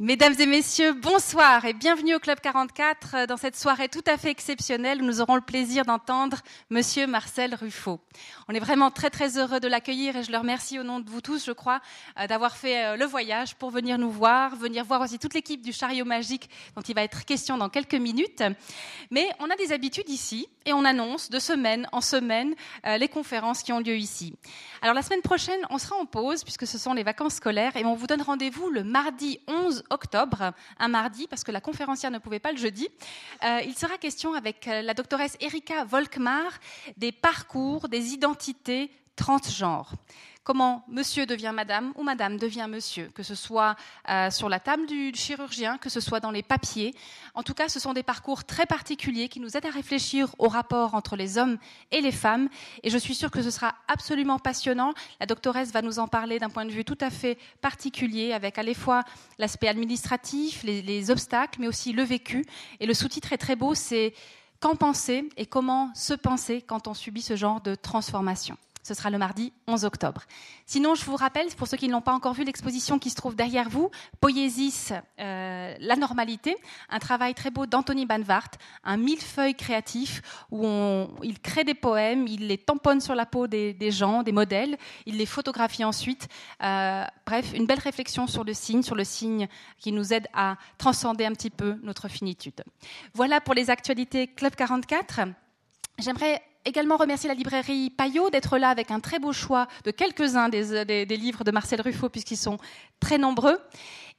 Mesdames et messieurs, bonsoir et bienvenue au Club 44 euh, dans cette soirée tout à fait exceptionnelle où nous aurons le plaisir d'entendre Monsieur Marcel Ruffo. On est vraiment très très heureux de l'accueillir et je le remercie au nom de vous tous, je crois, euh, d'avoir fait euh, le voyage pour venir nous voir, venir voir aussi toute l'équipe du chariot magique dont il va être question dans quelques minutes. Mais on a des habitudes ici et on annonce de semaine en semaine les conférences qui ont lieu ici. Alors la semaine prochaine, on sera en pause puisque ce sont les vacances scolaires et on vous donne rendez-vous le mardi 11 octobre, un mardi, parce que la conférencière ne pouvait pas le jeudi. Euh, il sera question avec euh, la doctoresse Erika Volkmar des parcours, des identités transgenres comment monsieur devient madame ou madame devient monsieur, que ce soit euh, sur la table du chirurgien, que ce soit dans les papiers. En tout cas, ce sont des parcours très particuliers qui nous aident à réfléchir au rapport entre les hommes et les femmes. Et je suis sûre que ce sera absolument passionnant. La doctoresse va nous en parler d'un point de vue tout à fait particulier, avec à la fois l'aspect administratif, les, les obstacles, mais aussi le vécu. Et le sous-titre est très beau, c'est Qu'en penser et comment se penser quand on subit ce genre de transformation? Ce sera le mardi 11 octobre. Sinon, je vous rappelle, pour ceux qui ne l'ont pas encore vu, l'exposition qui se trouve derrière vous, Poiesis, euh, la normalité, un travail très beau d'Anthony Banvart, un millefeuille créatif où il crée des poèmes, il les tamponne sur la peau des, gens, des modèles, il les photographie ensuite. Euh, bref, une belle réflexion sur le signe, sur le signe qui nous aide à transcender un petit peu notre finitude. Voilà pour les actualités Club 44. J'aimerais également remercier la librairie Payot d'être là avec un très beau choix de quelques-uns des, livres de Marcel Ruffo, puisqu'ils sont très nombreux.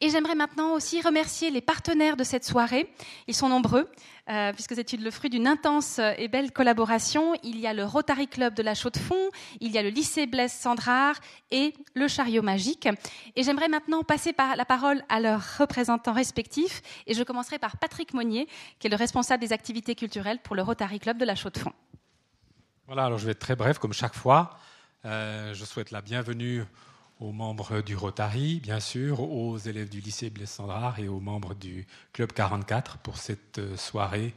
Et j'aimerais maintenant aussi remercier les partenaires de cette soirée. Ils sont nombreux, euh, puisque c'est le fruit d'une intense et belle collaboration. Il y a le Rotary Club de la Chaux-de-Fonds, il y a le lycée Blaise Sandrard et le Chariot Magique. Et j'aimerais maintenant passer la parole à leurs représentants respectifs. Et je commencerai par Patrick Monnier, qui est le responsable des activités culturelles pour le Rotary Club de la Chaux-de-Fonds. Voilà, alors je vais être très bref comme chaque fois. Euh, je souhaite la bienvenue aux membres du Rotary, bien sûr, aux élèves du lycée Blaise et aux membres du Club 44 pour cette euh, soirée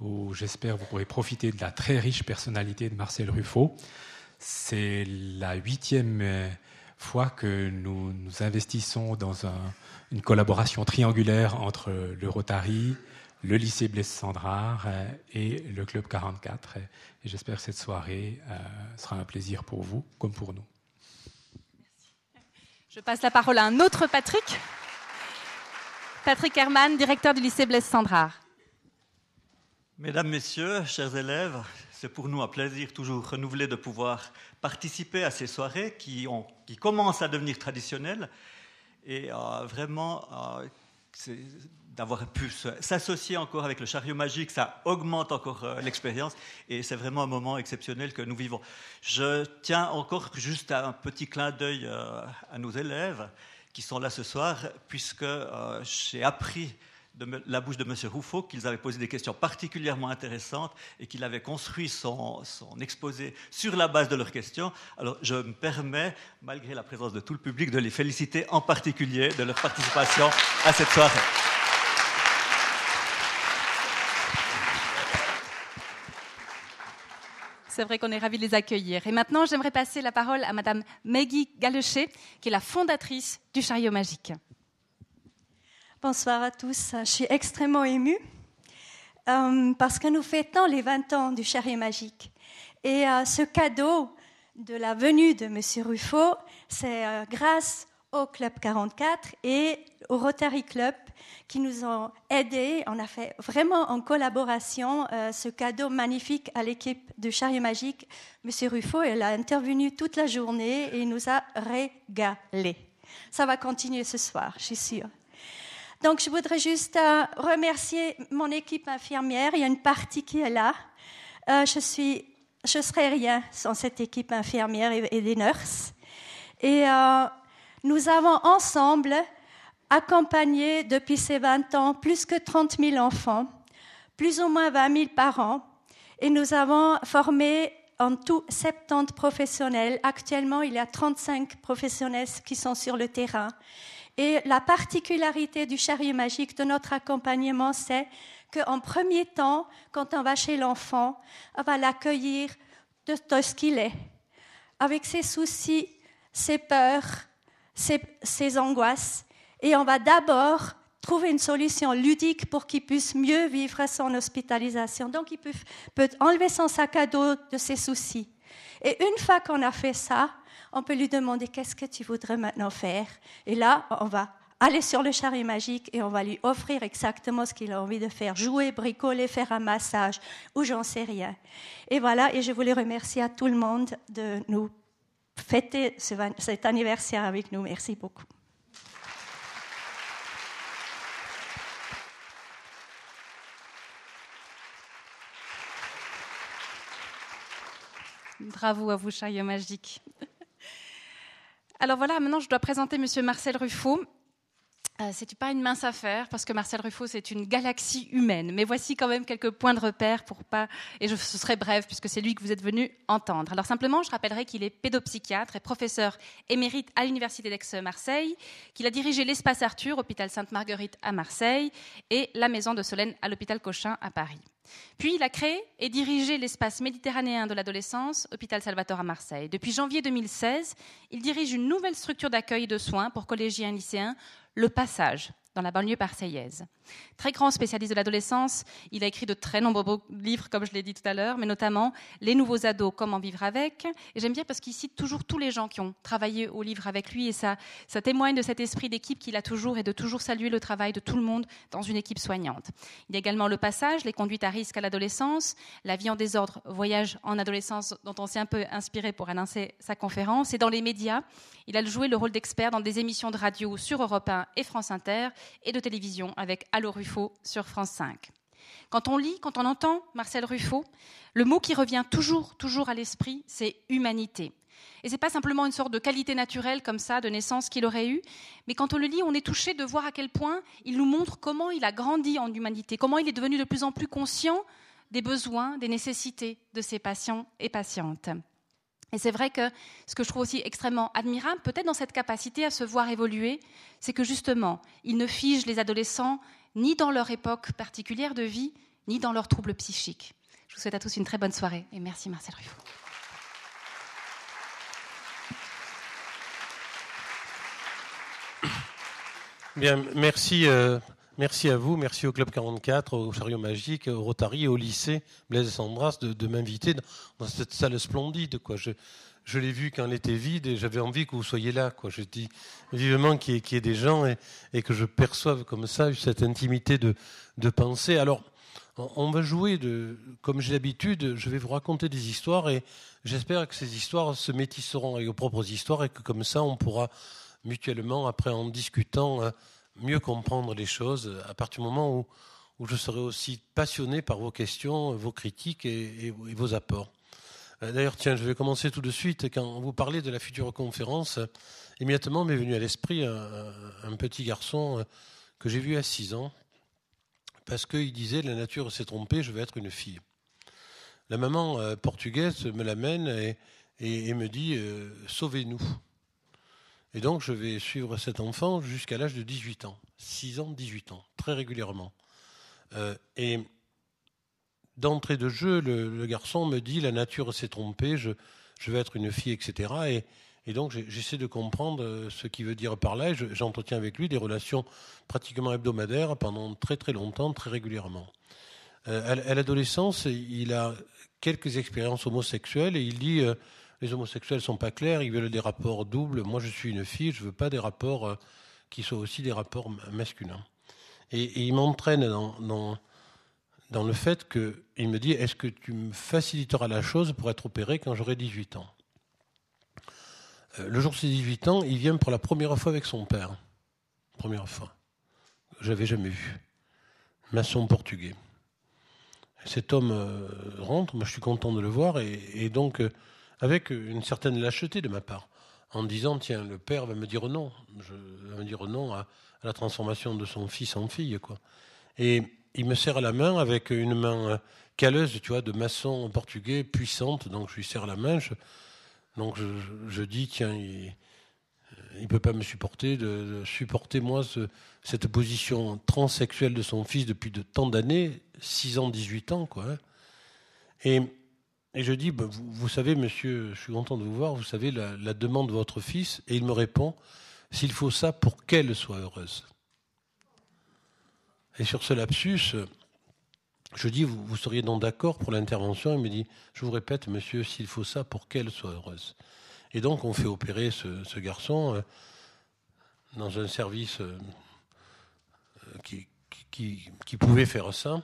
où j'espère vous pourrez profiter de la très riche personnalité de Marcel Ruffo. C'est la huitième euh, fois que nous nous investissons dans une collaboration triangulaire entre le Rotary, le lycée Blaise Sandrard euh, et le Club 44. Et j'espère que cette soirée euh, sera un plaisir pour vous comme pour nous. Je passe la parole à un autre Patrick. Patrick Herman, directeur du lycée Blaise Sandrard. Mesdames, Messieurs, chers élèves, c'est pour nous un plaisir toujours renouvelé de pouvoir participer à ces soirées qui, ont, qui commencent à devenir traditionnelles et euh, vraiment d'avoir pu s'associer encore avec le chariot magique, ça augmente encore euh, l'expérience et c'est vraiment un moment exceptionnel que nous vivons. Je tiens encore juste à un petit clin d'œil euh, à nos élèves qui sont là ce soir, puisque euh, j'ai appris de la bouche de M. Rouffaut qu'ils avaient posé des questions particulièrement intéressantes et qu'il avait construit son, exposé sur la base de leurs questions. Alors je me permets, malgré la présence de tout le public, de les féliciter en particulier de leur participation à cette soirée. C'est vrai qu'on est ravis de les accueillir. Et maintenant, j'aimerais passer la parole à Madame Maggie Galechet, qui est la fondatrice du Chariot Magique. Bonsoir à tous. Je suis extrêmement émue euh, parce que nous fêtons les 20 ans du Chariot Magique. Et euh, ce cadeau de la venue de Monsieur Ruffo, c'est euh, grâce au Club 44 et au Rotary Club qui nous ont aidés. On a fait vraiment en collaboration euh, ce cadeau magnifique à l'équipe de Chariot Magique. Monsieur Ruffo, elle a intervenu toute la journée et nous a régalé. Ça va continuer ce soir, je suis sûre. Donc, je voudrais juste euh, remercier mon équipe infirmière. Il y a une partie qui est là. Euh, je suis, je serais rien sans cette équipe infirmière et, et des nurses. Et nous avons ensemble accompagné depuis ces 20 ans plus que 30 000 enfants, plus ou moins 20 000 parents, et nous avons formé en tout 70 professionnels. Actuellement, il y a 35 professionnels qui sont sur le terrain. Et la particularité du chariot magique de notre accompagnement, c'est qu'en premier temps, quand on va chez l'enfant, on va l'accueillir de, ce qu'il est, avec ses soucis, ses peurs, ses, angoisses. Et on va d'abord trouver une solution ludique pour qu'il puisse mieux vivre son hospitalisation. Donc, il peut, peut enlever son sac à dos de ses soucis. Et une fois qu'on a fait ça, on peut lui demander qu'est-ce que tu voudrais maintenant faire? Et là, on va aller sur le chariot magique et on va lui offrir exactement ce qu'il a envie de faire, jouer, bricoler, faire un massage ou j'en sais rien. Et voilà, et je voulais remercier à tout le monde de nous fêter cet anniversaire avec nous. Merci beaucoup. Bravo à vous, chariot magique. Alors voilà, maintenant je dois présenter Monsieur Marcel Ruffo. Euh, c'est pas une mince affaire parce que Marcel Ruffo c'est une galaxie humaine. Mais voici quand même quelques points de repère pour pas et je, ce serait bref puisque c'est lui que vous êtes venu entendre. Alors simplement, je rappellerai qu'il est pédopsychiatre et professeur émérite à l'université d'Aix-Marseille, qu'il a dirigé l'espace Arthur, hôpital Sainte-Marguerite à Marseille, et la maison de Solène à l'hôpital Cochin à Paris. Puis il a créé et dirigé l'espace méditerranéen de l'adolescence, hôpital Salvatore à Marseille. Depuis janvier 2016, il dirige une nouvelle structure d'accueil et de soins pour collégiens et lycéens le Passage, dans la banlieue marseillaise. Très grand spécialiste de l'adolescence, il a écrit de très nombreux livres, comme je l'ai dit tout à l'heure, mais notamment Les nouveaux ados, comment vivre avec. Et j'aime bien parce qu'il cite toujours tous les gens qui ont travaillé au livre avec lui, et ça, ça témoigne de cet esprit d'équipe qu'il a toujours et de toujours saluer le travail de tout le monde dans une équipe soignante. Il y a également Le Passage, Les conduites à risque à l'adolescence, La vie en désordre, Voyage en adolescence, dont on s'est un peu inspiré pour annoncer sa conférence. Et dans les médias, il a joué le rôle d'expert dans des émissions de radio sur Europe 1 et France Inter, et de télévision avec Allo Ruffo sur France 5. Quand on lit, quand on entend Marcel Ruffo, le mot qui revient toujours, toujours à l'esprit, c'est humanité. Et ce n'est pas simplement une sorte de qualité naturelle comme ça, de naissance qu'il aurait eue, mais quand on le lit, on est touché de voir à quel point il nous montre comment il a grandi en humanité, comment il est devenu de plus en plus conscient des besoins, des nécessités de ses patients et patientes. Et c'est vrai que ce que je trouve aussi extrêmement admirable, peut-être dans cette capacité à se voir évoluer, c'est que justement, il ne fige les adolescents ni dans leur époque particulière de vie, ni dans leurs troubles psychiques. Je vous souhaite à tous une très bonne soirée et merci Marcel Ruffo. Bien, merci, euh, merci à vous, merci au Club 44, au Chariot Magique, au Rotary et au lycée Blaise Sandras de, de m'inviter dans cette salle splendide. Quoi. Je, je l'ai vu quand elle était vide et j'avais envie que vous soyez là. Quoi. Je dis vivement qu'il y, ait des gens et, que je perçoive comme ça cette intimité de, de pensée. Alors, on va jouer, de, comme j'ai l'habitude, je vais vous raconter des histoires et j'espère que ces histoires se métisseront avec vos propres histoires et que comme ça, on pourra mutuellement, après en discutant, euh, mieux comprendre les choses à partir du moment où, je serai aussi passionné par vos questions, vos critiques et vos apports. Euh, d'ailleurs, tiens, je vais commencer tout de suite. Quand vous parlez de la future conférence, immédiatement m'est venu à l'esprit un, petit garçon euh, que j'ai vu à 6 ans, parce qu'il disait La nature s'est trompée, je vais être une fille. La maman euh, portugaise me l'amène et, me dit Sauvez-nous. Et donc, je vais suivre cet enfant jusqu'à l'âge de 18 ans. 6 ans, 18 ans, très régulièrement. et d'entrée de jeu, le, garçon me dit la nature s'est trompée, je, je, vais être une fille, etc. Et, donc j'essaie de comprendre euh, ce qu'il veut dire par là. Et j'entretiens avec lui des relations pratiquement hebdomadaires pendant très très longtemps, très régulièrement. Euh, à, l'adolescence, il a quelques expériences homosexuelles et il dit euh, les homosexuels sont pas clairs, ils veulent des rapports doubles. Moi, je suis une fille, je veux pas des rapports qui soient aussi des rapports masculins. Et, il m'entraîne dans, dans le fait qu'il me dit Est-ce que tu me faciliteras la chose pour être opéré quand j'aurai 18 ans? Euh, Le jour de ses 18 ans, il vient pour la première fois avec son père. Première fois. J'avais jamais vu. Maçon portugais. Cet homme euh, rentre, moi je suis content de le voir, et, donc euh, avec une certaine lâcheté de ma part, en disant Tiens, le père va me dire non. Va me dire non à, la transformation de son fils en fille. quoi. Et il me serre la main avec une main calleuse, tu vois, de maçon portugais, puissante. Donc je lui serre la main. donc je, dis, tiens, il ne peut pas me supporter, supporter moi cette position transsexuelle de son fils depuis de tant d'années, 6 ans, 18 ans, quoi. Hein. Et, et je dis, bah, vous, savez, monsieur, je suis content de vous voir, vous savez la, demande de votre fils, et il me répond, s'il faut ça pour qu'elle soit heureuse. Et sur ce lapsus, je dis, vous, seriez donc d'accord pour l'intervention? Il me dit, je vous répète, monsieur, s'il faut ça pour qu'elle soit heureuse. Et donc, on fait opérer ce, garçon euh, dans un service euh, qui, pouvait faire ça.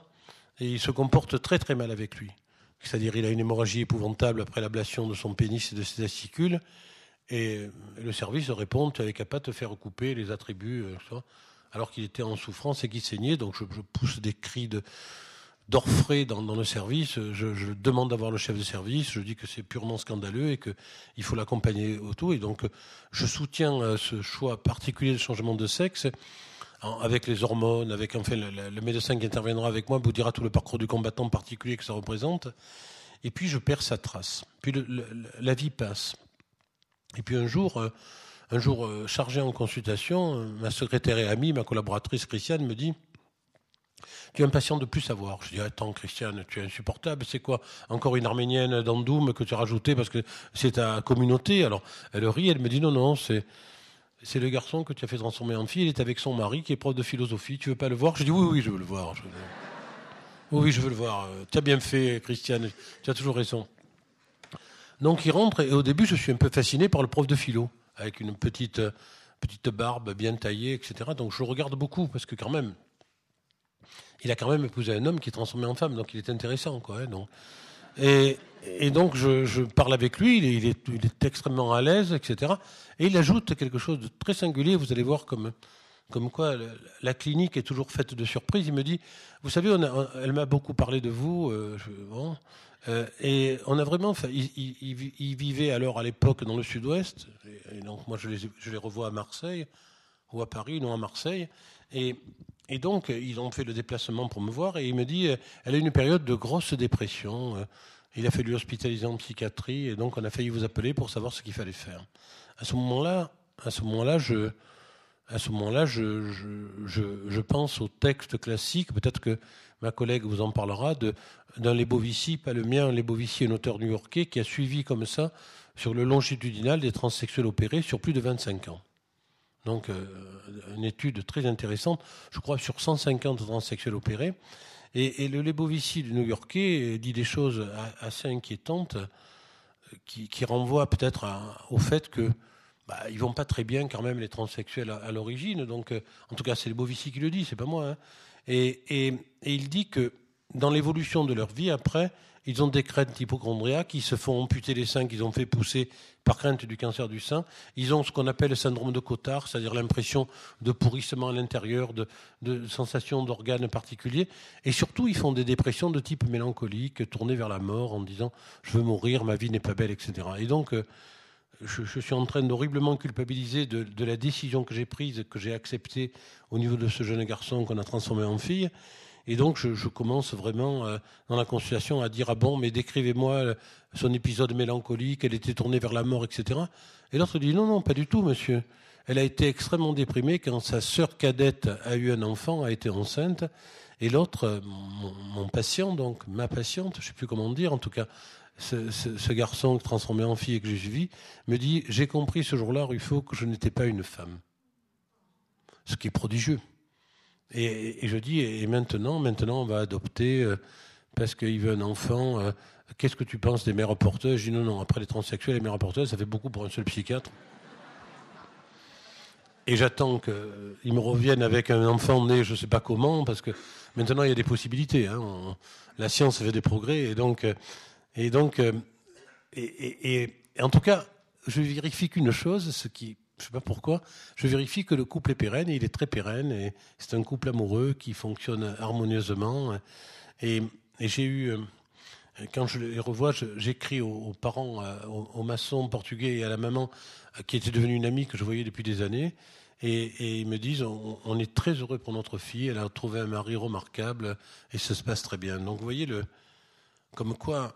Et il se comporte très très mal avec lui. C'est-à-dire, il a une hémorragie épouvantable après l'ablation de son pénis et de ses testicules. Et le service répond Tu n'avais qu'à pas te faire couper les attributs, euh, alors qu'il était en souffrance et qu'il saignait. Donc, je pousse des cris d'orfraie dans, le service. Je, demande d'avoir le chef de service. Je dis que c'est purement scandaleux et qu'il faut l'accompagner autour. Et donc, je soutiens euh, ce choix particulier de changement de sexe avec les hormones, avec enfin le, médecin qui interviendra avec moi vous dira tout le parcours du combattant particulier que ça représente. Et puis je perds sa trace. Puis la vie passe. Et puis un jour, euh, un jour euh, chargé en consultation, ma secrétaire et amie, ma collaboratrice Christiane, me dit tu es impatient de plus savoir. Je dis, attends, Christiane, tu es insupportable. C'est quoi Encore une arménienne d'Andoum que tu as rajoutée parce que c'est ta communauté? Alors, elle rit, elle me dit, non, non, c'est, c'est le garçon que tu as fait transformer en fille. Il est avec son mari qui est prof de philosophie. Tu veux pas le voir? Je dis, oui, oui, je veux le voir. Oui, oui, je veux le voir. Tu as bien fait, Christiane. Tu as toujours raison. Donc, il rentre et au début, je suis un peu fasciné par le prof de philo avec une petite, petite barbe bien taillée, etc. Donc, je le regarde beaucoup parce que quand même, il a quand même épousé un homme qui est transformé en femme, donc il est intéressant. Quoi, hein, Et, donc je, parle avec lui, il est, extrêmement à l'aise, etc. Et il ajoute quelque chose de très singulier, vous allez voir comme, comme quoi la clinique est toujours faite de surprises. Il me dit, vous savez, elle m'a beaucoup parlé de vous, euh, euh, et on a vraiment, il, vivait alors à l'époque dans le sud-ouest, et donc moi je les, je les revois à Marseille, ou à Paris, non à Marseille, et et donc, ils ont fait le déplacement pour me voir et il me dit, elle a une période de grosse dépression. Il a fallu hospitaliser en psychiatrie et donc on a failli vous appeler pour savoir ce qu'il fallait faire. À ce moment-là, à ce moment-là, je, à ce moment-là, je, je, je, pense au texte classique. Peut-être que ma collègue vous en parlera d'un Lebovici, pas le mien. Lebovici, un auteur new-yorkais qui a suivi comme ça sur le longitudinal des transsexuels opérés sur plus de 25 ans. Donc, euh, une étude très intéressante, je crois, sur 150 transsexuels opérés. Et, le Lebovici du New-Yorkais dit des choses assez inquiétantes qui, renvoient peut-être au fait que bah, vont pas très bien quand même les transsexuels à, l'origine. Donc, euh, en tout cas, c'est Lebovici qui le dit, c'est pas moi. Hein. Et, et, il dit que dans l'évolution de leur vie après, ils ont des craintes hypochondriaques, ils se font amputer les seins qu'ils ont fait pousser par crainte du cancer du sein. Ils ont ce qu'on appelle le syndrome de Cotard, c'est-à-dire l'impression de pourrissement à l'intérieur, de, de sensation d'organes particuliers. Et surtout, ils font des dépressions de type mélancolique, tournées vers la mort en disant je veux mourir, ma vie n'est pas belle, etc. Et donc, euh, je, suis en train d'horriblement culpabiliser de, de, la décision que j'ai prise, que j'ai acceptée au niveau de ce jeune garçon qu'on a transformé en fille. Et donc, je, commence vraiment euh, dans la consultation à dire ah bon, mais décrivez-moi euh, son épisode mélancolique, elle était tournée vers la mort, etc. Et l'autre dit non, non, pas du tout, monsieur. Elle a été extrêmement déprimée quand sa sœur cadette a eu un enfant, a été enceinte. Et l'autre, euh, mon, patient, donc ma patiente, je ne sais plus comment dire, en tout cas, ce, garçon transformé en fille et que j'ai suivi, me dit J'ai compris ce jour-là, Ruffo, que je n'étais pas une femme. Ce qui est prodigieux. Et, je dis, et maintenant, maintenant, on va adopter euh, parce qu'il veut un enfant. Euh, qu'est-ce que tu penses des mères porteuses? Je dis non, non, après les transsexuels, les mères porteuses, ça fait beaucoup pour un seul psychiatre. Et j'attends qu'ils me reviennent avec un enfant né, je ne sais pas comment, parce que maintenant il y a des possibilités. Hein. la science fait des progrès, et donc, euh, et donc, et, et en tout cas, je vérifie qu'une chose, ce qui je ne sais pas pourquoi, je vérifie que le couple est pérenne, et il est très pérenne, c'est un couple amoureux qui fonctionne harmonieusement. Et, j'ai eu, euh, quand je les revois, j'écris aux, parents, euh, aux, maçons portugais et à la maman, euh, qui était devenue une amie que je voyais depuis des années, et, ils me disent, on, on, est très heureux pour notre fille, elle a trouvé un mari remarquable, et ça se passe très bien. Donc vous voyez, le, comme quoi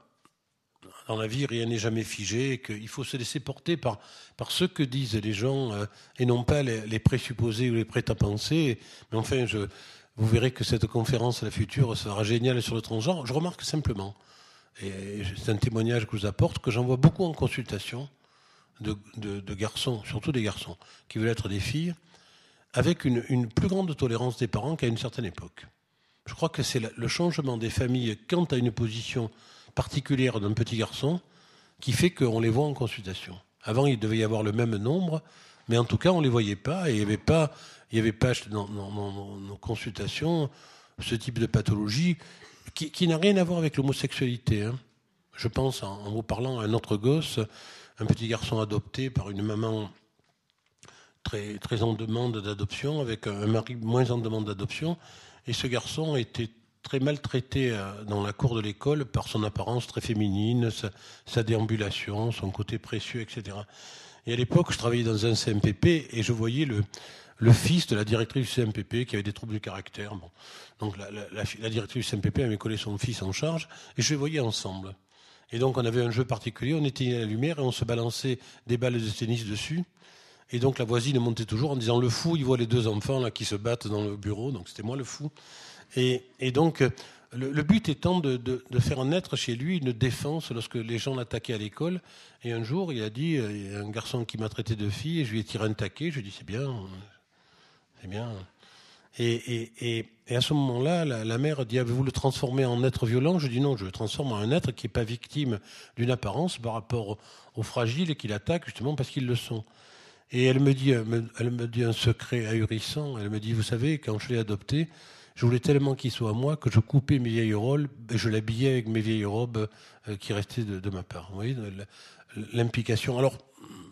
dans la vie, rien n'est jamais figé, qu'il faut se laisser porter par, par ce que disent les gens euh, et non pas les, présupposés ou les prêts à penser. Mais enfin, vous verrez que cette conférence, la future, sera géniale sur le transgenre. Je remarque simplement, et c'est un témoignage que je vous apporte, que j'en vois beaucoup en consultation de, de, garçons, surtout des garçons, qui veulent être des filles. avec une, une, plus grande tolérance des parents qu'à une certaine époque. Je crois que c'est le changement des familles quant à une position particulière d'un petit garçon qui fait qu'on les voit en consultation. Avant, il devait y avoir le même nombre, mais en tout cas, on ne les voyait pas et il n'y avait pas, il y avait pas dans, nos consultations ce type de pathologie qui, n'a rien à voir avec l'homosexualité. Hein. Je pense, en, vous parlant, à un autre gosse, un petit garçon adopté par une maman très, très en demande d'adoption, avec un mari moins en demande d'adoption, et ce garçon était très maltraité euh, dans la cour de l'école par son apparence très féminine, sa, déambulation, son côté précieux, etc. Et à l'époque, je travaillais dans un CMPP et je voyais le, fils de la directrice du CMPP qui avait des troubles du caractère. Donc la, directrice du CMPP avait collé son fils en charge et je les voyais ensemble. Et donc on avait un jeu particulier, on éteignait la lumière et on se balançait des balles de tennis dessus. Et donc la voisine montait toujours en disant le fou, il voit les deux enfants là qui se battent dans le bureau, donc c'était moi le fou. Et, donc, le, but étant de, faire naître chez lui une défense lorsque les gens l'attaquaient à l'école. Et un jour, il a dit, euh, il y a un garçon qui m'a traité de fille, et je lui ai tiré un taquet. Je lui ai dit, c'est bien, c'est bien. Et, à ce moment-là, la, mère dit, avez-vous le transformer en être violent? Je dis non, je le transforme en un être qui n'est pas victime d'une apparence par rapport aux fragiles qui l'attaquent justement parce qu'ils le sont. Et elle me dit, elle me dit un secret ahurissant. Elle me dit, vous savez, quand je l'ai adopté, je voulais tellement qu'il soit à moi que je coupais mes vieilles robes et je l'habillais avec mes vieilles robes euh, qui restaient de, ma part. Vous voyez, l'implication. Alors,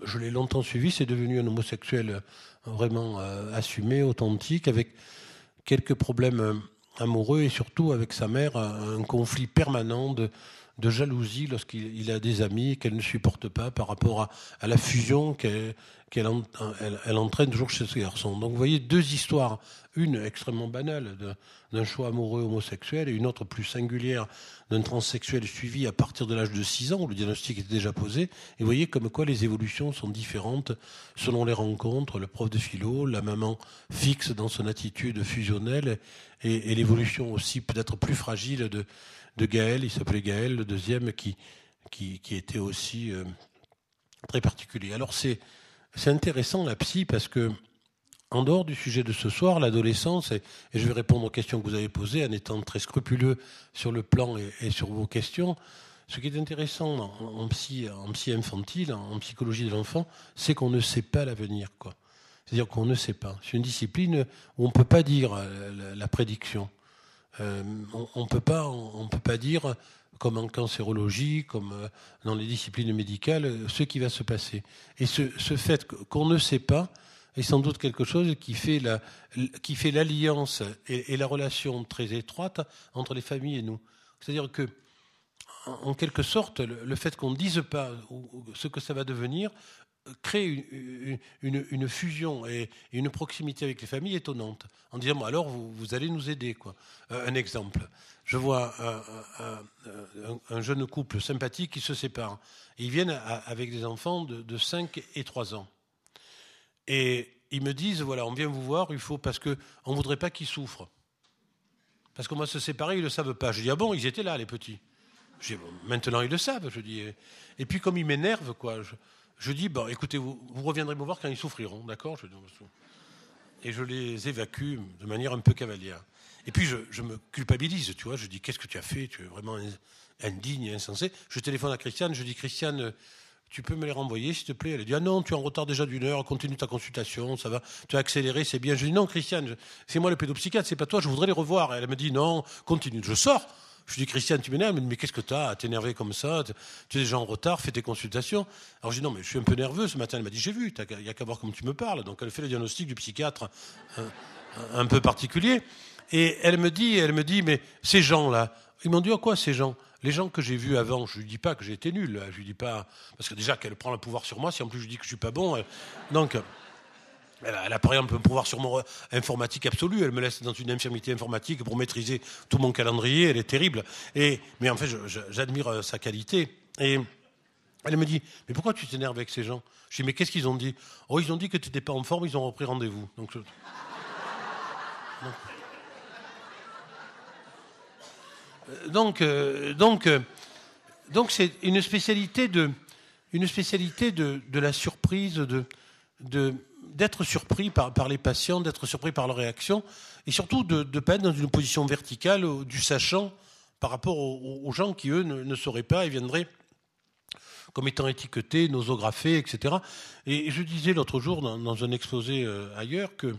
je l'ai longtemps suivi, c'est devenu un homosexuel euh, vraiment euh, assumé, authentique, avec quelques problèmes amoureux et surtout avec sa mère, un conflit permanent de, de jalousie lorsqu'il a des amis qu'elle ne supporte pas par rapport à, la fusion qu'elle elle, entraîne toujours chez ce garçon. Donc vous voyez deux histoires, une extrêmement banale d'un choix amoureux homosexuel et une autre plus singulière d'un transsexuel suivi à partir de l'âge de 6 ans où le diagnostic était déjà posé. Et vous voyez comme quoi les évolutions sont différentes selon les rencontres, le prof de philo, la maman fixe dans son attitude fusionnelle et l'évolution aussi peut-être plus fragile de, de Gaël, il s'appelait Gaël, le deuxième qui, était aussi euh, très particulier. Alors c'est c'est intéressant la psy parce que, en dehors du sujet de ce soir, l'adolescence, et, je vais répondre aux questions que vous avez posées en étant très scrupuleux sur le plan et, sur vos questions. Ce qui est intéressant en, psy, en psy infantile, en, psychologie de l'enfant, c'est qu'on ne sait pas l'avenir. quoi. C'est-à-dire qu'on ne sait pas. C'est une discipline où on ne peut pas dire euh, la, prédiction. Euh, on ne peut, pas, on, peut pas dire comme en cancérologie, comme euh, dans les disciplines médicales, euh, ce qui va se passer. Et ce, fait qu'on ne sait pas est sans doute quelque chose qui fait la, qui fait l'alliance et, la relation très étroite entre les familles et nous. C'est-à-dire que, en quelque sorte, le, fait qu'on ne dise pas ce que ça va devenir crée une, une, fusion et une proximité avec les familles étonnante. En disant, alors vous, vous allez nous aider. Quoi. Euh, un exemple je vois un, jeune couple sympathique qui se sépare. ils viennent avec des enfants de, 5 et 3 ans. Et ils me disent, voilà, on vient vous voir, il faut, parce qu'on ne voudrait pas qu'ils souffrent. Parce qu'on va se séparer, ils ne le savent pas. Je dis, ah bon, ils étaient là, les petits. Je dis, maintenant ils le savent, je dis. Et puis comme ils m'énervent, quoi, je, dis, bon, écoutez, vous, vous, reviendrez me voir quand ils souffriront, d'accord? Et je les évacue de manière un peu cavalière. Et puis je, me culpabilise, tu vois. Je dis qu'est-ce que tu as fait? Tu es vraiment indigne, insensé. Je téléphone à Christiane. Je dis Christiane, tu peux me les renvoyer, s'il te plaît? Elle dit ah non, tu es en retard déjà d'une heure. Continue ta consultation, ça va. Tu as accéléré, c'est bien. Je dis non, Christiane, c'est moi le pédopsychiatre, c'est pas toi. Je voudrais les revoir. Elle me dit non, continue. Je sors. Je dis, Christiane, tu m'énerves, mais qu'est-ce que tu as à t'énerver comme ça? Tu es déjà en retard, fais tes consultations. Alors je dis, non, mais je suis un peu nerveux ce matin. Elle m'a dit, j'ai vu, il n'y a qu'à voir comme tu me parles. Donc elle fait le diagnostic du psychiatre un peu particulier. Et elle me dit, elle me dit, mais ces gens-là, ils m'ont dit, à quoi ces gens? Les gens que j'ai vus avant, je lui dis pas que j'ai été nul, je lui dis pas, parce que déjà qu'elle prend le pouvoir sur moi, si en plus je lui dis que je suis pas bon, donc. Elle a, par exemple un pouvoir sur mon informatique absolu. Elle me laisse dans une infirmité informatique pour maîtriser tout mon calendrier. Elle est terrible. Et, mais en fait, j'admire euh, sa qualité. Et elle me dit, mais pourquoi tu t'énerves avec ces gens? Je dis, mais qu'est-ce qu'ils ont dit? Oh, ils ont dit que tu n'étais pas en forme, ils ont repris rendez-vous. Donc, donc, euh, donc, euh, c'est une spécialité de, une spécialité de la surprise, de, de, d'être surpris par, les patients, d'être surpris par leurs réactions, et surtout de ne pas être dans une position verticale du sachant par rapport aux, gens qui, eux, ne, sauraient pas et viendraient comme étant étiquetés, nosographés, etc. Et je disais l'autre jour dans, un exposé euh, ailleurs que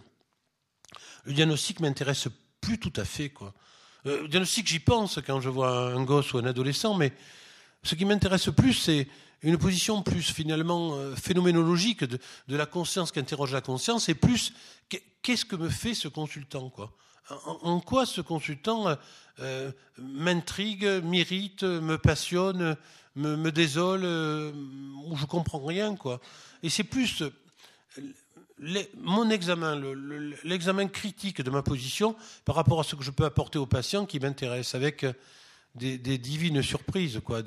le diagnostic m'intéresse plus tout à fait. Euh, le diagnostic, j'y pense quand je vois un gosse ou un adolescent, mais ce qui m'intéresse plus, c'est une position plus finalement euh, phénoménologique de, la conscience qui interroge la conscience, et plus qu'est-ce que me fait ce consultant quoi? En, quoi ce consultant euh, m'intrigue, m'irrite, me passionne, me, désole, euh, ou je comprends rien quoi? Et c'est plus mon examen, l'examen critique de ma position par rapport à ce que je peux apporter aux patients qui m'intéresse, avec des, divines surprises, quoi,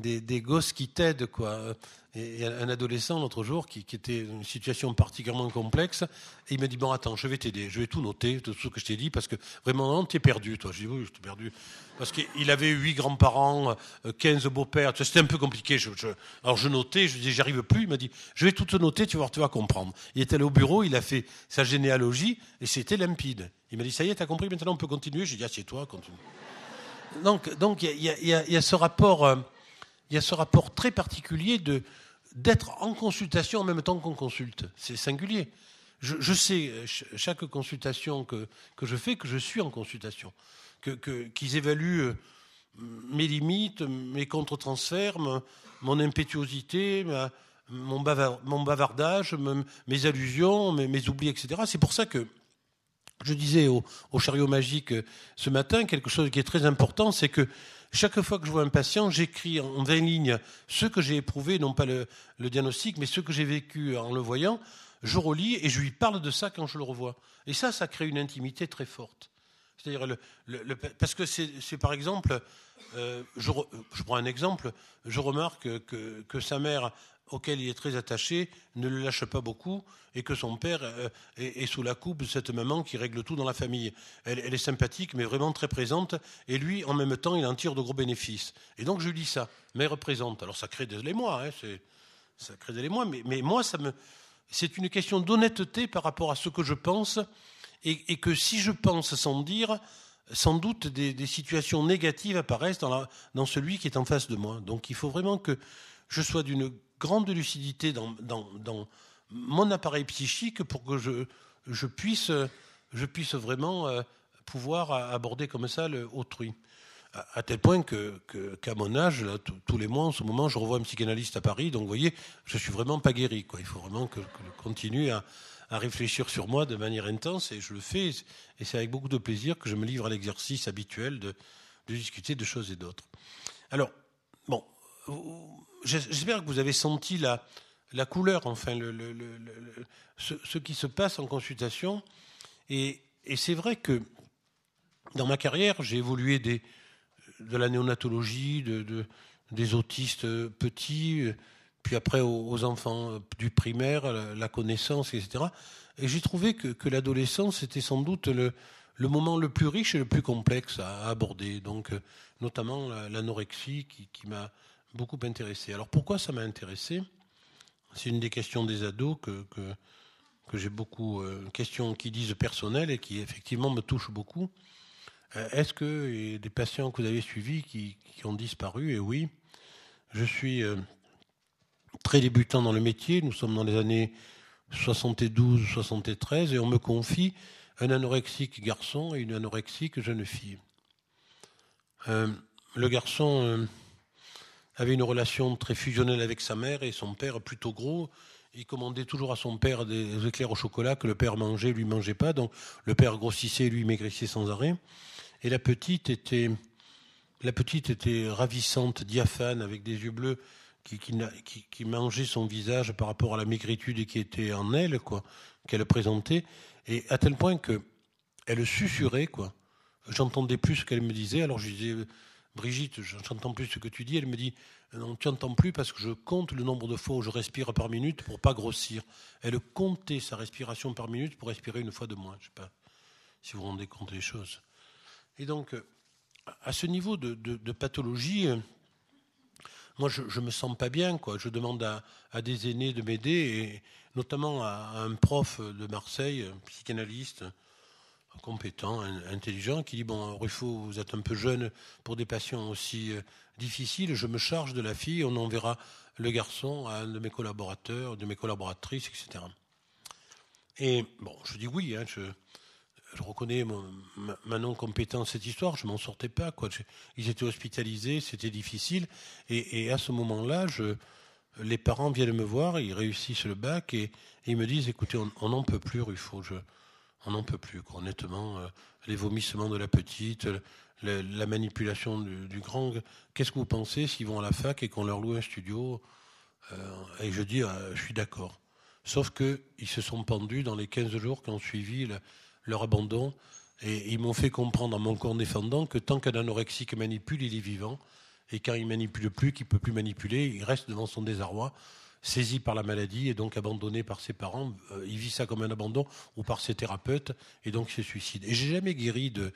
des, gosses qui t'aident, quoi. Et, un adolescent l'autre jour qui, était dans une situation particulièrement complexe, et il m'a dit bon attends, je vais t'aider, je vais tout noter, tout ce que je t'ai dit, parce que vraiment non, t'es perdu, toi. J'ai dit oui, j'étais perdu, parce qu'il avait huit grands-parents, 15 euh, beaux-pères, c'était un peu compliqué. alors je notais, je dis j'arrive plus, il m'a dit je vais tout te noter, tu vas tu vas comprendre. Il était allé au bureau, il a fait sa généalogie et c'était limpide. Il m'a dit ça y est, t'as compris, maintenant on peut continuer. J'ai dit assieds-toi, continue. Donc donc il y, a, ce rapport. Il y a ce rapport très particulier d'être en consultation en même temps qu'on consulte. C'est singulier. Je, sais, chaque consultation que, je fais, que je suis en consultation, qu'ils que, évaluent euh, mes limites, mes contre-transferts, mon impétuosité, mon, bavardage, mes allusions, mes, mes oublis, etc. C'est pour ça que je disais au, chariot magique ce matin quelque chose qui est très important, c'est que chaque fois que je vois un patient, j'écris en 20 lignes ce que j'ai éprouvé, non pas le, diagnostic, mais ce que j'ai vécu en le voyant. Je relis et je lui parle de ça quand je le revois. Et ça, ça crée une intimité très forte. C'est-à-dire, parce que c'est par exemple, euh, je, je, prends un exemple, je remarque que, que sa mère auquel il est très attaché ne le lâche pas beaucoup et que son père euh, est, sous la coupe de cette maman qui règle tout dans la famille. Elle, est sympathique, mais vraiment très présente, et lui, en même temps, il en tire de gros bénéfices. Et donc, je lui dis ça, mère présente. Alors, ça crée des émois, hein, ça crée des mais, mais moi, ça me, c'est une question d'honnêteté par rapport à ce que je pense, et, que si je pense sans dire, sans doute des, situations négatives apparaissent dans, dans celui qui est en face de moi. Donc, il faut vraiment que je sois d'une grande lucidité dans, mon appareil psychique pour que je, puisse, vraiment euh, pouvoir aborder comme ça le autrui. À, tel point qu'à mon âge, tous les mois, en ce moment, je revois un psychanalyste à Paris. Donc, vous voyez, je suis vraiment pas guéri. Il faut vraiment que, je continue à, à, réfléchir sur moi de manière intense, et je le fais. Et c'est avec beaucoup de plaisir que je me livre à l'exercice habituel de, de discuter de choses et d'autres. Alors, bon, j'espère que vous avez senti la, la couleur, enfin, le, le, ce, qui se passe en consultation. Et, et c'est vrai que dans ma carrière, j'ai évolué des, de la néonatologie, de, de, des autistes petits, puis après aux, enfants du primaire, la, connaissance, etc. Et j'ai trouvé que, que l'adolescence était sans doute le, le moment le plus riche et le plus complexe à aborder. Donc, notamment l'anorexie qui, qui m'a beaucoup intéressé. Alors pourquoi ça m'a intéressé? C'est une des questions des ados que, que, j'ai beaucoup, euh, questions qui disent personnelles et qui effectivement me touchent beaucoup. Euh, est-ce que y des patients que vous avez suivis qui, ont disparu? Et oui, je suis euh, très débutant dans le métier. Nous sommes dans les années 72-73 et on me confie un anorexique garçon et une anorexique jeune fille. le garçon avait une relation très fusionnelle avec sa mère et son père plutôt gros. Il commandait toujours à son père des éclairs au chocolat que le père mangeait, lui mangeait pas. Donc le père grossissait, lui maigrissait sans arrêt. Et la petite était, la petite était ravissante, diaphane, avec des yeux bleus qui, qui, mangeait son visage par rapport à la maigritude qui était en elle, quoi, qu'elle présentait. Et à tel point que elle susurrait, quoi. J'entendais plus ce qu'elle me disait. Alors je disais, Brigitte, j'entends plus ce que tu dis. Elle me dit, non, tu n'entends plus parce que je compte le nombre de fois où je respire par minute pour pas grossir. Elle comptait sa respiration par minute pour respirer une fois de moins. Je sais pas si vous vous rendez compte des choses. Et donc, à ce niveau de, pathologie, moi, je, ne me sens pas bien, quoi. Je demande à, des aînés de m'aider, et notamment à, un prof de Marseille, psychanalyste, compétent, intelligent, qui dit Bon, Ruffo, vous êtes un peu jeune pour des patients aussi euh, difficiles, je me charge de la fille, on enverra le garçon à un de mes collaborateurs, de mes collaboratrices, etc. Et bon, je dis oui, hein, je, reconnais ma, non-compétence cette histoire, je m'en sortais pas. Quoi. ils étaient hospitalisés, c'était difficile. Et, à ce moment-là, les parents viennent me voir, ils réussissent le bac et, ils me disent écoutez, on n'en peut plus, Ruffo. On n'en peut plus, honnêtement. Euh, les vomissements de la petite, la, manipulation du, grand. Qu'est-ce que vous pensez s'ils vont à la fac et qu'on leur loue un studio euh, Et je dis euh, je suis d'accord. Sauf qu'ils se sont pendus dans les 15 jours qui ont suivi leur abandon. Et ils m'ont fait comprendre en mon corps défendant que tant qu'un anorexique manipule, il est vivant. Et quand il manipule plus, qu'il peut plus manipuler, il reste devant son désarroi, saisi par la maladie et donc abandonné par ses parents. Euh, il vit ça comme un abandon ou par ses thérapeutes et donc se suicide. Et j'ai jamais guéri de,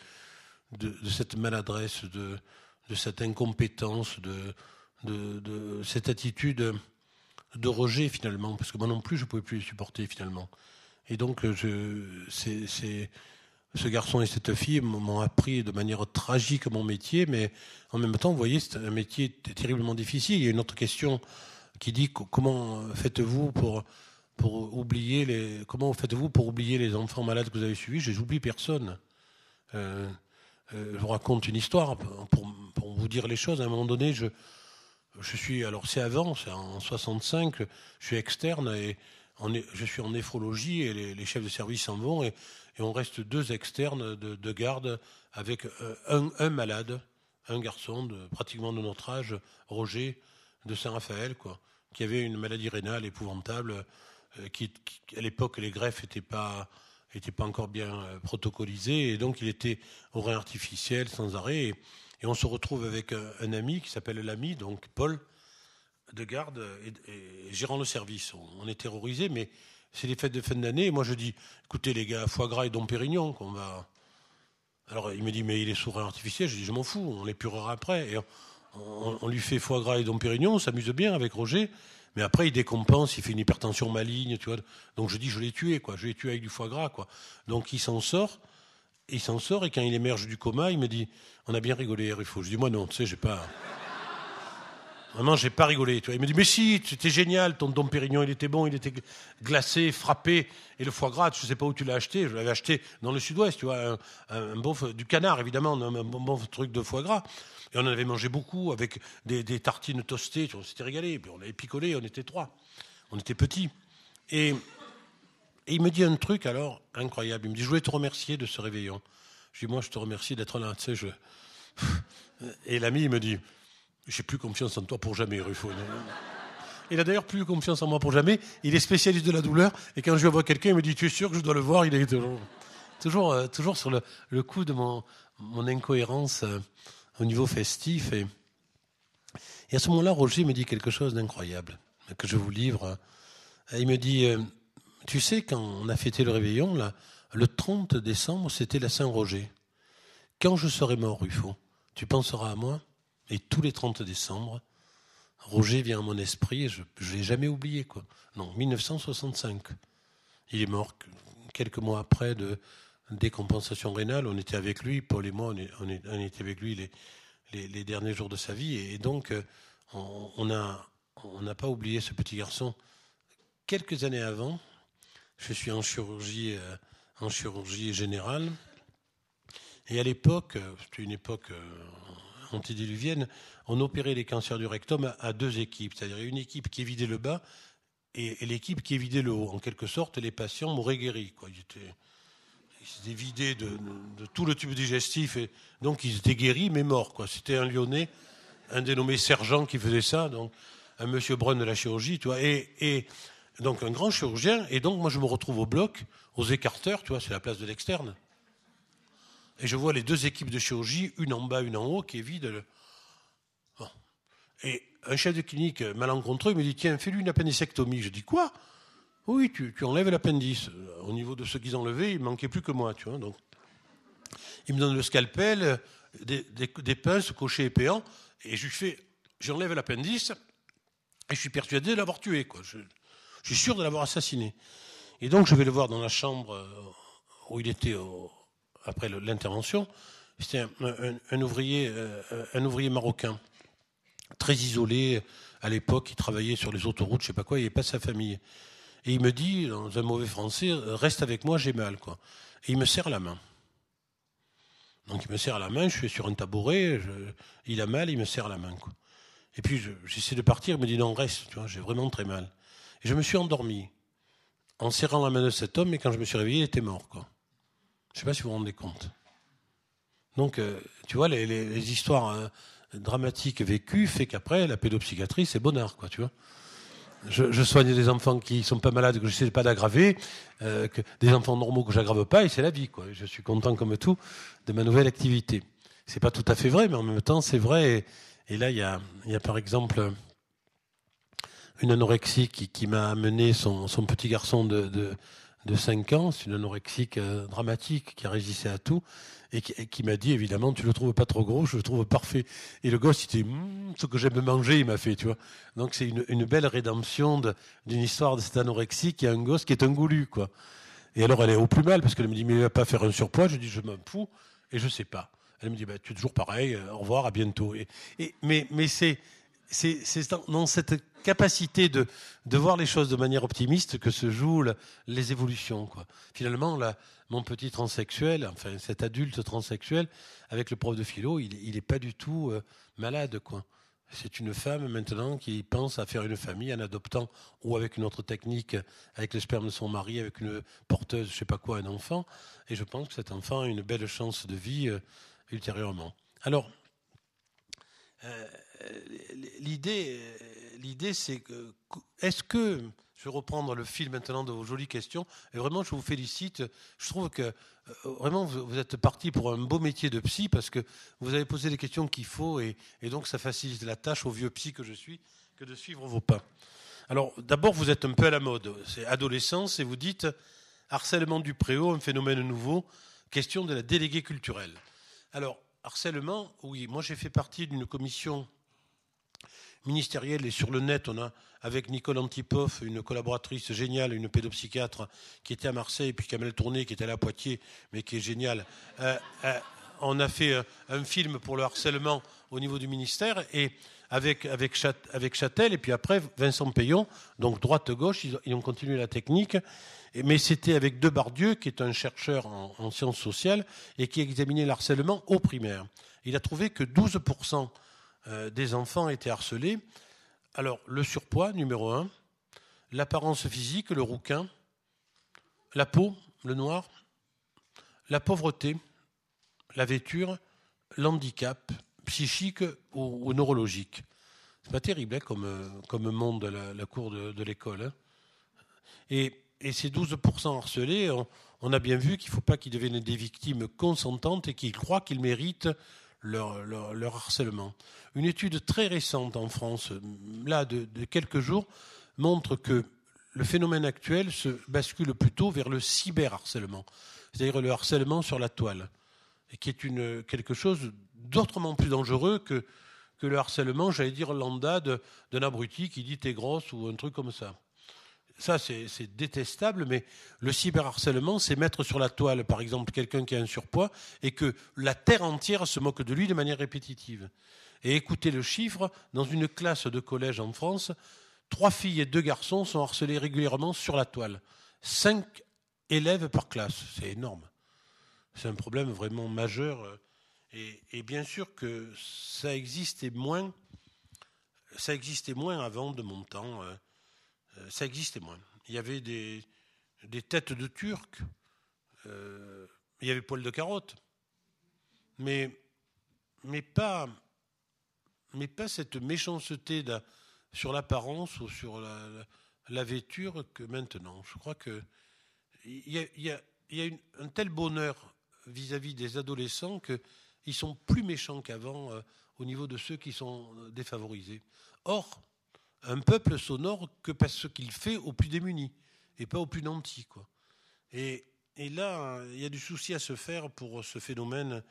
de, cette maladresse, de, de cette incompétence, de, de, cette attitude de rejet finalement, parce que moi non plus je pouvais plus les supporter finalement. Et donc, je, ce garçon et cette fille m'ont appris de manière tragique mon métier, mais en même temps, vous voyez, c'est un métier terriblement difficile. Il y a une autre question qui dit comment faites-vous pour, pour oublier les comment faites-vous pour oublier les enfants malades que vous avez suivis Je n'oublie personne. Euh, euh, je vous raconte une histoire pour, pour, vous dire les choses. À un moment donné, je, je suis alors c'est avant, c'est en 65, je suis externe et je suis en néphrologie et les, chefs de service s'en vont et, on reste deux externes de, garde avec euh, un, malade, un garçon pratiquement de notre âge, Roger de Saint-Raphaël, quoi, qui avait une maladie rénale épouvantable, euh, qui, à l'époque les greffes n'étaient pas n'étaient pas encore bien euh, protocolisées et donc il était au rein artificiel sans arrêt et, on se retrouve avec un ami qui s'appelle l'ami donc Paul de garde et, gérant le service. On, est terrorisé, mais c'est les fêtes de fin d'année. Moi, je dis, écoutez, les gars, foie gras et dom pérignon, qu'on va. Alors, il me dit, mais il est sourire artificiel. Je dis, je m'en fous, on l'épurera après. Et lui fait foie gras et dom pérignon, on s'amuse bien avec Roger. Mais après, il décompense, il fait une hypertension maligne, tu vois. Donc, je dis, je l'ai tué, quoi. Je l'ai tué avec du foie gras, quoi. Donc, il s'en sort. Il s'en sort, et quand il émerge du coma, il me dit, on a bien rigolé, Ruffo. Je dis, moi, non, tu sais, j'ai pas. Vraiment, j'ai pas rigolé. Il me dit, mais si, c'était génial, ton Dom Pérignon, il était bon, il était glacé, frappé. Et le foie gras, je sais pas où tu l'as acheté. Je l'avais acheté dans le sud-ouest, tu vois, un, bon, du canard, évidemment, un, bon, truc de foie gras. Et on en avait mangé beaucoup avec des, tartines toastées, on s'était régalé. Puis on avait picolé, on était trois. On était petits. Et, et il me dit un truc alors incroyable. Il me dit, je voulais te remercier de ce réveillon. Je dis, moi, je te remercie d'être là. Tu sais, je... Et l'ami, il me dit, j'ai plus confiance en toi pour jamais, Ruffo. Il a d'ailleurs plus confiance en moi pour jamais. Il est spécialiste de la douleur. Et quand je vois quelqu'un, il me dit Tu es sûr que je dois le voir? Il est toujours, toujours, euh, toujours sur le, coup de mon, mon incohérence euh, au niveau festif. Et, et à ce moment-là, Roger me dit quelque chose d'incroyable que je vous livre. Il me dit euh, Tu sais, quand on a fêté le réveillon, là, le 30 décembre, c'était la Saint-Roger. Quand je serai mort, Ruffo, tu penseras à moi et tous les 30 décembre, Roger vient à mon esprit et je ne l'ai jamais oublié. Non, 1965. Il est mort quelques mois après de décompensation rénale. On était avec lui, Paul et moi, on, était avec lui les, derniers jours de sa vie. Et, donc, euh, on n'a pas oublié ce petit garçon. Quelques années avant, je suis en chirurgie, euh, générale. Et à l'époque, euh, c'était une époque on opérait les cancers du rectum à, deux équipes, c'est-à-dire une équipe qui évitait le bas et, l'équipe qui évitait le haut. En quelque sorte, les patients mouraient guéris. Quoi. Ils, étaient, vidés de, tout le tube digestif, et donc ils étaient guéris mais morts. Quoi. C'était un Lyonnais, un dénommé sergent qui faisait ça, donc un monsieur Brun de la chirurgie, et, et donc un grand chirurgien. Et donc moi je me retrouve au bloc, aux écarteurs, tu vois, c'est la place de l'externe. Et je vois les deux équipes de chirurgie, une en bas, une en haut, qui est vide. Et un chef de clinique malencontreux me dit Tiens, fais-lui une appendicectomie. Je dis Quoi? Oui, tu, enlèves l'appendice. Au niveau de ceux qu'ils enlevaient, il ne manquait plus que moi. Tu vois, donc. Il me donne le scalpel, des, pinces, cochers et péants, et je lui fais j'enlève l'appendice et je suis persuadé de l'avoir tué. Quoi. Je, suis sûr de l'avoir assassiné. Et donc je vais le voir dans la chambre euh, où il était après l'intervention. C'était un, ouvrier, euh, un ouvrier marocain, très isolé à l'époque, il travaillait sur les autoroutes, je sais pas quoi, il n'y pas sa famille. Et il me dit, dans un mauvais français, reste avec moi, j'ai mal. Quoi. Et il me serre la main. Donc il me serre la main, je suis sur un tabouret, il a mal, il me serre la main. Quoi. Et puis j'essaie de partir, il me dit non, reste, j'ai vraiment très mal. Et je me suis endormi en serrant la main de cet homme, et quand je me suis réveillé, il était mort. Quoi. Je ne sais pas si vous vous rendez compte. Donc, euh, tu vois, les, histoires hein, dramatiques vécues fait qu'après, la pédopsychiatrie, c'est bonheur, quoi, tu vois. Je, soigne des enfants qui sont pas malades, que je sais pas d'aggraver, euh, des enfants normaux que j'aggrave pas, et c'est la vie, quoi. Je suis content comme tout de ma nouvelle activité. C'est pas tout à fait vrai, mais en même temps, c'est vrai. Et, là, il y a, y a, par exemple une anorexie qui, qui m'a amené son, son, petit garçon de, de 5 ans. C'est une anorexique euh, dramatique qui résisté à tout et qui, m'a dit évidemment tu le trouves pas trop gros, je le trouve parfait. Et le gosse il était mmm, ce que j'aime manger, il m'a fait, tu vois. Donc c'est une, belle rédemption d'une histoire de cette anorexie qui a un gosse qui est un goulu, quoi. Et alors elle est au plus mal parce qu'elle me dit mais il va pas faire un surpoids, je dis je m'en fous et je sais pas. Elle me dit bah, tu es toujours pareil, au revoir, à bientôt. Et, mais mais c'est c'est dans cette capacité de, de voir les choses de manière optimiste que se jouent les évolutions. Finalement, là, mon petit transsexuel, enfin cet adulte transsexuel, avec le prof de philo, il n'est pas du tout euh, malade. C'est une femme maintenant qui pense à faire une famille en adoptant ou avec une autre technique, avec le sperme de son mari, avec une porteuse, je sais pas quoi, un enfant. Et je pense que cet enfant a une belle chance de vie euh, ultérieurement. Alors, euh, l'idée, l'idée, c'est que, est-ce que, je vais reprendre le fil maintenant de vos jolies questions, et vraiment, je vous félicite. Je trouve que, euh, vraiment, vous, êtes parti pour un beau métier de psy, parce que vous avez posé les questions qu'il faut, et, donc ça facilite la tâche au vieux psy que je suis, que de suivre vos pas. Alors, d'abord, vous êtes un peu à la mode. C'est adolescence, et vous dites harcèlement du préau, un phénomène nouveau, question de la déléguée culturelle. Alors, harcèlement, oui, moi j'ai fait partie d'une commission ministérielle et sur le net, on a avec Nicole Antipov, une collaboratrice géniale, une pédopsychiatre qui était à Marseille, et puis Kamel Tourné qui était à Poitiers, mais qui est géniale. Euh, euh, on a fait euh, un film pour le harcèlement au niveau du ministère et avec, avec, Châtel et puis après Vincent Payon, donc droite-gauche, ils, ont continué la technique. Mais c'était avec Debardieu, qui est un chercheur en, en sciences sociales et qui examinait le harcèlement au primaire. Il a trouvé que 12% euh, des enfants étaient harcelés. Alors, le surpoids, numéro un, l'apparence physique, le rouquin, la peau, le noir, la pauvreté, la vêture, l'handicap psychique ou, neurologique. C'est pas terrible hein, comme, euh, comme monde la, cour de, l'école. Hein. Et, ces 12% harcelés, on, a bien vu qu'il ne faut pas qu'ils deviennent des victimes consentantes et qu'ils croient qu'ils méritent leur, harcèlement. Une étude très récente en France, là de, quelques jours, montre que le phénomène actuel se bascule plutôt vers le cyberharcèlement, c'est-à-dire le harcèlement sur la toile, et qui est une, quelque chose d'autrement plus dangereux que, que le harcèlement, j'allais dire, lambda d'un abruti qui dit t'es grosse ou un truc comme ça ça c'est détestable, mais le cyberharcèlement, c'est mettre sur la toile, par exemple, quelqu'un qui a un surpoids et que la terre entière se moque de lui de manière répétitive. Et écoutez le chiffre, dans une classe de collège en France, trois filles et deux garçons sont harcelés régulièrement sur la toile. Cinq élèves par classe, c'est énorme. C'est un problème vraiment majeur. Et, et, bien sûr que ça existait moins, ça existait moins avant de mon temps. Euh, ça existait moins. Il y avait des, têtes de Turcs, euh, il y avait poil de carotte, mais, mais, pas, mais pas cette méchanceté sur l'apparence ou sur la, vêture que maintenant. Je crois qu'il y a, y y a un tel bonheur vis-à-vis des adolescents qu'ils sont plus méchants qu'avant euh, au niveau de ceux qui sont défavorisés. Or, un peuple s'honore que parce qu'il fait aux plus démunis et pas aux plus nantis. Quoi. Et, là, il y a du souci à se faire pour ce phénomène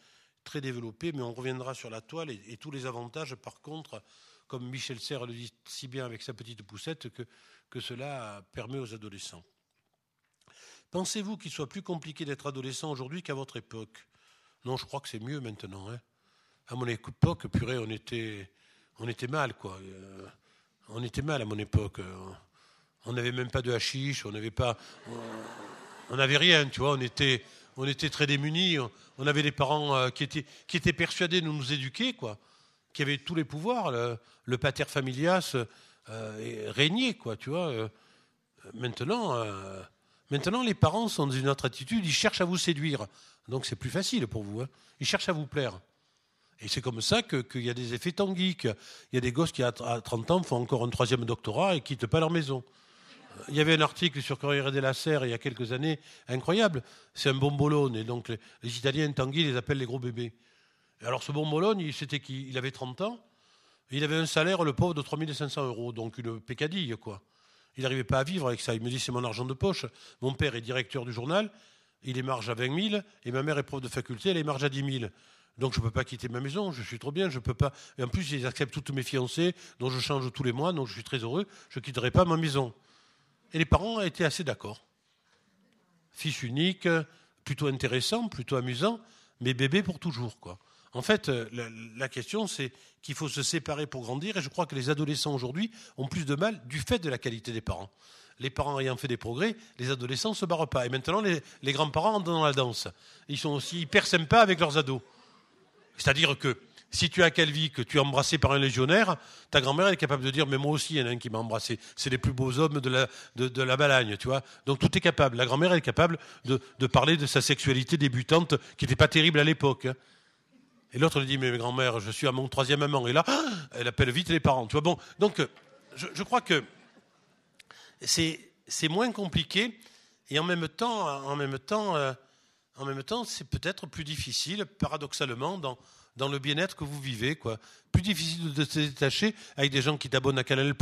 très développé, mais on reviendra sur la toile et, tous les avantages, par contre, comme Michel Serres le dit si bien avec sa petite poussette, que, que cela permet aux adolescents. Pensez-vous qu'il soit plus compliqué d'être adolescent aujourd'hui qu'à votre époque? Non, je crois que c'est mieux maintenant. Hein. À mon époque, purée, on était, on était mal, quoi. Euh, on était mal à mon époque. On n'avait même pas de hashish, on n'avait pas, on n'avait rien, tu vois. On était, on était très démunis. On avait des parents euh, qui étaient, qui étaient persuadés de nous éduquer, quoi. Qui avaient tous les pouvoirs. Le, pater familias euh, régnait, quoi, tu vois. Euh, maintenant, maintenant, les parents sont dans une autre attitude. Ils cherchent à vous séduire. Donc c'est plus facile pour vous. Hein. Ils cherchent à vous plaire. Et c'est comme ça qu'il y a des effets Tanguy. Il y a des gosses qui, à 30 ans, font encore un troisième doctorat et quittent pas leur maison. Il y avait un article sur Corriere della Sera il y a quelques années, incroyable. C'est un bombolone. Et donc, les, Italiens, Tanguy, les appellent les gros bébés. alors, ce bombolone, c'était qui Il avait 30 ans. Il avait un salaire, le pauvre, de 3500 euros. Donc, une pécadille, quoi. Il n'arrivait pas à vivre avec ça. Il me dit, c'est mon argent de poche. Mon père est directeur du journal. Il est marge à 20 000. Et ma mère est prof de faculté. Elle est marge à 10 000. Donc je ne peux pas quitter ma maison, je suis trop bien, je peux pas. Et en plus, ils acceptent toutes mes fiancées, dont je change tous les mois, donc je suis très heureux. Je ne quitterai pas ma maison. Et les parents étaient assez d'accord. Fils unique, plutôt intéressant, plutôt amusant, mais bébé pour toujours. Quoi. En fait, euh, la, question, c'est qu'il faut se séparer pour grandir, et je crois que les adolescents aujourd'hui ont plus de mal du fait de la qualité des parents. Les parents ayant fait des progrès, les adolescents ne se barrent pas. Et maintenant, les, les grands-parents entrent dans la danse. Ils sont aussi hyper sympas avec leurs ados. C'est-à-dire que si tu as Calvi, que tu es embrassé par un légionnaire, ta grand-mère est capable de dire Mais moi aussi, il y en a un qui m'a embrassé. C'est les plus beaux hommes de la, de, la Balagne, tu vois. Donc tout est capable. La grand-mère est capable de, parler de sa sexualité débutante, qui n'était pas terrible à l'époque. Hein. Et l'autre lui dit Mais grand-mère, je suis à mon troisième amant. Et là, elle appelle vite les parents. Tu vois, bon. Donc, je, crois que c'est, moins compliqué. Et en même temps, en même temps, euh, en même temps, c'est peut-être plus difficile, paradoxalement, dans, dans le bien-être que vous vivez. Quoi. Plus difficile de se détacher avec des gens qui t'abonnent à Canal+,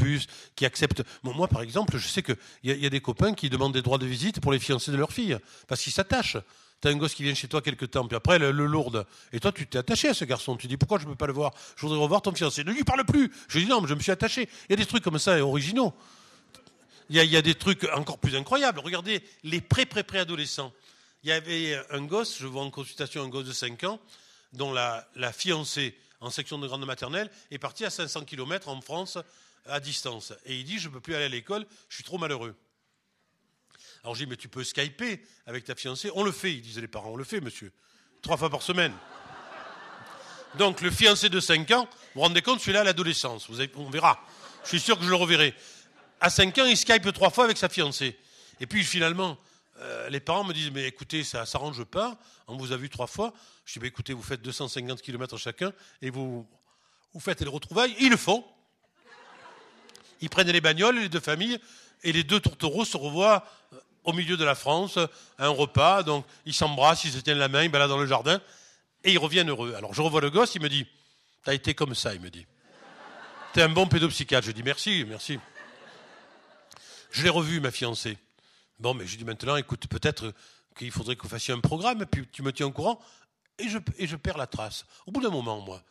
qui acceptent... moi, par exemple, je sais qu'il y, y, a des copains qui demandent des droits de visite pour les fiancés de leur fille, parce qu'ils s'attachent. T'as un gosse qui vient chez toi quelque temps, puis après, le, lourde. Et toi, tu t'es attaché à ce garçon. Tu dis, pourquoi je ne peux pas le voir? Je voudrais revoir ton fiancé. Ne lui parle plus. Je dis, non, mais je me suis attaché. Il y a des trucs comme ça, originaux. Il y a, il y a des trucs encore plus incroyables. Regardez les pré-pré-pré-adolescents. Il y avait un gosse, je vois en consultation un gosse de 5 ans, dont la, fiancée en section de grande maternelle est partie à 500 km en France à distance. Et il dit, je ne peux plus aller à l'école, je suis trop malheureux. Alors je dis, mais tu peux skyper avec ta fiancée. On le fait, ils disaient les parents, on le fait, monsieur. Trois fois par semaine. Donc le fiancé de 5 ans, vous vous rendez compte, celui-là à l'adolescence. on verra. Je suis sûr que je le reverrai. À 5 ans, il skype trois fois avec sa fiancée. Et puis finalement, euh, les parents me disent, mais écoutez, ça s'arrange pas, on vous a vu trois fois. Je dis, mais écoutez, vous faites 250 km chacun et vous, vous faites les retrouvailles. Ils le font. Ils prennent les bagnoles, les deux familles, et les deux tourtereaux se revoient euh, au milieu de la France, à un repas, donc ils s'embrassent, ils se tiennent la main, ils baladent dans le jardin, et ils reviennent heureux. Alors je revois le gosse, il me dit, t'as été comme ça, il me dit. T'es un bon pédopsychiatre. Je dis, merci, merci. Je l'ai revu, ma fiancée. Bon, mais je dis maintenant, écoute, peut-être qu'il faudrait que vous fassiez un programme, puis tu me tiens au courant, et je, et je perds la trace. Au bout d'un moment, moi,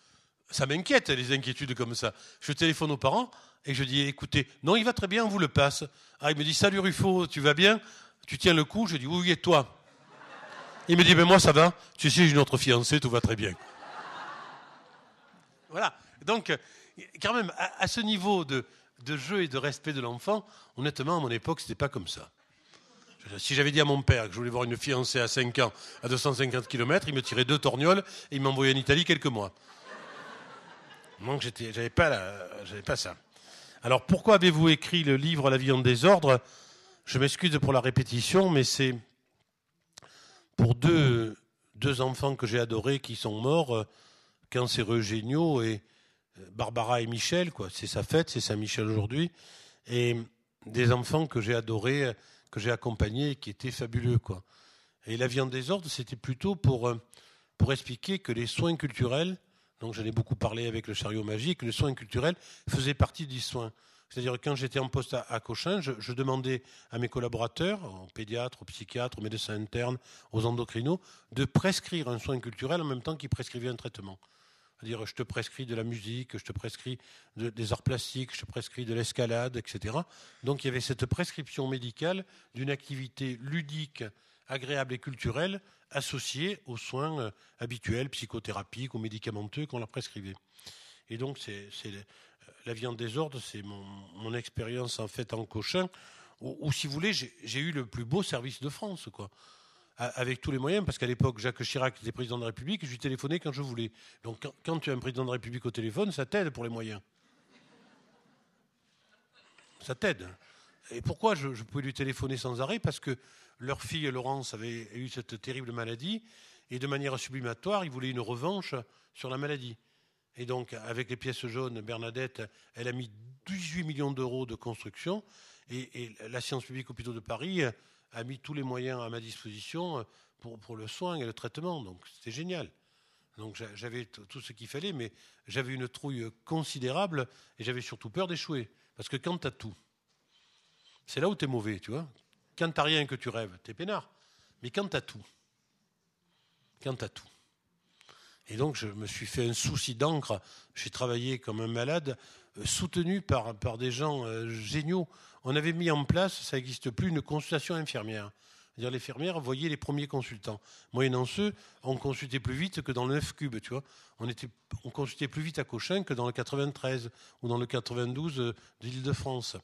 ça m'inquiète, les inquiétudes comme ça. Je téléphone aux parents, et je dis, écoutez, non, il va très bien, on vous le passe. Ah, il me dit, salut Ruffo, tu vas bien? Tu tiens le coup? Je dis, oui, et toi? Il me dit, ben moi, ça va. Tu sais, j'ai une autre fiancée, tout va très bien. Voilà. Donc, quand même, à, ce niveau de, de jeu et de respect de l'enfant, honnêtement, à mon époque, c'était pas comme ça. Si j'avais dit à mon père que je voulais voir une fiancée à 5 ans à 250 km, il me tirait deux torgnoles et il m'envoyait en Italie quelques mois. Donc j'avais pas, pas ça. Alors pourquoi avez-vous écrit le livre La vie en désordre? Je m'excuse pour la répétition, mais c'est pour deux, deux enfants que j'ai adorés qui sont morts, euh, cancéreux géniaux, et euh, Barbara et Michel, quoi. C'est sa fête, c'est Saint-Michel aujourd'hui. Et des enfants que j'ai adorés que j'ai accompagné et qui était fabuleux. Quoi. Et la vie en désordre, c'était plutôt pour, euh, pour expliquer que les soins culturels, donc j'en ai beaucoup parlé avec le chariot magique, les soins culturels faisaient partie des soins. C'est-à-dire quand j'étais en poste à, Cochin, je, demandais à mes collaborateurs, aux pédiatres, aux psychiatres, aux médecins internes, aux endocrinos, de prescrire un soin culturel en même temps qu'ils prescrivaient un traitement. C'est-à-dire, je te prescris de la musique, je te prescris des arts plastiques, je te prescris de l'escalade, etc. Donc, il y avait cette prescription médicale d'une activité ludique, agréable et culturelle associée aux soins euh, habituels, psychothérapiques ou médicamenteux qu'on leur prescrivait. Et donc, c'est la vie en désordre, c'est mon, expérience en fait en Cochin, où, si vous voulez, j'ai eu le plus beau service de France, quoi avec tous les moyens, parce qu'à l'époque, Jacques Chirac était président de la République, je lui téléphonais quand je voulais. Donc quand, tu as un président de la République au téléphone, ça t'aide pour les moyens. Ça t'aide. Et pourquoi je, pouvais lui téléphoner sans arrêt? Parce que leur fille, Laurence, avait eu cette terrible maladie, et de manière sublimatoire, ils voulaient une revanche sur la maladie. Et donc, avec les pièces jaunes, Bernadette, elle a mis 18 millions d'euros de construction, et, et la science publique hôpitaux de Paris a mis tous les moyens à ma disposition euh, pour, pour le soin et le traitement. Donc c'était génial. Donc j'avais tout ce qu'il fallait, mais j'avais une trouille considérable et j'avais surtout peur d'échouer. Parce que quand tu as tout, c'est là où tu es mauvais, tu vois. Quand tu rien que tu rêves, tu es peinard. Mais quand tu as tout, quand tu as tout. Et donc je me suis fait un souci d'encre. J'ai travaillé comme un malade, euh, soutenu par, par des gens euh, géniaux on avait mis en place, ça n'existe plus, une consultation infirmière. C'est-à-dire l'infirmière voyait les premiers consultants. Moyennant ceux, on consultait plus vite que dans le 9 cube, tu vois. On, consultait plus vite à Cochin que dans le 93 ou dans le 92 de l'île de France.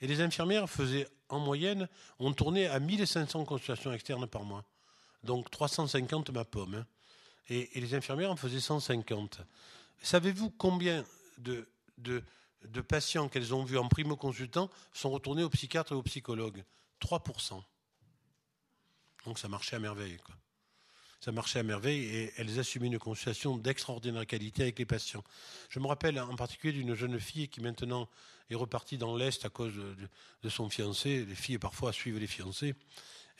Et les infirmières faisaient, en moyenne, on tournait à 1500 consultations externes par mois. Donc 350 ma pomme. Hein. Et, les infirmières en faisaient 150. Savez-vous combien de de patients qu'elles ont vus en primo-consultant sont retournés au psychiatre et au psychologue. 3%. Donc ça marchait à merveille. Ça marchait à merveille et elles assumaient une consultation d'extraordinaire qualité avec les patients. Je me rappelle en particulier d'une jeune fille qui maintenant est repartie dans l'Est à cause de, de, son fiancé. Les filles parfois suivent les fiancés.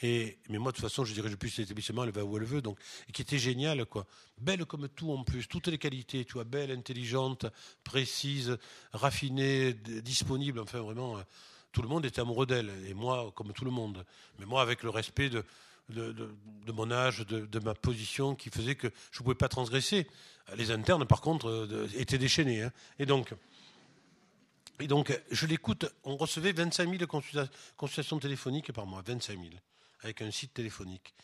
Et, mais moi, de toute façon, je dirige plus cet établissement, elle va où elle veut, donc, et qui était géniale, quoi. Belle comme tout en plus, toutes les qualités, tu vois, belle, intelligente, précise, raffinée, disponible, enfin vraiment, euh, tout le monde était amoureux d'elle, et moi, comme tout le monde. Mais moi, avec le respect de, de, mon âge, de, de, ma position, qui faisait que je ne pouvais pas transgresser. Les internes, par contre, euh, étaient déchaînés. Hein. Et donc, et donc, je l'écoute, on recevait 25 000 consultations téléphoniques par mois, 25 000 avec un site téléphonique.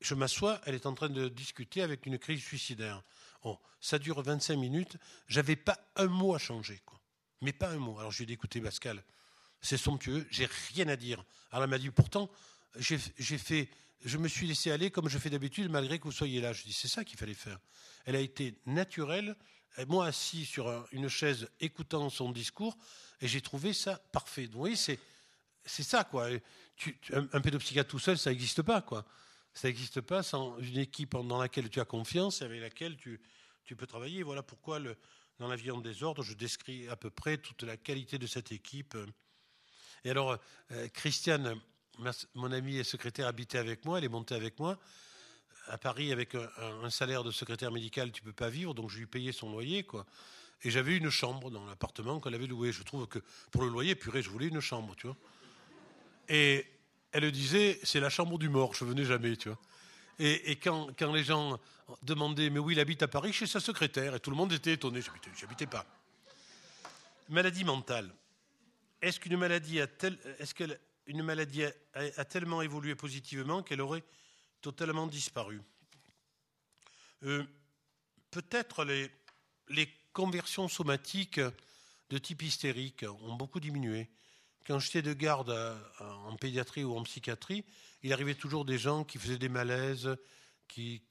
Je m'assois, elle est en train de discuter avec une crise suicidaire. Oh, ça dure 25 minutes, j'avais pas un mot à changer, quoi. Mais pas un mot. Alors je lui ai dit, écoutez Pascal, c'est somptueux, j'ai rien à dire. Alors elle m'a dit, pourtant, j'ai fait, je me suis laissé aller comme je fais d'habitude, malgré que vous soyez là. Je dis, c'est ça qu'il fallait faire. Elle a été naturelle, moi assis sur une chaise écoutant son discours, et j'ai trouvé ça parfait. vous voyez, c'est c'est ça, quoi. Un, pédopsychiatre tout seul, ça n'existe pas, quoi. Ça n'existe pas sans une équipe dans laquelle tu as confiance et avec laquelle tu, peux travailler. Voilà pourquoi, dans la vie en désordre, je décris à peu près toute la qualité de cette équipe. Et alors, euh, Christiane, mon amie et secrétaire, habitait avec moi, elle est montée avec moi. À Paris, avec un, salaire de secrétaire médical, tu peux pas vivre, donc je lui payais son loyer, quoi. Et j'avais une chambre dans l'appartement qu'elle avait loué. Je trouve que pour le loyer, purée, je voulais une chambre, tu vois. Et elle disait, c'est la chambre du mort, je venais jamais, tu vois. Et, quand, les gens demandaient, mais où il habite à Paris, chez sa secrétaire, et tout le monde était étonné, j'habitais pas. Maladie mentale. Est-ce qu'une maladie a, a, tellement évolué positivement qu'elle aurait totalement disparu? Euh, Peut-être les conversions somatiques de type hystérique ont beaucoup diminué quand j'étais de garde en pédiatrie ou en psychiatrie, il arrivait toujours des gens qui faisaient des malaises, qui,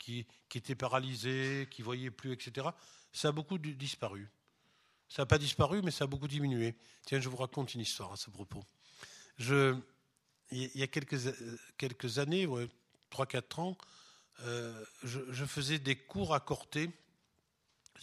étaient paralysés, qui voyaient plus, etc. Ça a beaucoup disparu. Ça n'a pas disparu, mais ça a beaucoup diminué. Tiens, je vous raconte une histoire à ce propos. il y a quelques, années, 3-4 ans, euh, je, faisais des cours à Corté,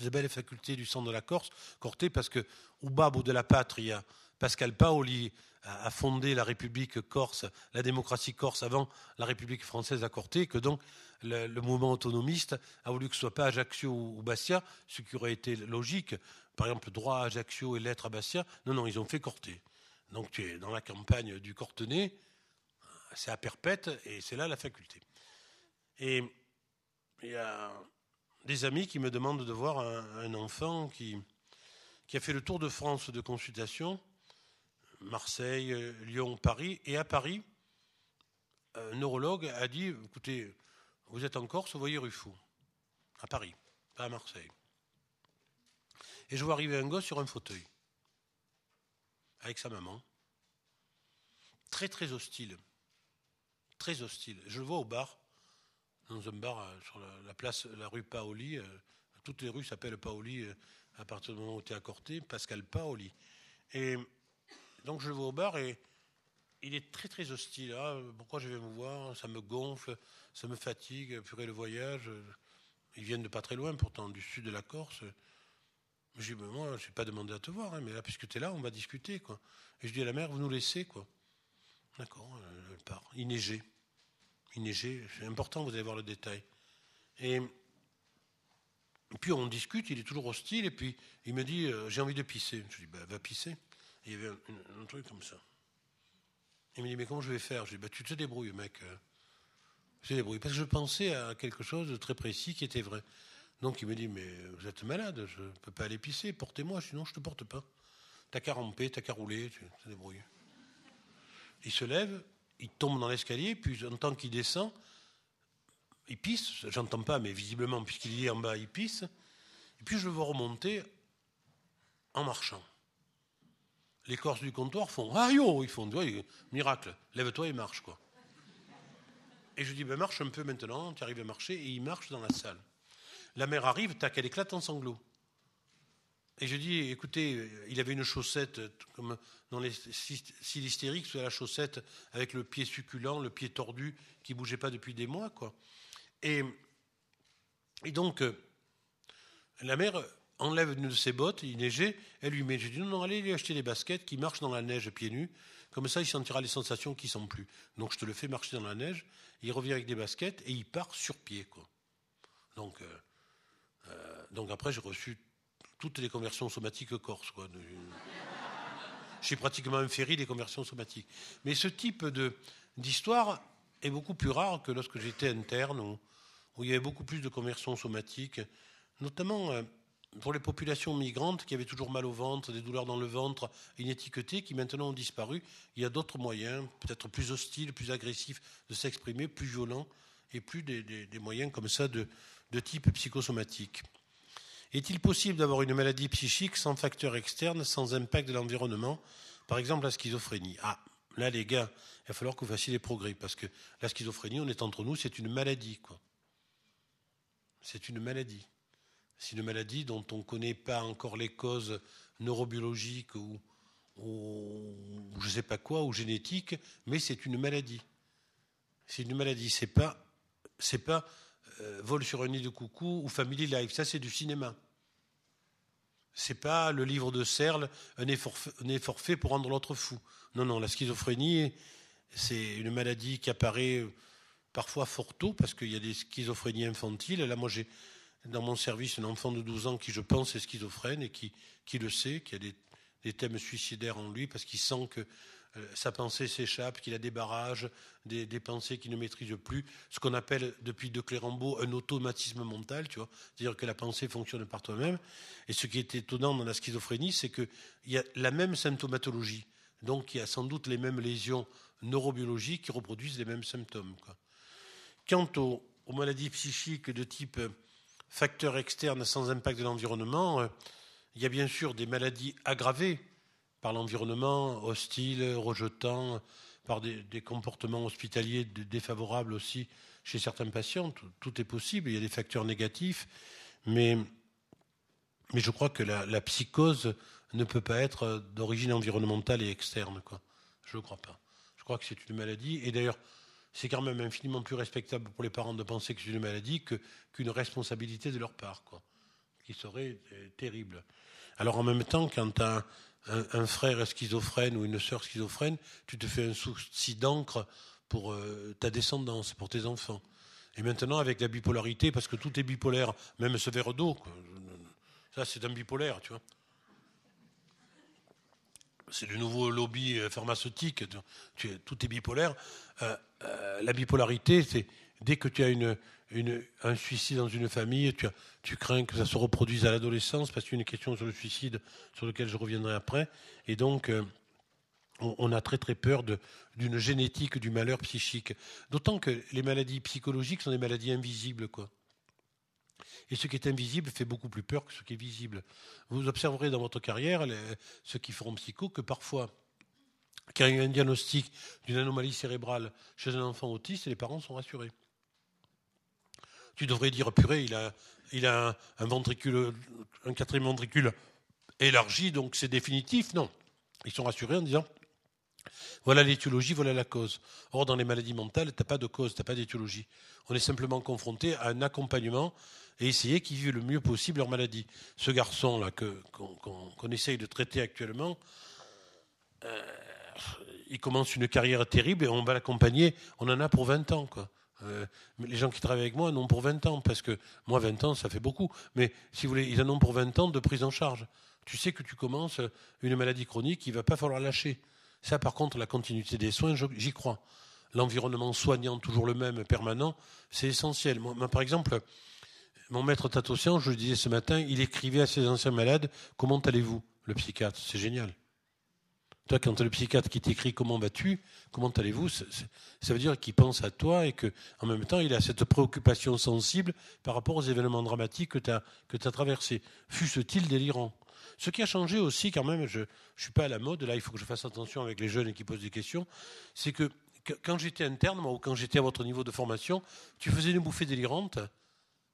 les belles facultés du centre de la Corse. Corté parce que, au bas de la patrie, Pascal Paoli a fondé la République corse, la démocratie corse avant la République française à Corté, que donc le, mouvement autonomiste a voulu que ce soit pas Ajaccio ou Bastia, ce qui aurait été logique. Par exemple, droit à Ajaccio et lettre à Bastia. Non, non, ils ont fait Corté. Donc tu es dans la campagne du Cortenay, c'est à perpète, et c'est là la faculté. Et il y a des amis qui me demandent de voir un, enfant qui, qui a fait le tour de France de consultation, Marseille, Lyon, Paris, et à Paris, un neurologue a dit, écoutez, vous êtes en Corse, vous voyez Ruffo, à Paris, pas à Marseille. Et je vois arriver un gosse sur un fauteuil, avec sa maman, très très hostile, très hostile. Je le vois au bar, dans un bar euh, sur la, place, la rue Paoli. Euh, toutes les rues s'appellent Paoli euh, à partir du moment où tu es accorté, Pascal Paoli. Donc je le vois au bar et il est très très hostile. Ah, pourquoi je vais me voir? Ça me gonfle, ça me fatigue, purée le voyage. Ils viennent de pas très loin pourtant, du sud de la Corse. Je dis, ben, moi, je n'ai pas demandé à te voir, hein, mais là, puisque tu es là, on va discuter. Quoi. Et je dis à la mère, vous nous laissez. quoi. D'accord, elle part. Il neigeait. Il neigeait, c'est important, vous allez voir le détail. Et, puis on discute, il est toujours hostile, et puis il me dit, euh, j'ai envie de pisser. Je dis, ben, va pisser. Il y avait un, truc comme ça. Il me dit, mais comment je vais faire? Je dis, bah, tu te débrouilles, mec. Je te débrouille. Parce que je pensais à quelque chose de très précis qui était vrai. Donc il me dit, mais vous êtes malade, je ne peux pas aller pisser, portez-moi, sinon je ne te porte pas. T'as qu'à ramper, t'as qu'à rouler, tu te débrouilles. Il se lève, il tombe dans l'escalier, puis en tant qu'il descend, il pisse, j'entends pas, mais visiblement, puisqu'il est en bas, il pisse, et puis je le vois remonter en marchant. Les Corses du comptoir font Ah yo Ils font miracle, lève-toi et marche, quoi. Et je dis ben, marche un peu maintenant, tu arrives à marcher, et il marche dans la salle. La mère arrive, tac, elle éclate en sanglots. Et je dis, écoutez, il avait une chaussette, comme dans les cils hystériques, la chaussette avec le pied succulent, le pied tordu, qui bougeait pas depuis des mois, quoi. Et, et donc, euh, la mère enlève une de ses bottes, il neigeait, elle lui met. Je dis, non, non, allez lui acheter des baskets qui marchent dans la neige pieds nus, comme ça il sentira les sensations qui sont plus. Donc je te le fais marcher dans la neige, il revient avec des baskets et il part sur pied. Donc, euh, euh, donc après, j'ai reçu toutes les conversions somatiques corse. Quoi. J'ai pratiquement un ferry des conversions somatiques. Mais ce type d'histoire est beaucoup plus rare que lorsque j'étais interne, où, il y avait beaucoup plus de conversions somatiques, notamment euh, pour les populations migrantes qui avaient toujours mal au ventre, des douleurs dans le ventre, inétiquetées, qui maintenant ont disparu. Il y a d'autres moyens, peut-être plus hostiles, plus agressifs de s'exprimer, plus violents, et plus des, moyens comme ça de type psychosomatique. Est-il possible d'avoir une maladie psychique sans facteur externe, sans impact de l'environnement Par exemple, la schizophrénie? Ah, là, les gars, il va falloir que vous fassiez des progrès, parce que la schizophrénie, on est entre nous, c'est une maladie. C'est une maladie. C'est une maladie dont on ne connaît pas encore les causes neurobiologiques ou, je ne sais pas quoi, ou génétiques, mais c'est une maladie. C'est une maladie. C'est pas, pas euh, Vol sur un nid de coucou ou Family Life. Ça, c'est du cinéma. C'est pas le livre de Serle, un effort, fait pour rendre l'autre fou. Non, non, la schizophrénie, c'est une maladie qui apparaît parfois fort tôt, parce qu'il y a des schizophrénies infantiles. Là, moi, j'ai dans mon service un enfant de 12 ans qui, je pense, est schizophrène et qui, qui le sait, qui a des, thèmes suicidaires en lui, parce qu'il sent que euh, sa pensée s'échappe, qu'il a des barrages, des, pensées qu'il ne maîtrise plus, ce qu'on appelle depuis De Clérambault un automatisme mental, tu vois, c'est-à-dire que la pensée fonctionne par toi-même. Et ce qui est étonnant dans la schizophrénie, c'est qu'il y a la même symptomatologie, donc il y a sans doute les mêmes lésions neurobiologiques qui reproduisent les mêmes symptômes. Quant aux, maladies psychiques de type facteur externe sans impact de l'environnement, euh, il y a bien sûr des maladies aggravées par l'environnement hostile, rejetant, par des, comportements hospitaliers défavorables aussi chez certains patients. Tout, est possible, il y a des facteurs négatifs, mais, mais je crois que la, psychose ne peut pas être d'origine environnementale et externe. Je ne crois pas. Je crois que c'est une maladie, et d'ailleurs, c'est quand même infiniment plus respectable pour les parents de penser que c'est une maladie qu'une responsabilité de leur part, quoi, qui serait euh, terrible. Alors en même temps, quand un, un, frère schizophrène ou une sœur schizophrène, tu te fais un souci d'encre pour euh, ta descendance, pour tes enfants. Et maintenant, avec la bipolarité, parce que tout est bipolaire, même ce verre d'eau, ça c'est un bipolaire, tu vois. C'est le nouveau lobby euh, pharmaceutique, tout est bipolaire. La bipolarité, c'est dès que tu as un suicide dans une famille, tu, tu crains que ça se reproduise à l'adolescence, parce qu'il y a une question sur le suicide sur laquelle je reviendrai après. Et donc, euh, on, a très très peur d'une génétique du malheur psychique. D'autant que les maladies psychologiques sont des maladies invisibles, quoi. Et ce qui est invisible fait beaucoup plus peur que ce qui est visible. Vous observerez dans votre carrière, ceux qui feront psycho, que parfois, quand il y a un diagnostic d'une anomalie cérébrale chez un enfant autiste, les parents sont rassurés. Tu devrais dire, purée, il a, un, ventricule, un quatrième ventricule élargi, donc c'est définitif. Non. Ils sont rassurés en disant, voilà l'étiologie, voilà la cause. Or, dans les maladies mentales, tu n'as pas de cause, tu n'as pas d'étiologie. On est simplement confronté à un accompagnement et essayer qu'ils vivent le mieux possible leur maladie. Ce garçon-là qu'on essaye de traiter actuellement, euh, il commence une carrière terrible et on va l'accompagner. On en a pour 20 ans. Quoi. Euh, les gens qui travaillent avec moi en ont pour 20 ans, parce que moi, 20 ans, ça fait beaucoup. Mais si vous voulez, ils en ont pour 20 ans de prise en charge. Tu sais que tu commences une maladie chronique, il ne va pas falloir lâcher. Ça, par contre, la continuité des soins, j'y crois. L'environnement soignant, toujours le même, permanent, c'est essentiel. Par exemple, mon maître Tatosian, je le disais ce matin, il écrivait à ses anciens malades Comment allez-vous? Le psychiatre, c'est génial. Toi, quand le psychiatre qui t'écrit comment vas-tu, comment allez-vous, ça veut dire qu'il pense à toi et qu'en même temps, il a cette préoccupation sensible par rapport aux événements dramatiques que tu as, que as traversés. Fût-ce-t-il délirant? Ce qui a changé aussi, quand même, je ne suis pas à la mode, là, il faut que je fasse attention avec les jeunes qui posent des questions, c'est que quand j'étais interne, ou quand j'étais à votre niveau de formation, tu faisais une bouffée délirante,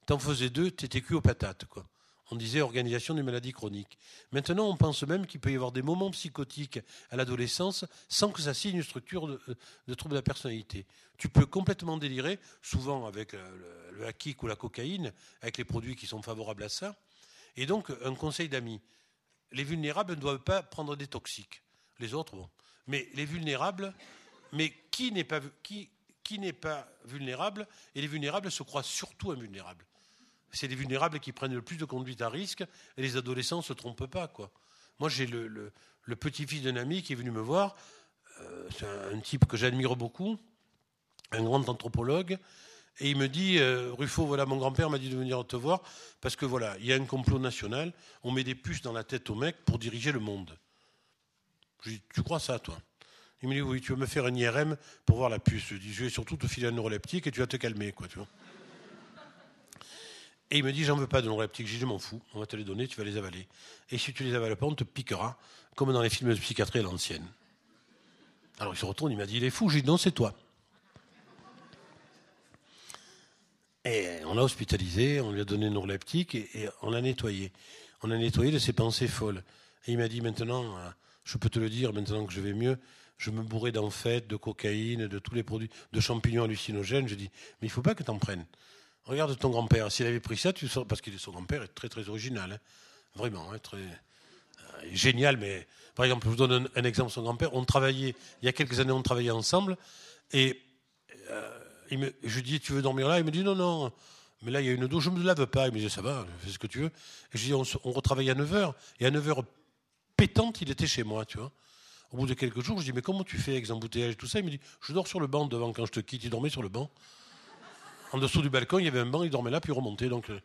t'en faisais deux, t'étais cuit aux patates, quoi on disait organisation des maladies chroniques. Maintenant, on pense même qu'il peut y avoir des moments psychotiques à l'adolescence sans que ça signe une structure de, de, trouble de la personnalité. Tu peux complètement délirer, souvent avec le, le, ou la cocaïne, avec les produits qui sont favorables à ça. Et donc, un conseil d'amis. Les vulnérables ne doivent pas prendre des toxiques. Les autres, bon. Mais les vulnérables, mais qui n'est pas, qui n'est pas vulnérable? Et les vulnérables se croient surtout invulnérables c'est les vulnérables qui prennent le plus de conduite à risque, et les adolescents ne se trompent pas. Moi, j'ai le, petit-fils d'un ami qui est venu me voir, euh, c'est un, type que j'admire beaucoup, un grand anthropologue, et il me dit, euh, Ruffo, voilà, mon grand-père m'a dit de venir te voir, parce que voilà, il y a un complot national, on met des puces dans la tête aux mecs pour diriger le monde. Je dis, tu crois ça, toi? Il me dit, oui, tu veux me faire un IRM pour voir la puce. Je dis, je vais surtout te filer un neuroleptique et tu vas te calmer, quoi. Et il me dit, j'en veux pas de neuroleptiques. J'ai dit, je m'en fous, on va te les donner, tu vas les avaler. Et si tu les avales pas, on te piquera, comme dans les films de psychiatrie à l'ancienne. Alors il se retourne, il m'a dit, il est fou. J'ai dit, non, c'est toi. Et on l'a hospitalisé, on lui a donné une neuroleptique et, et on l'a nettoyé. On a nettoyé de ses pensées folles. Et il m'a dit, maintenant, euh, je peux te le dire, maintenant que je vais mieux, je me bourrais d'enfêtes, de cocaïne, de tous les produits, de champignons hallucinogènes. Je dis, mais il ne faut pas que tu en prennes. Regarde ton grand-père. S'il avait pris ça, tu parce que son grand-père est très très original, hein. vraiment, hein, très euh, génial. Mais par exemple, je vous donne un, exemple. Son grand-père, on travaillait il y a quelques années, on travaillait ensemble, et euh, je lui dis, tu veux dormir là? Il me dit non non. Mais là, il y a une douche, je ne me lave pas. Il me dit, ça va, fais ce que tu veux. Et je dis, on, on retravaille à 9h. Et à 9h pétante, il était chez moi, tu vois. Au bout de quelques jours, je dis, mais comment tu fais avec les embouteillages et tout ça? Il me dit, je dors sur le banc devant quand je te quitte. Il dormait sur le banc. En dessous du balcon, il y avait un banc, il dormait là, puis il remontait. Donc, euh,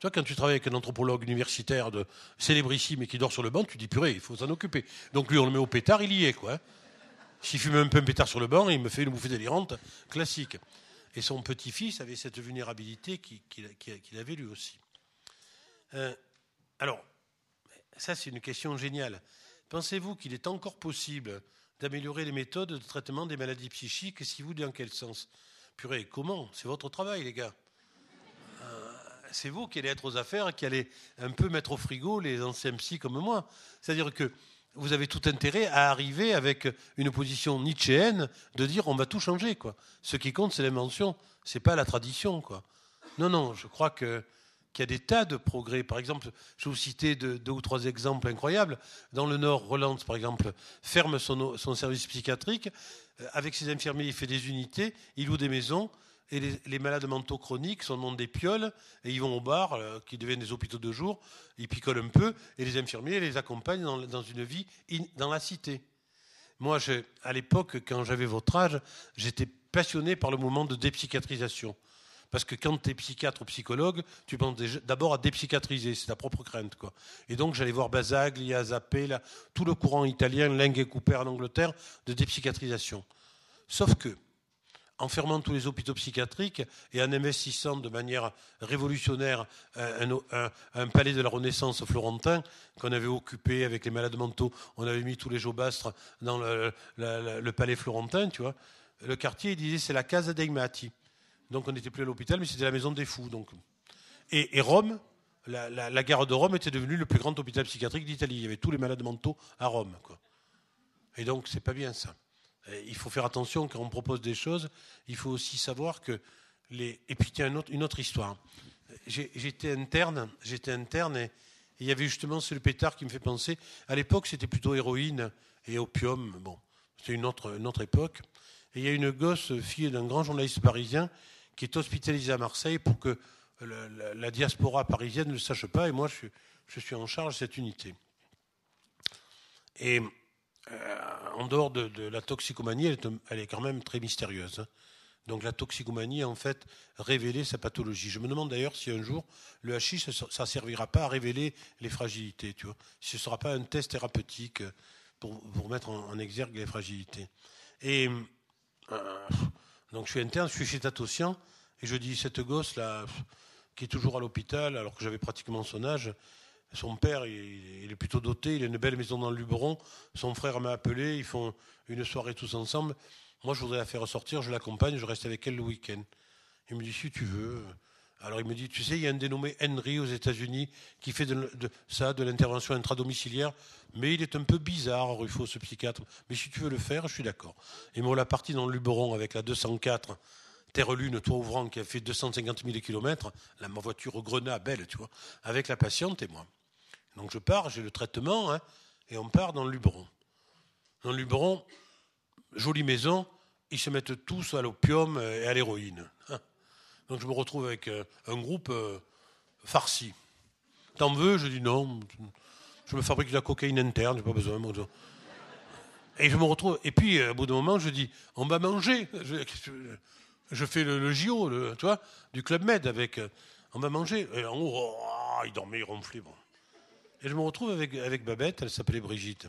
tu vois, quand tu travailles avec un anthropologue universitaire de célébrissime et qui dort sur le banc, tu dis purée, il faut s'en occuper. Donc lui, on le met au pétard, il y est, quoi. S'il fume un peu un pétard sur le banc, il me fait une bouffée délirante, classique. Et son petit-fils avait cette vulnérabilité qu'il avait lui aussi. Euh, alors, ça c'est une question géniale. Pensez-vous qu'il est encore possible d'améliorer les méthodes de traitement des maladies psychiques Si vous, dans quel sens? Comment? C'est votre travail, les gars. Euh, c'est vous qui allez être aux affaires, qui allez un peu mettre au frigo les anciens psy comme moi. C'est-à-dire que vous avez tout intérêt à arriver avec une position nietzschéenne de dire on va tout changer. Quoi. Ce qui compte, c'est l'invention, c'est pas la tradition. Quoi. Non, non, je crois que qu'il y a des tas de progrès. Par exemple, je vais vous citer deux, ou trois exemples incroyables. Dans le Nord, Roland, par exemple, ferme son service psychiatrique. Euh, avec ses infirmiers, il fait des unités, il loue des maisons. Et les, malades mentaux chroniques sont dans des pioles et ils vont au bar, euh, qui deviennent des hôpitaux de jour, ils picolent un peu et les infirmiers les accompagnent dans, une vie dans la cité. Moi, à l'époque, quand j'avais votre âge, j'étais passionné par le mouvement de dépsychiatrisation. Parce que quand tu es psychiatre ou psychologue, tu penses d'abord à dépsychiatriser, c'est ta propre crainte. Quoi. Et donc j'allais voir Basaglia, Zappé, là, tout le courant italien, Leng et Cooper en Angleterre, de dépsychiatrisation. Sauf que, en fermant tous les hôpitaux psychiatriques et en investissant de manière révolutionnaire un, palais de la Renaissance florentin qu'on avait occupé avec les malades mentaux, on avait mis tous les jobastres dans le, palais florentin, tu vois. Le quartier, disait, c'est la Casa dei Matti. Donc on n'était plus à l'hôpital, mais c'était la maison des fous. Donc. Et, Rome, la, gare de Rome était devenue le plus grand hôpital psychiatrique d'Italie. Il y avait tous les malades mentaux à Rome. Et donc c'est pas bien ça. il faut faire attention quand on propose des choses. Il faut aussi savoir que les. Et puis tiens une autre, une autre histoire. J'étais interne, j'étais interne et, il y avait justement ce pétard qui me fait penser. À l'époque, c'était plutôt héroïne et opium. Bon, c'était une autre, une autre époque. Et il y a une gosse, fille d'un grand journaliste parisien, qui est hospitalisé à Marseille pour que la, diaspora parisienne ne le sache pas. Et moi, je, suis en charge de cette unité. Et euh, en dehors de, la toxicomanie, elle est, quand même très mystérieuse. Hein. Donc la toxicomanie, en fait, révélait sa pathologie. Je me demande d'ailleurs si un jour, le hachis, ça ne servira pas à révéler les fragilités. Tu vois. Si ce ne sera pas un test thérapeutique pour, mettre en, en, exergue les fragilités. Et euh, donc je suis interne, je suis chez Tatosian, et je dis, cette gosse-là, qui est toujours à l'hôpital, alors que j'avais pratiquement son âge, son père, il, est plutôt doté, il a une belle maison dans le Luberon, son frère m'a appelé, ils font une soirée tous ensemble. Moi, je voudrais la faire sortir, je l'accompagne, je reste avec elle le week-end. Il me dit, si tu veux. Alors il me dit, tu sais, il y a un dénommé Henry aux États-Unis qui fait ça, de l'intervention intradomiciliaire, mais il est un peu bizarre, Ruffo, ce psychiatre. Mais si tu veux le faire, je suis d'accord. Et moi, la partie dans le Luberon avec la 204, Terre-Lune, toit ouvrant, qui a fait 250 000 km, là, ma voiture grenat, belle, tu vois, avec la patiente et moi. Donc je pars, j'ai le traitement, hein, et on part dans le Luberon. Dans le Luberon, jolie maison, ils se mettent tous à l'opium et à l'héroïne. Donc je me retrouve avec euh, un groupe euh, farci. T'en veux? Je dis non. Je me fabrique de la cocaïne interne, j'ai pas besoin. Et je me retrouve. Et puis, euh, au bout d'un moment, je dis on va manger. Je, fais le, JO, tu vois, du Club Med avec. On va manger. Et en haut, oh, il dormait, il ronflait. Et je me retrouve avec, avec Babette, elle s'appelait Brigitte.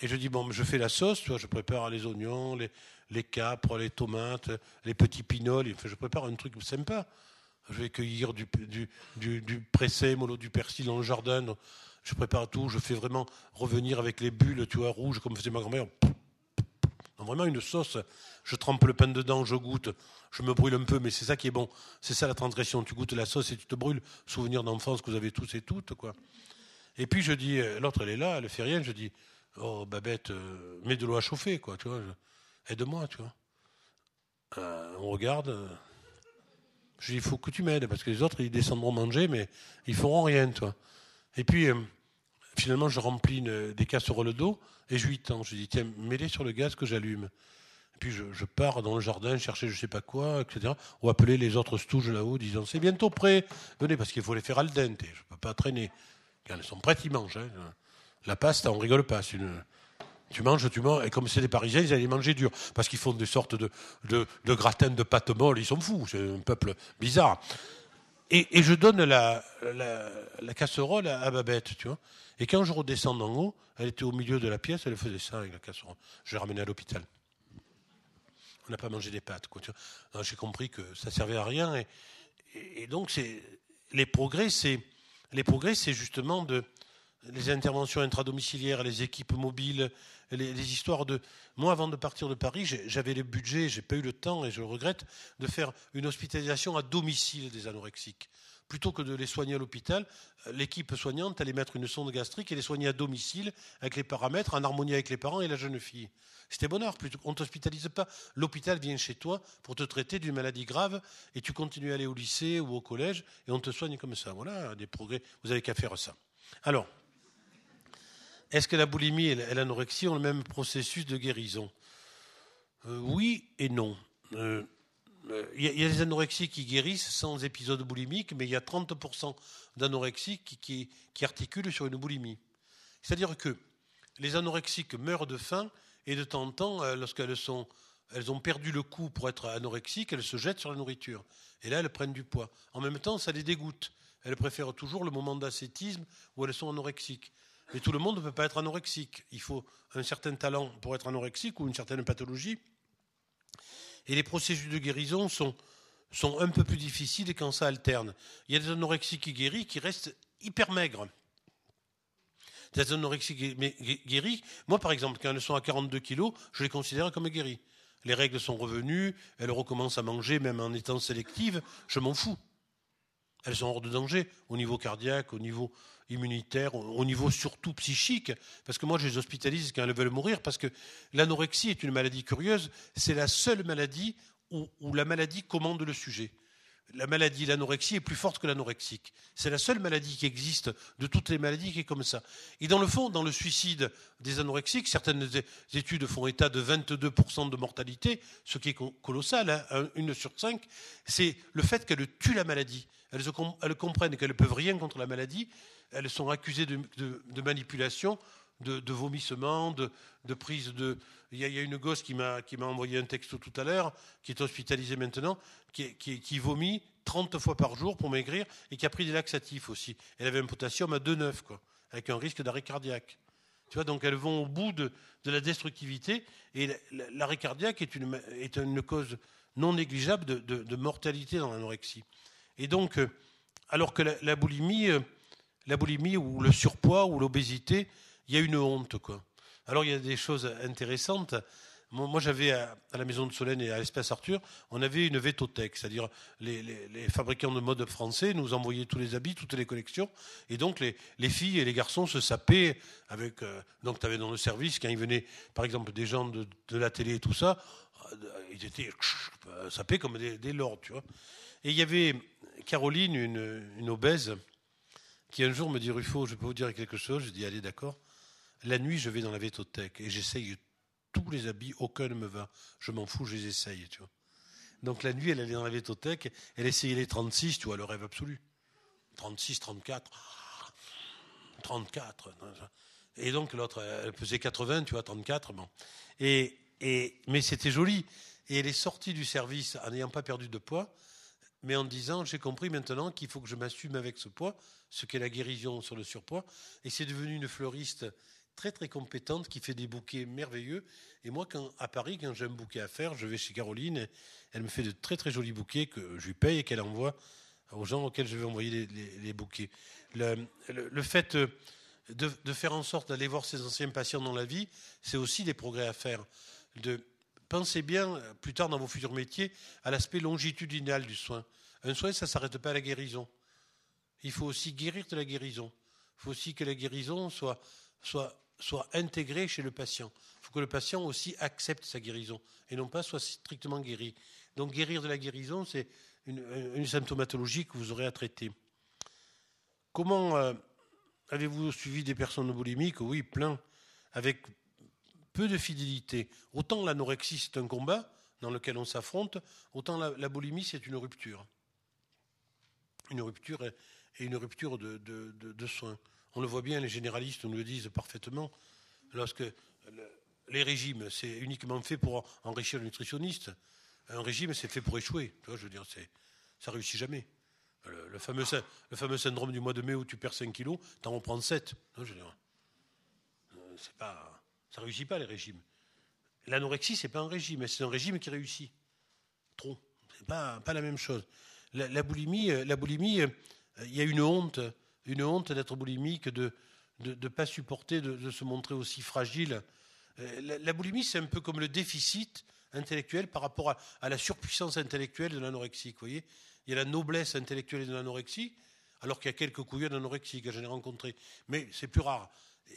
Et je dis, bon, je fais la sauce, tu vois, je prépare les oignons, les, les capres, les tomates, les petits pinoles. je prépare un truc sympa. Je vais cueillir du, du, du, du du persil dans le jardin. Je prépare tout. Je fais vraiment revenir avec les bulles, tu vois, rouges, comme faisait ma grand-mère. Vraiment une sauce. Je trempe le pain dedans, je goûte. Je me brûle un peu, mais c'est ça qui est bon. C'est ça la transgression. Tu goûtes la sauce et tu te brûles. Souvenir d'enfance que vous avez tous et toutes, quoi. Et puis je dis, euh, l'autre elle est là, elle fait rien. Je dis, oh Babette, euh, mets de l'eau à chauffer, quoi, tu vois aide-moi, tu vois. Euh, on regarde. Euh, je dis, il faut que tu m'aides, parce que les autres, ils descendront manger, mais ils feront rien, toi. Et puis, euh, finalement, je remplis des casseroles d'eau, et je lui tends. Je dis, tiens, mets-les sur le gaz que j'allume. Et puis, je, pars dans le jardin chercher je sais pas quoi, etc. Ou appeler les autres stouges là-haut, disant, c'est bientôt prêt. Venez, parce qu'il faut les faire al dente. Je ne peux pas traîner. Quand elles sont prêtes, ils mangent. Hein. La pasta, on rigole pas. C'est une tu manges, tu manges. Et comme c'est des Parisiens, ils allaient manger dur. Parce qu'ils font des sortes de, de, de gratins de pâte molle. Ils sont fous. C'est un peuple bizarre. Et, je donne la, la, casserole à, Babette, tu vois. Et quand je redescends en haut, elle était au milieu de la pièce, elle faisait ça avec la casserole. Je l'ai ramenée à l'hôpital. On n'a pas mangé des pâtes. J'ai compris que ça servait à rien. Et, donc, les progrès, c'est les progrès, c'est justement de, les interventions intradomiciliaires, les équipes mobiles, les, histoires de. Moi, avant de partir de Paris, j'avais le budget, j'ai pas eu le temps, et je le regrette, de faire une hospitalisation à domicile des anorexiques. Plutôt que de les soigner à l'hôpital, l'équipe soignante allait mettre une sonde gastrique et les soigner à domicile avec les paramètres, en harmonie avec les parents et la jeune fille. C'était bonheur. On ne t'hospitalise pas. L'hôpital vient chez toi pour te traiter d'une maladie grave et tu continues à aller au lycée ou au collège et on te soigne comme ça. Voilà des progrès. Vous n'avez qu'à faire ça. Alors, est-ce que la boulimie et l'anorexie ont le même processus de guérison? Euh, Oui et non. Il euh, euh, y, a des anorexies qui guérissent sans épisode boulimique, mais il y a 30% d'anorexie qui, articulent sur une boulimie. C'est-à-dire que les anorexiques meurent de faim et de temps en temps, lorsqu'elles ont perdu le coup pour être anorexiques, elles se jettent sur la nourriture. Et là, elles prennent du poids. En même temps, ça les dégoûte. Elles préfèrent toujours le moment d'ascétisme où elles sont anorexiques. Mais tout le monde ne peut pas être anorexique. Il faut un certain talent pour être anorexique ou une certaine pathologie. Et les processus de guérison sont, un peu plus difficiles quand ça alterne. Il y a des anorexiques qui guéris qui restent hyper maigres. Des anorexiques guéris, moi par exemple, quand elles sont à 42 kilos, je les considère comme guéries. Les règles sont revenues, elles recommencent à manger même en étant sélectives, je m'en fous. Elles sont hors de danger au niveau cardiaque, au niveau immunitaire, au niveau surtout psychique, parce que moi je les hospitalise quand elles veulent mourir, parce que l'anorexie est une maladie curieuse, c'est la seule maladie où, où, la maladie commande le sujet. La maladie, l'anorexie est plus forte que l'anorexique. C'est la seule maladie qui existe de toutes les maladies qui est comme ça. Et dans le fond, dans le suicide des anorexiques, certaines études font état de 22% de mortalité, ce qui est colossal, hein, une sur cinq, c'est le fait qu'elles tuent la maladie. Elles, comprennent qu'elles ne peuvent rien contre la maladie, elles sont accusées de, manipulation, de, de vomissement, de, prise de. Il y, a, une gosse qui m'a envoyé un texte tout à l'heure, qui est hospitalisée maintenant, qui, qui, vomit 30 fois par jour pour maigrir et qui a pris des laxatifs aussi. Elle avait un potassium à 2,9, quoi, avec un risque d'arrêt cardiaque. Tu vois, donc elles vont au bout de, la destructivité et l'arrêt cardiaque est une, est une cause non négligeable de, mortalité dans l'anorexie. Et donc, euh, alors que la boulimie euh, la boulimie ou le surpoids ou l'obésité, il y a une honte. Quoi. Alors il y a des choses intéressantes. Moi, j'avais à, la Maison de Solène et à l'Espace Arthur, on avait une vétothèque, c'est-à-dire les, fabricants de mode français nous envoyaient tous les habits, toutes les collections, et donc les, filles et les garçons se sapaient avec. Euh, donc tu avais dans le service, quand ils venaient, par exemple, des gens de, la télé et tout ça, euh, ils étaient sapés comme des, lords, tu vois. Et il y avait Caroline, une, une obèse, qui un jour me dit Ruffo, je peux vous dire quelque chose Je dis allez, d'accord. La nuit, je vais dans la vétothèque et j'essaye tous les habits, aucun ne me va. Je m'en fous, je les essaye, tu vois. Donc la nuit, elle allait dans la vétothèque, elle essayait les 36, tu vois, le rêve absolu. 36, 34, 34. Et donc l'autre, elle pesait 80, tu vois, 34, bon. Et, et, mais c'était joli. Et elle est sortie du service en n'ayant pas perdu de poids, mais en disant, j'ai compris maintenant qu'il faut que je m'assume avec ce poids, ce qu'est la guérison sur le surpoids. Et c'est devenu une fleuriste très très compétente qui fait des bouquets merveilleux. Et moi, à Paris, quand j'ai un bouquet à faire, je vais chez Caroline. Elle me fait de très très jolis bouquets que je lui paye et qu'elle envoie aux gens auxquels je vais envoyer les, bouquets. Le, fait de, de, faire en sorte d'aller voir ses anciens patients dans la vie, c'est aussi des progrès à faire. De, pensez bien, plus tard dans vos futurs métiers, à l'aspect longitudinal du soin. Un soin, ça ne s'arrête pas à la guérison il faut aussi guérir de la guérison. Il faut aussi que la guérison soit, soit intégrée chez le patient. Il faut que le patient aussi accepte sa guérison et non pas soit strictement guéri. Donc guérir de la guérison, c'est une, symptomatologie que vous aurez à traiter. Comment euh, avez-vous suivi des personnes boulimiques? Oui, plein, avec peu de fidélité. Autant l'anorexie, c'est un combat dans lequel on s'affronte, autant la, la boulimie, c'est une rupture. Une rupture et une rupture de, soins. On le voit bien, les généralistes nous le disent parfaitement. Lorsque les régimes, c'est uniquement fait pour enrichir le nutritionniste. Un régime, c'est fait pour échouer. Tu vois, je veux dire, ça réussit jamais. Le, fameux, syndrome du mois de mai où tu perds 5 kilos, t'en reprends 7. je veux dire, c'est pas, ça réussit pas les régimes. L'anorexie, c'est pas un régime, c'est un régime qui réussit. Trop. C'est pas, pas la même chose. La, boulimie, la boulimie, il y a une honte, une honte d'être boulimique, de ne pas supporter de, se montrer aussi fragile. Euh, la, boulimie, c'est un peu comme le déficit intellectuel par rapport à, la surpuissance intellectuelle de l'anorexie. Vous voyez Il y a la noblesse intellectuelle de l'anorexie, alors qu'il y a quelques couillons d'anorexie que j'en ai rencontrés. Mais c'est plus rare.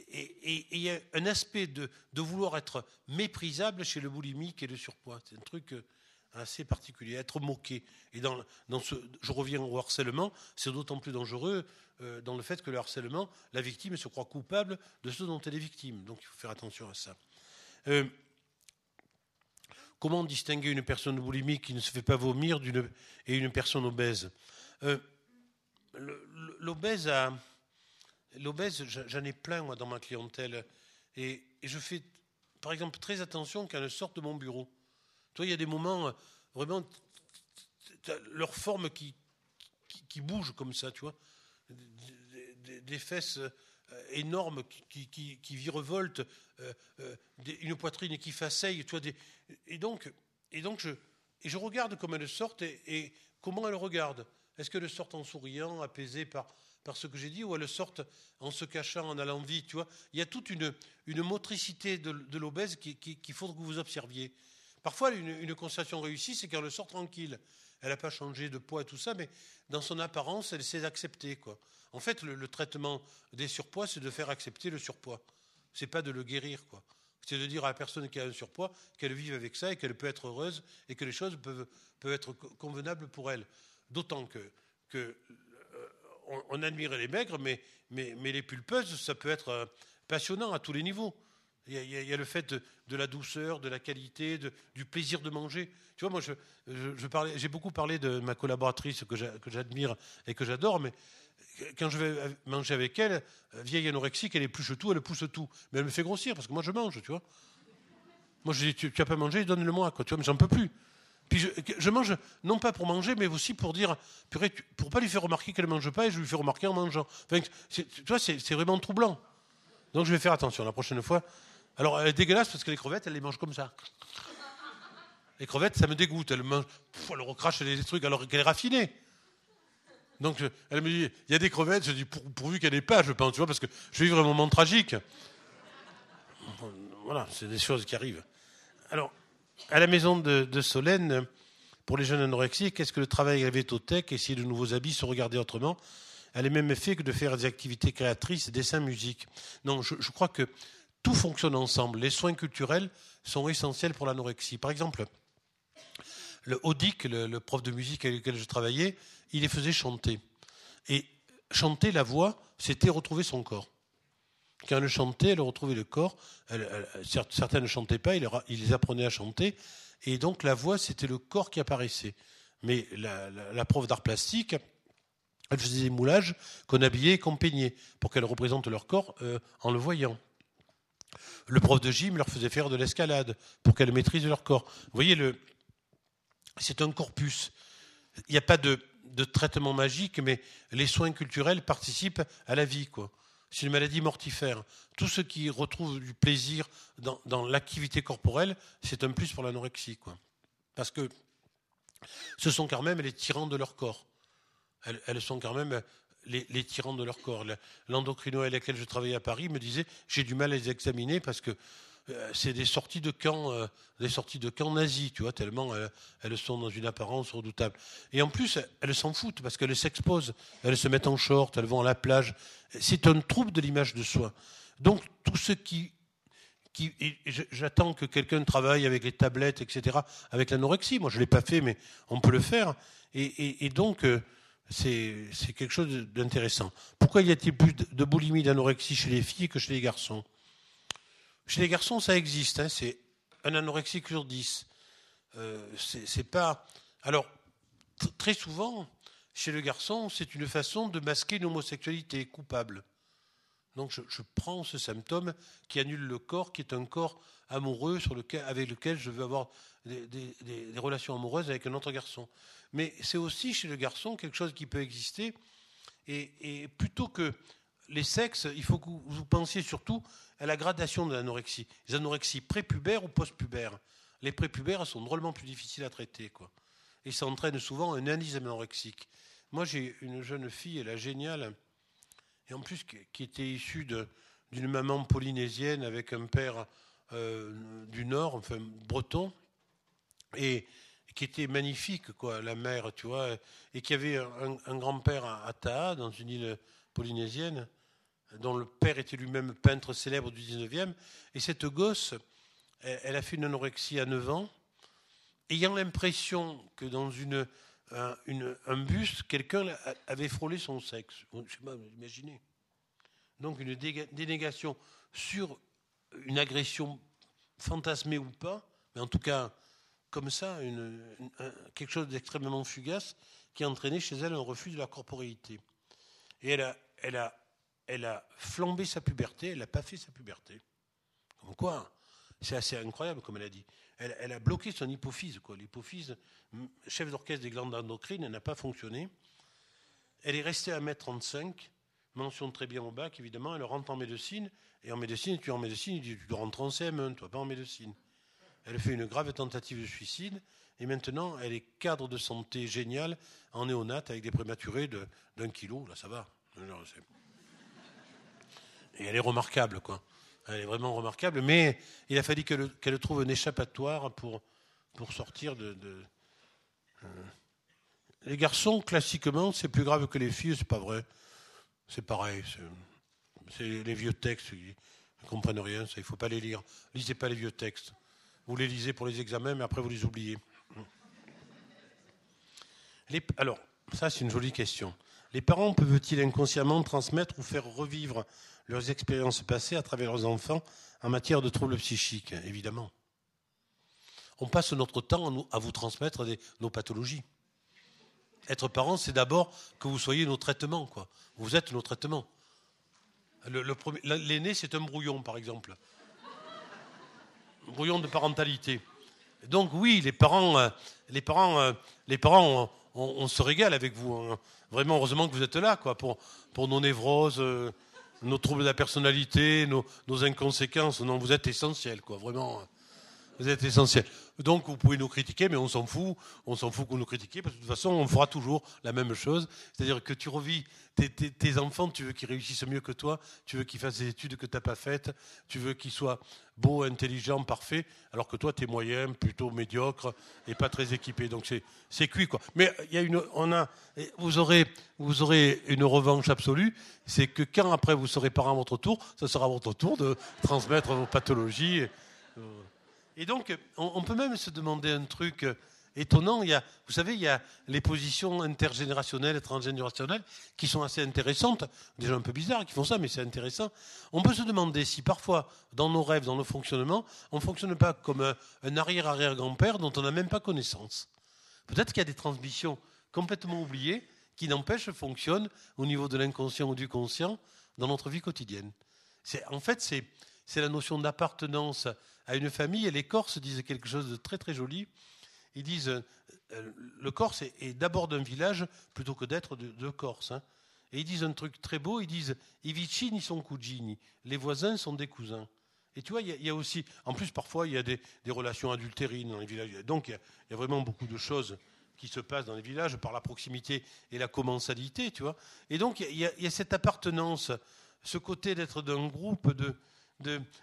Et, il y a un aspect de, de, vouloir être méprisable chez le boulimique et le surpoids. C'est un truc euh, assez particulier, être moqué. Et dans, dans ce, je reviens au harcèlement, c'est d'autant plus dangereux euh, dans le fait que le harcèlement, la victime se croit coupable de ce dont elle est victime. Donc il faut faire attention à ça. Euh, comment distinguer une personne boulimique qui ne se fait pas vomir et une personne obèse? Euh, L'obèse, l'obèse, j'en ai plein dans ma clientèle, et, je fais, par exemple, très attention quand elle sort de mon bureau Toi, il y a des moments, euh, vraiment, leur forme qui, qui, bouge comme ça, tu vois. Des, fesses euh, énormes qui, qui, qui virevoltent, une poitrine qui faceille, tu vois. et donc, et donc je, et je regarde comment elles sortent et, comment elles regardent. Est-ce qu'elles sortent en souriant, apaisées par, par ce que j'ai dit, ou elles sortent en se cachant, en allant vite, tu vois Il y a toute une, une motricité de, de l'obèse qu'il qui, qui faut que vous observiez. Parfois, une, constatation réussie, c'est qu'elle sort tranquille. Elle n'a pas changé de poids tout ça, mais dans son apparence, elle sait accepter. Quoi. En fait, le, traitement des surpoids, c'est de faire accepter le surpoids. C'est pas de le guérir. C'est de dire à la personne qui a un surpoids qu'elle vive avec ça et qu'elle peut être heureuse et que les choses peuvent, peuvent être convenables pour elle. D'autant que, que euh, on, admire les maigres, mais, mais, mais, les pulpeuses, ça peut être euh, passionnant à tous les niveaux. Il y, a, le fait de, la douceur, de la qualité, du plaisir de manger. Tu vois, moi, je, j'ai beaucoup parlé de ma collaboratrice que j'admire et que j'adore, mais quand je vais manger avec elle, vieille anorexique, elle épluche tout, elle pousse tout. Mais elle me fait grossir parce que moi, je mange, tu vois. Moi, je dis, tu n'as pas mangé, donne-le-moi, quoi. Tu vois, mais j'en peux plus. Puis je, mange, non pas pour manger, mais aussi pour dire, pour pour pas lui faire remarquer qu'elle ne mange pas et je lui fais remarquer en mangeant. Tu vois, c'est vraiment troublant. Donc je vais faire attention la prochaine fois. Alors, elle est dégueulasse parce que les crevettes, elle les mange comme ça. Les crevettes, ça me dégoûte. Elle, mange, elle recrache des trucs alors qu'elle est raffinée. Donc, elle me dit, il y a des crevettes. Je dis, pourvu qu'elle n'ait pas, je pense, tu vois, parce que je vais vivre un moment tragique. Voilà, c'est des choses qui arrivent. Alors, à la maison de, Solène, pour les jeunes anorexiques, est-ce que le travail avec vétothèque, essayer de nouveaux habits, se regarder autrement, a les mêmes effets que de faire des activités créatrices, dessin, musique Non, je crois que tout fonctionne ensemble. Les soins culturels sont essentiels pour l'anorexie. Par exemple, le Odic, le, prof de musique avec lequel je travaillais, il les faisait chanter. Et chanter la voix, c'était retrouver son corps. Quand elle chantait, elle retrouvait le corps. certaines ne chantaient pas, il, les apprenait à chanter. Et donc la voix, c'était le corps qui apparaissait. Mais la, prof d'art plastique, elle faisait des moulages qu'on habillait et qu'on peignait pour qu'elle représente leur corps euh, en le voyant. Le prof de gym leur faisait faire de l'escalade pour qu'elles maîtrisent leur corps. Vous voyez, c'est un corpus. Il n'y a pas de, traitement magique, mais les soins culturels participent à la vie. C'est une maladie mortifère. Tout ce qui retrouve du plaisir dans, l'activité corporelle, c'est un plus pour l'anorexie. Parce que ce sont quand même les tyrans de leur corps. elles sont quand même les, tyrans de leur corps. L'endocrino avec lequel je travaillais à Paris me disait j'ai du mal à les examiner parce que euh, c'est des sorties de camps, euh, des sorties de camps nazis, tu vois, tellement euh, elles sont dans une apparence redoutable. Et en plus, elles s'en foutent parce qu'elles s'exposent, elles se mettent en short, elles vont à la plage. C'est un trouble de l'image de soi. Donc tout ce qui j'attends que quelqu'un travaille avec les tablettes, etc., avec l'anorexie. Moi, je ne l'ai pas fait, mais on peut le faire. Et donc, c'est quelque chose d'intéressant. Pourquoi y a-t-il plus de boulimie, d'anorexie chez les filles que chez les garçons? Chez les garçons, ça existe. Hein, c'est un anorexique sur 10. Euh, c'est pas. Alors, très souvent, chez le garçon, c'est une façon de masquer une homosexualité coupable. Donc, je, prends ce symptôme qui annule le corps, qui est un corps amoureux avec lequel je veux avoir des relations amoureuses avec un autre garçon mais c'est aussi chez le garçon quelque chose qui peut exister. Et, plutôt que les sexes, il faut que vous pensiez surtout à la gradation de l'anorexie. Les anorexies prépubères ou postpubères. Les prépubères sont drôlement plus difficiles à traiter. Quoi. Et ça entraîne souvent un anisme anorexique. Moi, j'ai une jeune fille, elle est géniale, et en plus qui était issue d'une maman polynésienne avec un père euh, du Nord, enfin breton. Et qui était magnifique, quoi, la mer, tu vois, et qui avait un, grand-père à, Taha, dans une île polynésienne, dont le père était lui-même peintre célèbre du 19e. Et cette gosse, elle, a fait une anorexie à 9 ans, ayant l'impression que dans une, un, buste, quelqu'un avait frôlé son sexe. Je sais pas, imaginez. Donc une dénégation sur une agression fantasmée ou pas, mais en tout cas comme ça quelque chose d'extrêmement fugace qui a entraîné chez elle un refus de la corporéité. Et elle a, elle a, elle a flambé sa puberté, elle n'a pas fait sa puberté. Comme quoi, c'est assez incroyable, comme elle a dit. Elle, a bloqué son hypophyse. L'hypophyse, chef d'orchestre des glandes endocrines, n'a pas fonctionné. Elle est restée à 1m35, mention très bien au bac, évidemment. Elle rentre en médecine. Et en médecine, tu es en médecine, Tu dois rentrer en CM1, toi, pas en médecine. Elle fait une grave tentative de suicide. Et maintenant, elle est cadre de santé génial en néonate avec des prématurés d'un kilo. Là, ça va. Et elle est remarquable, quoi. Elle est vraiment remarquable, mais il a fallu qu'elle trouve un échappatoire pour, pour sortir de. Euh, les garçons, classiquement, c'est plus grave que les filles, c'est pas vrai. C'est pareil. C'est les vieux textes, ils ne comprennent rien, ça, il ne faut pas les lire. Lisez pas les vieux textes. Vous les lisez pour les examens, mais après vous les oubliez. alors, ça c'est une jolie question. Les parents peuvent-ils inconsciemment transmettre ou faire revivre leurs expériences passées à travers leurs enfants en matière de troubles psychiques? Évidemment. On passe notre temps à, vous transmettre nos pathologies. Être parent, c'est d'abord que vous soyez nos traitements. Quoi. Vous êtes nos traitements. L'aîné, c'est un brouillon, par exemple. Brouillon de parentalité. Donc oui, les parents, euh, les parents, euh, les parents, on, se régale avec vous. Hein. Vraiment, heureusement que vous êtes là, quoi, pour, pour nos névroses, euh, nos troubles de la personnalité, nos, inconséquences. Non, vous êtes essentiel, quoi. Vraiment, vous êtes essentiel. Donc vous pouvez nous critiquer, mais on s'en fout. On s'en fout vous nous critiquiez, parce que de toute façon, on fera toujours la même chose. C'est-à-dire que tu revis tes, enfants, tu veux qu'ils réussissent mieux que toi, tu veux qu'ils fassent des études que tu n'as pas faites, tu veux qu'ils soient beaux, intelligents, parfaits, alors que toi, tu es moyen, plutôt médiocre et pas très équipé. Donc c'est cuit, quoi. Mais il y a une, on a, vous aurez, vous aurez une revanche absolue, c'est que quand après vous serez parent à votre tour, ce sera votre tour de transmettre vos pathologies. Euh, et donc, on, peut même se demander un truc étonnant. Il y a, vous savez, il y a les positions intergénérationnelles et transgénérationnelles qui sont assez intéressantes. Déjà un peu bizarres qui font ça, mais c'est intéressant. On peut se demander si parfois, dans nos rêves, dans nos fonctionnements, on ne fonctionne pas comme un arrière-arrière-grand-père dont on n'a même pas connaissance. Peut-être qu'il y a des transmissions complètement oubliées qui n'empêchent fonctionnent au niveau de l'inconscient ou du conscient dans notre vie quotidienne. En fait, c'est la notion d'appartenance à une famille, et les Corses disent quelque chose de très très joli. Ils disent euh, le Corse est, d'abord d'un village plutôt que d'être de, Corse. Hein. Et ils disent un truc très beau, ils disent I vicini sont cugini, les voisins sont des cousins. Et tu vois, il y, a aussi, en plus parfois il y a des, relations adultérines dans les villages. Donc il y, a, vraiment beaucoup de choses qui se passent dans les villages par la proximité et la commensalité, tu vois. Et donc il y, a cette appartenance, ce côté d'être d'un groupe de,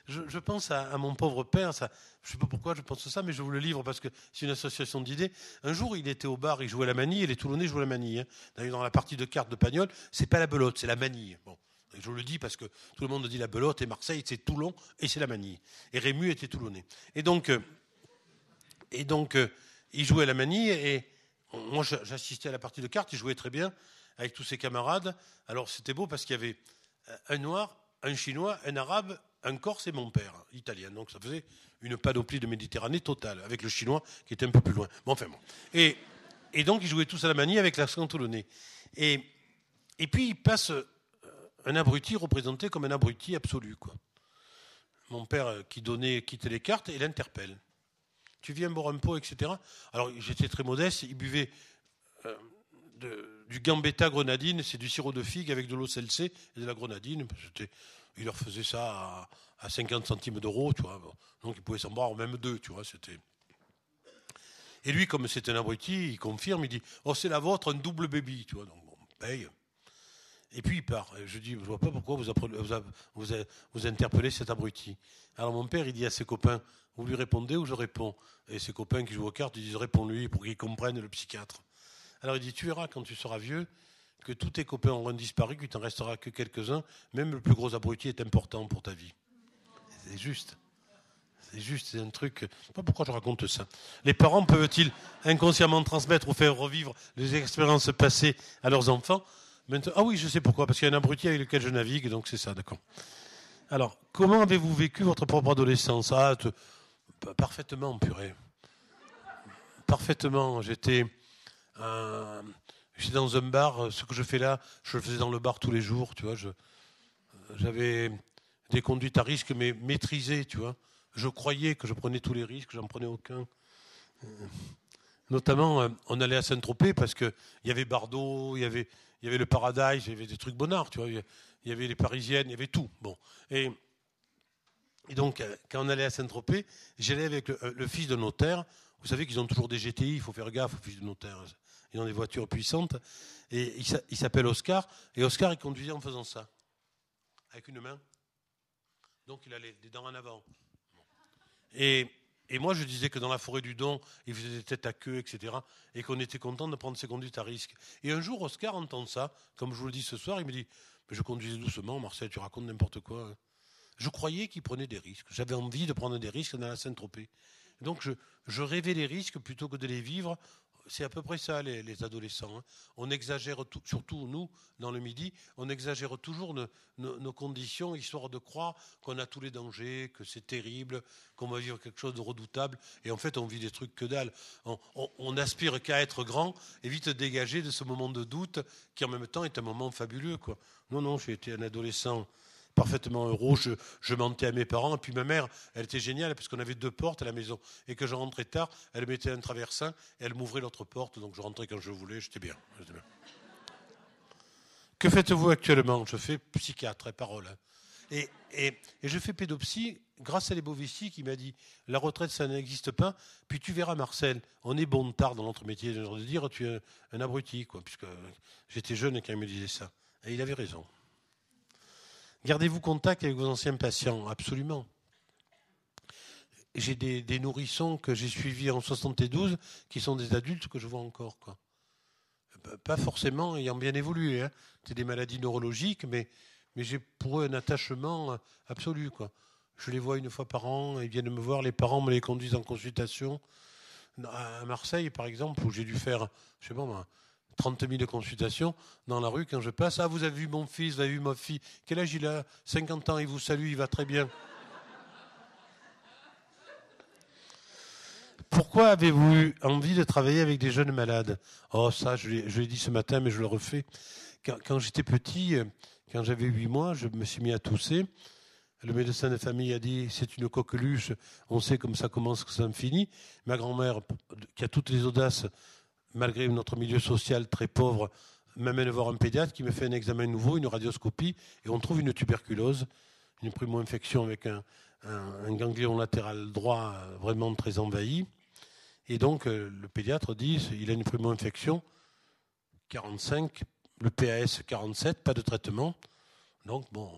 je, pense à, mon pauvre père, je ne sais pas pourquoi je pense ça, mais je vous le livre parce que c'est une association d'idées. Un jour, il était au bar, il jouait la manille, et les Toulonnais jouaient la manille. Hein. Dans la partie de cartes de Pagnol, c'est pas la belote, c'est la manille. Bon. je vous le dis parce que tout le monde dit la belote, et Marseille, c'est Toulon, et c'est la manille. Et Rému était Toulonnais. Et donc, euh, et euh, il jouait la manille, et moi, j'assistais à la partie de cartes, il jouait très bien avec tous ses camarades. Alors, c'était beau parce qu'il y avait euh, un noir, un chinois, un arabe un Corse et mon père, italien. Donc ça faisait une panoplie de Méditerranée totale, avec le chinois qui était un peu plus loin. Bon, enfin bon. Et, donc ils jouaient tous à la manie avec l'accent toulonnais. Et, puis il passe euh, un abruti représenté comme un abruti absolu. Mon père euh, qui donnait, quittait les cartes et l'interpelle. Tu viens boire un pot, etc. Alors j'étais très modeste, il buvait euh, du gambetta grenadine, c'est du sirop de figue avec de l'eau et de la grenadine. Il leur faisait ça à, 50 centimes d'euros, tu vois. Donc ils pouvaient s'en boire même deux, tu vois. C'était. Et lui, comme c'est un abruti, il confirme, il dit Oh, c'est la vôtre, un double baby, tu vois. Donc bon, paye. Et puis il part. je dis Je vois pas pourquoi vous, interpellez cet abruti. Alors mon père, il dit à ses copains Vous lui répondez ou je réponds? Et ses copains qui jouent aux cartes, ils disent Réponds-lui pour qu'il comprenne le psychiatre. Alors il dit Tu verras quand tu seras vieux, que tous tes copains auront disparu, qu'il t'en restera que quelques-uns, même le plus gros abruti est important pour ta vie. C'est juste. C'est juste, c'est un truc. Je sais pas pourquoi je raconte ça. Les parents peuvent-ils inconsciemment transmettre ou faire revivre les expériences passées à leurs enfants? Ah oui, je sais pourquoi, parce qu'il y a un abruti avec lequel je navigue, donc c'est ça, d'accord. Alors, comment avez-vous vécu votre propre adolescence? Ah, parfaitement, purée. Parfaitement. J'étais. Un... J'étais dans un bar, euh, ce que je fais là, je le faisais dans le bar tous les jours, tu vois. J'avais des conduites à risque, mais maîtrisées, tu vois. je croyais que je prenais tous les risques, j'en prenais aucun. Notamment, on allait à Saint-Tropez parce qu'il y avait Bardot, il y avait, il y avait le Paradise, il y avait des trucs bonnards, tu vois. Il y avait les Parisiennes, il y avait tout. Bon. Et, donc, quand on allait à Saint-Tropez, j'allais avec le, fils de notaire. Vous savez qu'ils ont toujours des GTI, il faut faire gaffe aux fils de notaire. Ils ont des voitures puissantes. Et il s'appelle Oscar. Et Oscar, il conduisait en faisant ça. Avec une main. Donc il a les, dents en avant. Et, moi, je disais que dans la forêt du Don, il faisait des têtes à queue, etc. Et qu'on était content de prendre ses conduites à risque. Et un jour, Oscar entend ça, comme je vous le dis ce soir, il me dit Je conduisais doucement, Marcel, tu racontes n'importe quoi. Hein. Je croyais qu'il prenait des risques. J'avais envie de prendre des risques dans la Saint-Tropez. Donc je, je rêvais les risques plutôt que de les vivre c'est à peu près ça, les, adolescents. Hein. On exagère, surtout nous, dans le Midi, on exagère toujours nos, conditions, histoire de croire qu'on a tous les dangers, que c'est terrible, qu'on va vivre quelque chose de redoutable. Et en fait, on vit des trucs que dalle. On, on, aspire qu'à être grand et vite dégager de ce moment de doute qui, en même temps, est un moment fabuleux. Quoi. Non, non, j'ai été un adolescent parfaitement heureux. Je, mentais à mes parents. Et puis ma mère, elle était géniale parce qu'on avait deux portes à la maison. Et que je rentrais tard, elle mettait un traversin et elle m'ouvrait l'autre porte. Donc je rentrais quand je voulais. J'étais bien. Que faites-vous actuellement? Je fais psychiatre et parole. Hein. Et, et, je fais pédopsie grâce à Bovici qui m'a dit la retraite ça n'existe pas. Puis tu verras Marcel, on est bon de tard dans notre métier de dire tu es un abruti quoi, puisque j'étais jeune quand il me disait ça. Et il avait raison. Gardez-vous contact avec vos anciens patients, absolument. J'ai des, nourrissons que j'ai suivis en 72 qui sont des adultes que je vois encore. Pas forcément ayant bien évolué. Hein. C'est des maladies neurologiques, mais, mais j'ai pour eux un attachement absolu. Je les vois une fois par an, ils viennent me voir, les parents me les conduisent en consultation. À Marseille, par exemple, où j'ai dû faire, je sais pas moi, 30 000 consultations dans la rue quand je passe. Ah, vous avez vu mon fils, vous avez vu ma fille. Quel âge il a? 50 ans, il vous salue, il va très bien. Pourquoi avez-vous eu envie de travailler avec des jeunes malades? Oh, ça, je l'ai dit ce matin, mais je le refais. Quand, j'étais petit, quand j'avais 8 mois, je me suis mis à tousser. Le médecin de famille a dit c'est une coqueluche, on sait comme ça commence, que ça finit. Ma grand-mère, qui a toutes les audaces malgré notre milieu social très pauvre, m'amène voir un pédiatre qui me fait un examen nouveau, une radioscopie, et on trouve une tuberculose, une primo-infection avec un, ganglion latéral droit vraiment très envahi. Et donc, euh, le pédiatre dit il a une primo-infection, 45, le PAS 47, pas de traitement. Donc, bon.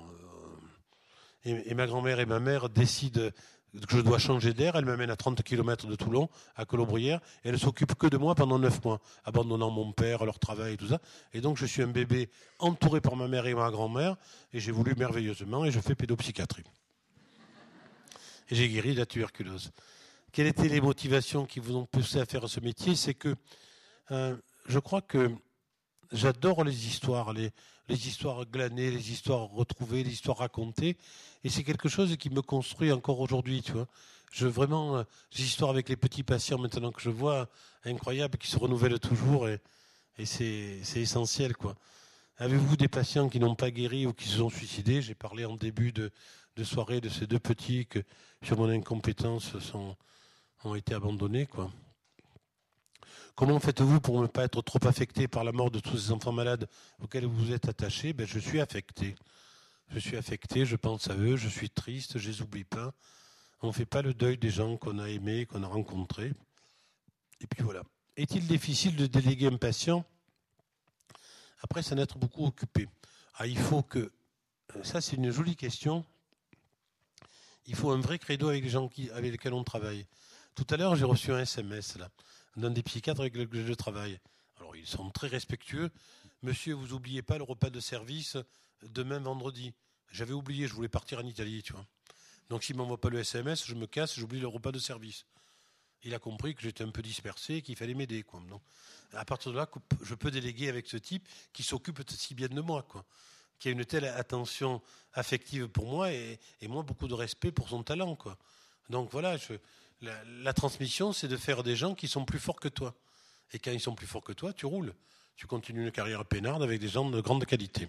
Euh, et, ma grand-mère et ma mère décident je dois changer d'air. Elle m'amène à 30 km de Toulon, à Colobrières, et elle s'occupe que de moi pendant 9 mois, abandonnant mon père, leur travail et tout ça. Et donc je suis un bébé entouré par ma mère et ma grand-mère, et j'ai voulu merveilleusement, et je fais pédopsychiatrie. Et j'ai guéri la tuberculose. Quelles étaient les motivations qui vous ont poussé à faire ce métier? C'est que euh, je crois que j'adore les histoires, les, histoires glanées, les histoires retrouvées, les histoires racontées. Et c'est quelque chose qui me construit encore aujourd'hui, tu vois. Je vraiment, euh, les histoires avec les petits patients maintenant que je vois, incroyables, qui se renouvellent toujours et, et c'est, essentiel, quoi. Avez-vous des patients qui n'ont pas guéri ou qui se sont suicidés? J'ai parlé en début de, de, soirée de ces deux petits que, sur mon incompétence, sont, ont été abandonnés, quoi. Comment faites-vous pour ne pas être trop affecté par la mort de tous ces enfants malades auxquels vous êtes attaché? Ben, Je suis affecté. Je suis affecté, je pense à eux, je suis triste, je les oublie pas. On ne fait pas le deuil des gens qu'on a aimés, qu'on a rencontrés. Et puis voilà. Est-il difficile de déléguer un patient après s'en être beaucoup occupé? Ah, Il faut que. Ça, c'est une jolie question. Il faut un vrai credo avec les gens avec lesquels on travaille. Tout à l'heure, j'ai reçu un SMS là d'un des psychiatres avec lesquels je travaille. Alors, ils sont très respectueux. Monsieur, vous oubliez pas le repas de service demain vendredi. J'avais oublié, je voulais partir en Italie, tu vois. Donc, s'il m'envoie pas le SMS, je me casse, j'oublie le repas de service. Il a compris que j'étais un peu dispersé, qu'il fallait m'aider, quoi. Donc, à partir de là, je peux déléguer avec ce type qui s'occupe si bien de moi, quoi. Qui a une telle attention affective pour moi et, et moi beaucoup de respect pour son talent, quoi. Donc voilà, je, la, transmission, c'est de faire des gens qui sont plus forts que toi. Et quand ils sont plus forts que toi, tu roules. Tu continues une carrière peinarde avec des gens de grande qualité.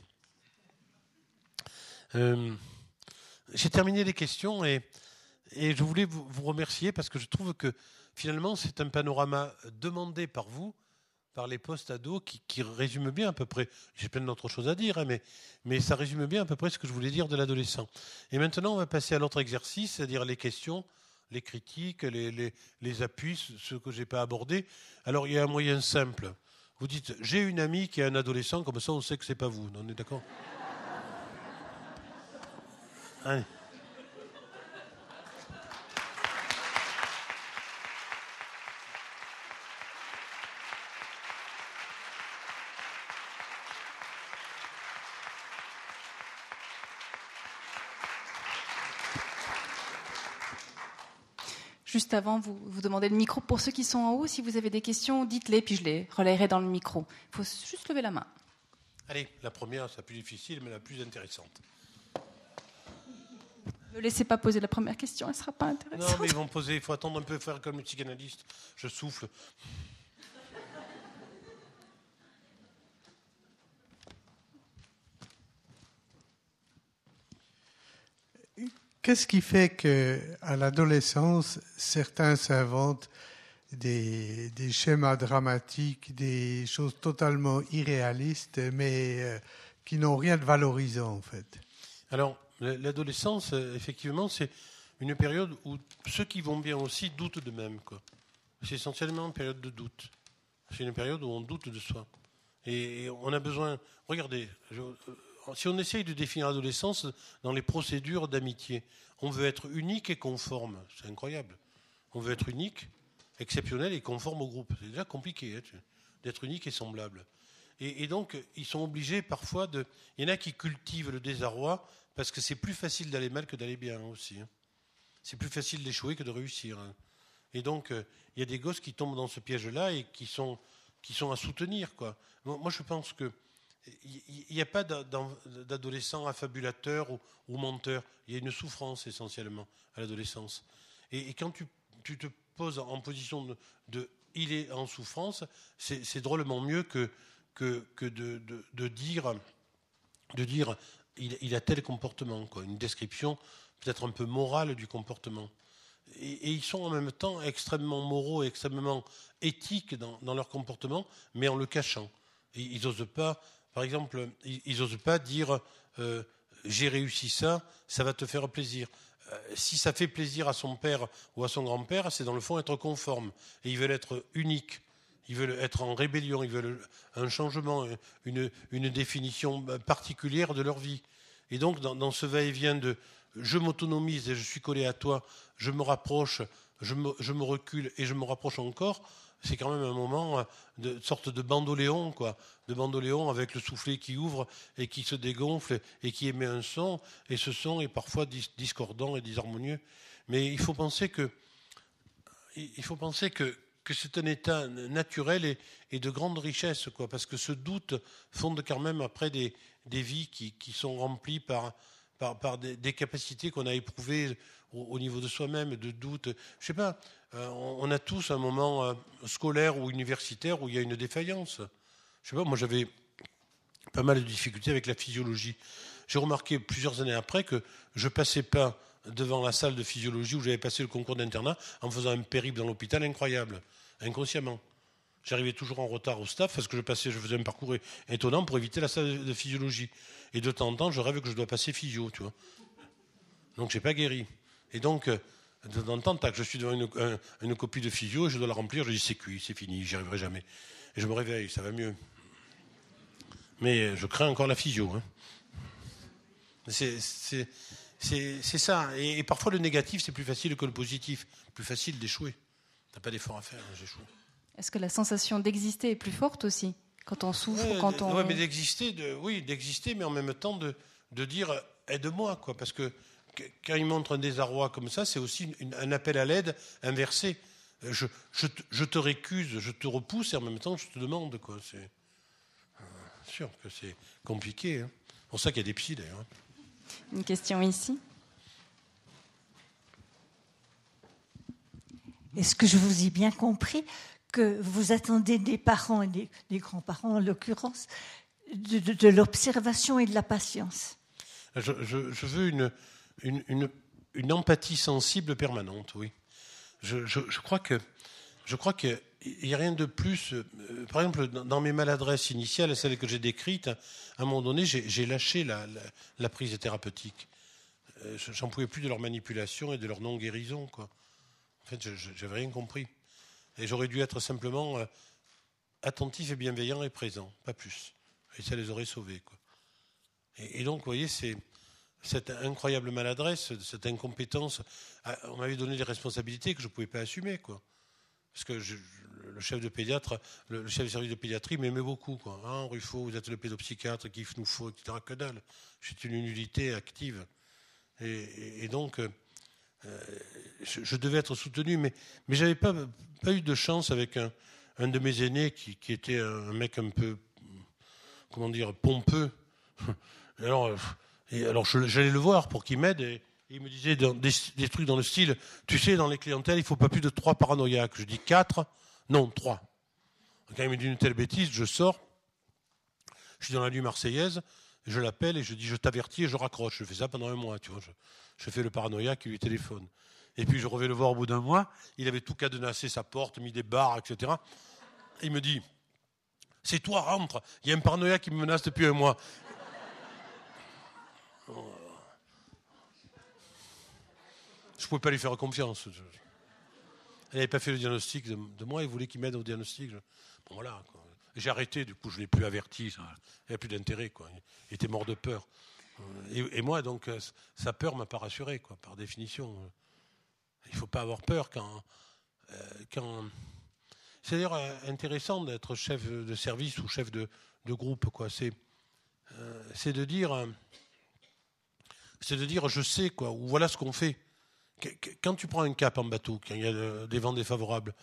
Euh, j'ai terminé les questions et, je voulais vous, remercier parce que je trouve que finalement, c'est un panorama demandé par vous, par les postes ados, qui, qui résume bien à peu près. J'ai plein d'autres choses à dire, hein, mais, mais ça résume bien à peu près ce que je voulais dire de l'adolescent. Et maintenant, on va passer à l'autre exercice, c'est-à-dire les questions, les critiques, les, les, les appuis, ce que je n'ai pas abordé. Alors, il y a un moyen simple. Vous dites, j'ai une amie qui est un adolescent, comme ça on sait que c'est pas vous. On est d'accord? Allez. Juste avant, vous, vous demandez le micro. Pour ceux qui sont en haut, si vous avez des questions, dites-les, puis je les relayerai dans le micro. Il faut juste lever la main. Allez, la première, c'est la plus difficile, mais la plus intéressante. Ne laissez pas poser la première question, elle ne sera pas intéressante. Non, mais ils vont poser, il faut attendre un peu, faire comme le psychanalyste. Je souffle. Qu'est-ce qui fait qu'à l'adolescence, certains s'inventent des, schémas dramatiques, des choses totalement irréalistes, mais euh, qui n'ont rien de valorisant en fait? Alors, l'adolescence, euh, effectivement, c'est une période où ceux qui vont bien aussi doutent d'eux-mêmes. C'est essentiellement une période de doute. C'est une période où on doute de soi. Et, on a besoin. Regardez, euh, si on essaye de définir l'adolescence dans les procédures d'amitié, on veut être unique et conforme. C'est incroyable. On veut être unique, exceptionnel et conforme au groupe. C'est déjà compliqué hein, d'être unique et semblable. Et, donc, ils sont obligés parfois de. Il y en a qui cultivent le désarroi parce que c'est plus facile d'aller mal que d'aller bien aussi. Hein. C'est plus facile d'échouer que de réussir. Hein. Et donc, euh, il y a des gosses qui tombent dans ce piège-là et qui sont, qui sont à soutenir. Quoi. Moi, je pense que il n'y a pas d'adolescent affabulateur ou, menteur. Il y a une souffrance essentiellement à l'adolescence. Et, quand tu, te poses en position de, il est en souffrance, c'est drôlement mieux que, de, dire, de dire il, a tel comportement, une description peut-être un peu morale du comportement. Et, ils sont en même temps extrêmement moraux extrêmement éthiques dans, leur comportement, mais en le cachant. ils n'osent pas par exemple, ils n'osent pas dire euh, j'ai réussi ça, ça va te faire plaisir. Euh, si ça fait plaisir à son père ou à son grand-père, c'est dans le fond être conforme. Et ils veulent être uniques. Ils veulent être en rébellion, ils veulent un changement, une, définition particulière de leur vie. Et donc, dans, ce va-et-vient de je m'autonomise et je suis collé à toi, je me rapproche, je me recule et je me rapproche encore, c'est quand même un moment euh, de sorte de bandoléon, quoi, de bandoléon avec le soufflet qui ouvre et qui se dégonfle et qui émet un son, et ce son est parfois discordant et disharmonieux. Mais il faut penser que, il faut penser que, que c'est un état naturel et, de grande richesse, quoi, parce que ce doute fonde quand même après des, des vies qui, qui sont remplies par, par, des, capacités qu'on a éprouvées au, au niveau de soi-même, de doute. Je sais pas, euh, on a tous un moment euh, scolaire ou universitaire où il y a une défaillance. Je sais pas, moi j'avais pas mal de difficultés avec la physiologie. J'ai remarqué plusieurs années après que je passais pas devant la salle de physiologie où j'avais passé le concours d'internat en faisant un périple dans l'hôpital incroyable, inconsciemment. J'arrivais toujours en retard au staff parce que je passais, je faisais un parcours étonnant pour éviter la salle de physiologie. Et de temps en temps, je rêve que je dois passer physio, tu vois. Donc j'ai pas guéri. Et donc, euh, de temps en temps, tac, je suis devant une, copie de physio, je dois la remplir, je dis c'est cuit, c'est fini, j'y arriverai jamais. Et je me réveille, ça va mieux. Mais je crains encore la physio. Hein. C'est ça. Et, parfois le négatif, c'est plus facile que le positif. Plus facile d'échouer. T'as pas d'effort à faire, hein, j'échoue. Est-ce que la sensation d'exister est plus forte aussi quand on souffre, quand on. Oui, mais d'exister, de, oui, d'exister, mais en même temps de, de dire aide-moi, quoi, parce que quand il montre un désarroi comme ça, c'est aussi un appel à l'aide inversé. Euh, je, te récuse, je te repousse et en même temps je te demande. Quoi. C'est euh, sûr que c'est compliqué. Hein. C'est pour ça qu'il y a des psys d'ailleurs. Hein. Une question ici. Est-ce que je vous ai bien compris que vous attendez des parents et des, grands-parents en l'occurrence de, l'observation et de la patience? Je, veux une, une, empathie sensible permanente, oui. Je, crois que je crois qu'il n'y a rien de plus. Euh, par exemple, dans mes maladresses initiales, celles que j'ai décrites, à un moment donné, j'ai lâché la, prise thérapeutique. Euh, j'en pouvais plus de leur manipulation et de leur non-guérison. En fait, je n'avais rien compris. Et j'aurais dû être simplement euh, attentif et bienveillant et présent, pas plus. Et ça les aurait sauvés. Quoi. Et, donc, vous voyez, c'est cette incroyable maladresse, cette incompétence. Ah, on m'avait donné des responsabilités que je ne pouvais pas assumer. Quoi. Parce que le chef de pédiatre, le, chef de service de pédiatrie m'aimait beaucoup. Quoi. Hein, Ruffo, vous êtes le pédopsychiatre qu'il nous faut, etc. Que dalle. C'est une unité active. Et, donc, euh, je, devais être soutenu, mais, mais je n'avais pas, pas eu de chance avec un, un de mes aînés qui, qui, était un mec un peu, comment dire, pompeux. Alors, euh, alors j'allais le voir pour qu'il m'aide et, il me disait des, trucs dans le style, tu sais, dans les clientèles, il ne faut pas plus de trois paranoïaques. Je dis quatre, non, trois. Quand il me dit une telle bêtise, je sors, je suis dans la nuit marseillaise, je l'appelle et je dis, je t'avertis et je raccroche. Je fais ça pendant un mois, tu vois. Je, fais le paranoïaque qui lui téléphone. Et puis je reviens le voir au bout d'un mois, il avait tout cadenassé sa porte, mis des barres, etc. il me dit, c'est toi, rentre, il y a un paranoïaque qui me menace depuis un mois. Je ne pouvais pas lui faire confiance. Il n'avait pas fait le diagnostic de, moi, il voulait qu'il m'aide au diagnostic. Bon. J'ai arrêté, du coup, je ne l'ai plus averti. Il n'y a plus d'intérêt. Il était mort de peur. Et, moi, donc, sa peur ne m'a pas rassuré, par définition. Il ne faut pas avoir peur quand. Euh. C'est d'ailleurs euh, intéressant d'être chef de service ou chef de, groupe. Euh, c'est de dire. C'est de dire, je sais, quoi, ou voilà ce qu'on fait quand tu prends un cap en bateau, quand il y a des vents défavorables,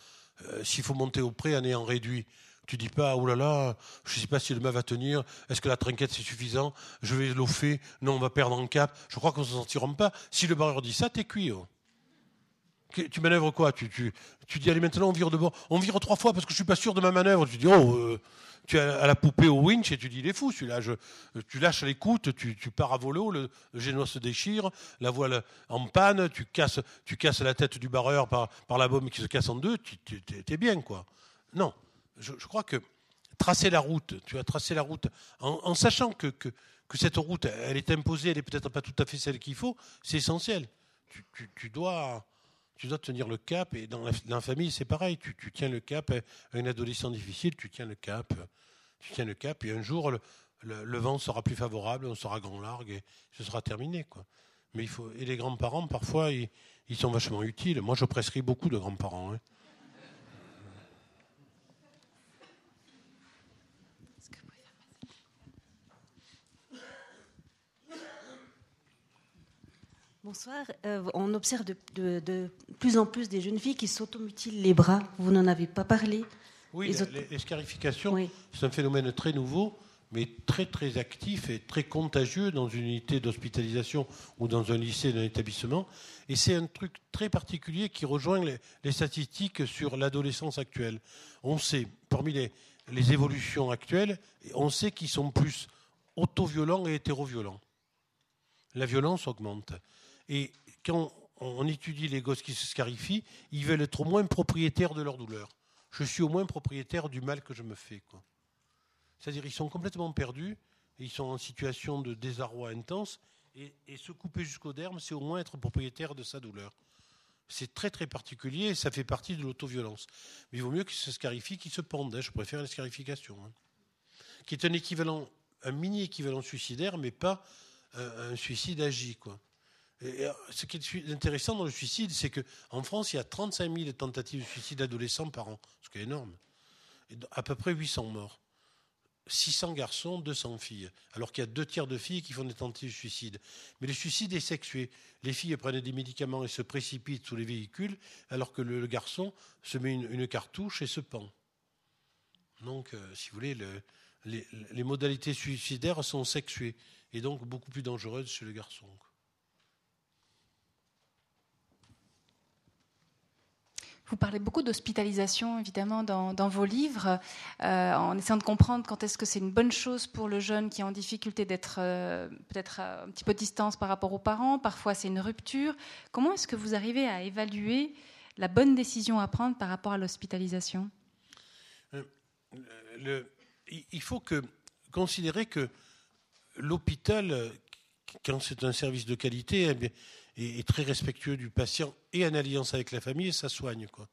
euh, s'il faut monter au pré en ayant réduit, tu dis pas, oh là là, je ne sais pas si le mât va tenir, est-ce que la trinquette c'est suffisant, je vais l'offer, non, on va perdre un cap, je crois qu'on ne s'en sortira pas. Si le barreur dit ça, t'es cuit. Oh. Tu manœuvres quoi? Tu, dis, allez, maintenant on vire de bord. On vire trois fois parce que je suis pas sûr de ma manœuvre. Tu dis, oh, euh, tu à la poupée au winch et tu dis il est fou celui-là. tu lâches l'écoute, tu, tu pars à volo, le, génois se déchire, la voile en panne, tu casses, tu casses la tête du barreur par, la bombe qui se casse en deux, tu es bien quoi. Non, je, crois que tracer la route, tu as tracé la route en, sachant que, que, cette route, elle est imposée, elle n'est peut-être pas tout à fait celle qu'il faut, c'est essentiel. Tu, dois tu dois tenir le cap. Et dans la, famille, c'est pareil. Tu, tiens le cap. À une adolescent difficile, tu tiens le cap. Tu tiens le cap. Et un jour, le, vent sera plus favorable, on sera grand largue et ce sera terminé. Quoi. Mais il faut, et les grands-parents, parfois, ils, sont vachement utiles. Moi, je prescris beaucoup de grands-parents. Hein. Bonsoir. Euh, on observe de, plus en plus des jeunes filles qui s'automutilent les bras. Vous n'en avez pas parlé Oui, l'escarification, c'est un phénomène très nouveau, mais très très actif et très contagieux dans une unité d'hospitalisation ou dans un lycée, d'un établissement. Et c'est un truc très particulier qui rejoint les, statistiques sur l'adolescence actuelle. On sait, parmi les, les évolutions actuelles, on sait qu'ils sont plus auto-violents et hétéro-violents. La violence augmente. Et quand on étudie les gosses qui se scarifient, ils veulent être au moins propriétaires de leur douleur. Je suis au moins propriétaire du mal que je me fais. C'est-à-dire ils sont complètement perdus, ils sont en situation de désarroi intense, et, se couper jusqu'au derme, c'est au moins être propriétaire de sa douleur. C'est très très particulier, et ça fait partie de l'autoviolence. Mais il vaut mieux qu'ils se scarifient qu'ils se pendent. Hein. Je préfère la scarification. Hein. Qui est un équivalent, un mini équivalent suicidaire, mais pas un, un suicide agi. Quoi. Euh, ce qui est intéressant dans le suicide, c'est qu'en France, il y a 35 000 tentatives de suicide adolescents par an, ce qui est énorme. À peu près 800 morts. 600 garçons, 200 filles. Alors qu'il y a deux tiers de filles qui font des tentatives de suicide. Mais le suicide est sexué. Les filles prennent des médicaments et se précipitent sous les véhicules, alors que le, garçon se met une, cartouche et se pend. Donc, euh, si vous voulez, les, les modalités suicidaires sont sexuées et donc beaucoup plus dangereuses chez le garçon. Vous parlez beaucoup d'hospitalisation, évidemment, dans, vos livres, euh, en essayant de comprendre quand est-ce que c'est une bonne chose pour le jeune qui est en difficulté d'être euh, peut-être un petit peu de distance par rapport aux parents. Parfois, c'est une rupture. Comment est-ce que vous arrivez à évaluer la bonne décision à prendre par rapport à l'hospitalisation? Euh, Il faut considérer que l'hôpital, quand c'est un service de qualité, eh est, très respectueux du patient et en alliance avec la famille, et ça soigne. Quoi.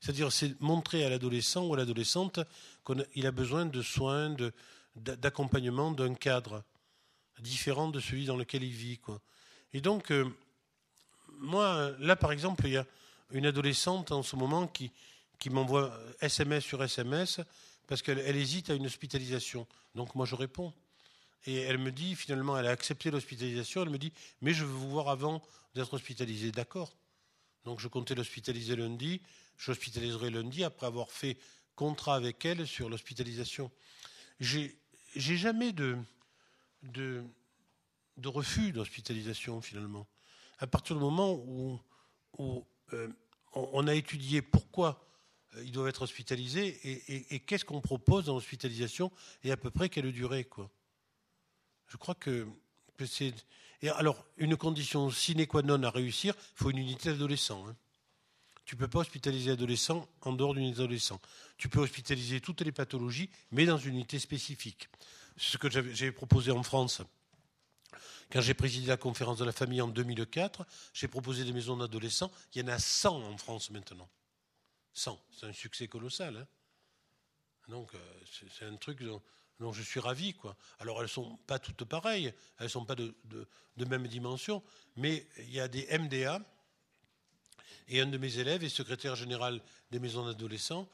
C'est-à-dire, c'est montrer à l'adolescent ou à l'adolescente qu'il a besoin de soins, d'accompagnement, d'un cadre différent de celui dans lequel il vit. Quoi. Et donc, euh, moi, là, par exemple, il y a une adolescente en ce moment qui, qui m'envoie SMS sur SMS parce qu'elle hésite à une hospitalisation. Donc, moi, je réponds. Et elle me dit, finalement, elle a accepté l'hospitalisation. Elle me dit, mais je veux vous voir avant d'être hospitalisé. D'accord. Donc je comptais l'hospitaliser lundi. Je l'hospitaliserai lundi après avoir fait contrat avec elle sur l'hospitalisation. J'ai, jamais de, de, de refus d'hospitalisation finalement. À partir du moment où, euh, on a étudié pourquoi euh, ils doivent être hospitalisés et, et qu'est-ce qu'on propose dans l'hospitalisation et à peu près quelle durée quoi. Je crois que, c'est. Alors, une condition sine qua non à réussir, il faut une unité d'adolescents. Hein. Tu ne peux pas hospitaliser adolescents en dehors d'une adolescent. Tu peux hospitaliser toutes les pathologies, mais dans une unité spécifique. C'est ce que j'avais proposé en France. Quand j'ai présidé la conférence de la famille en 2004, j'ai proposé des maisons d'adolescents. Il y en a 100 en France maintenant. 100. C'est un succès colossal. Hein. Donc, euh, c'est un truc donc je suis ravi. Quoi. Alors elles sont pas toutes pareilles, elles sont pas de, même dimension, mais il y a des MDA, et un de mes élèves est secrétaire général des maisons d'adolescents,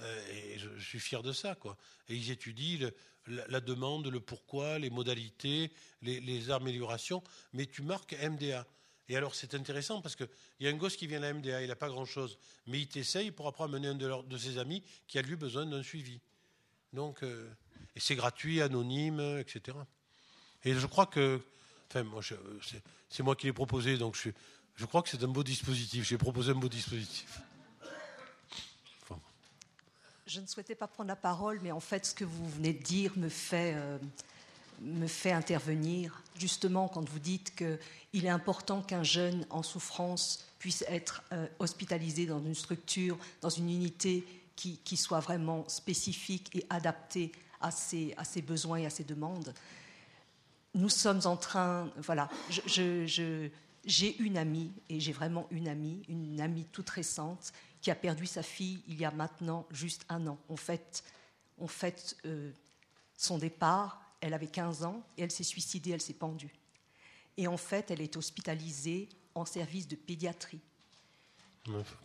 euh, et je, suis fier de ça. Quoi. Et ils étudient la, demande, le pourquoi, les modalités, les, améliorations, mais tu marques MDA. Et alors c'est intéressant parce qu'il y a un gosse qui vient à la MDA, il n'a pas grand-chose, mais il t'essaye pour après amener un de, ses amis qui a lui besoin d'un suivi. Donc... Euh, et c'est gratuit, anonyme, etc. Et je crois que, enfin, moi, c'est moi qui l'ai proposé, donc je, crois que c'est un beau dispositif. J'ai proposé un beau dispositif. Je ne souhaitais pas prendre la parole, mais en fait, ce que vous venez de dire me fait, euh, me fait intervenir, justement, quand vous dites qu'il est important qu'un jeune en souffrance puisse être euh, hospitalisé dans une structure, dans une unité qui, qui soit vraiment spécifique et adaptée à ses, à ses besoins et à ses demandes. Nous sommes en train, voilà, j'ai une amie, et j'ai vraiment une amie, une amie toute récente, qui a perdu sa fille il y a maintenant juste un an. On fête, on fête euh, son départ, elle avait 15 ans, et elle s'est suicidée, elle s'est pendue. Et en fait, elle est hospitalisée en service de pédiatrie.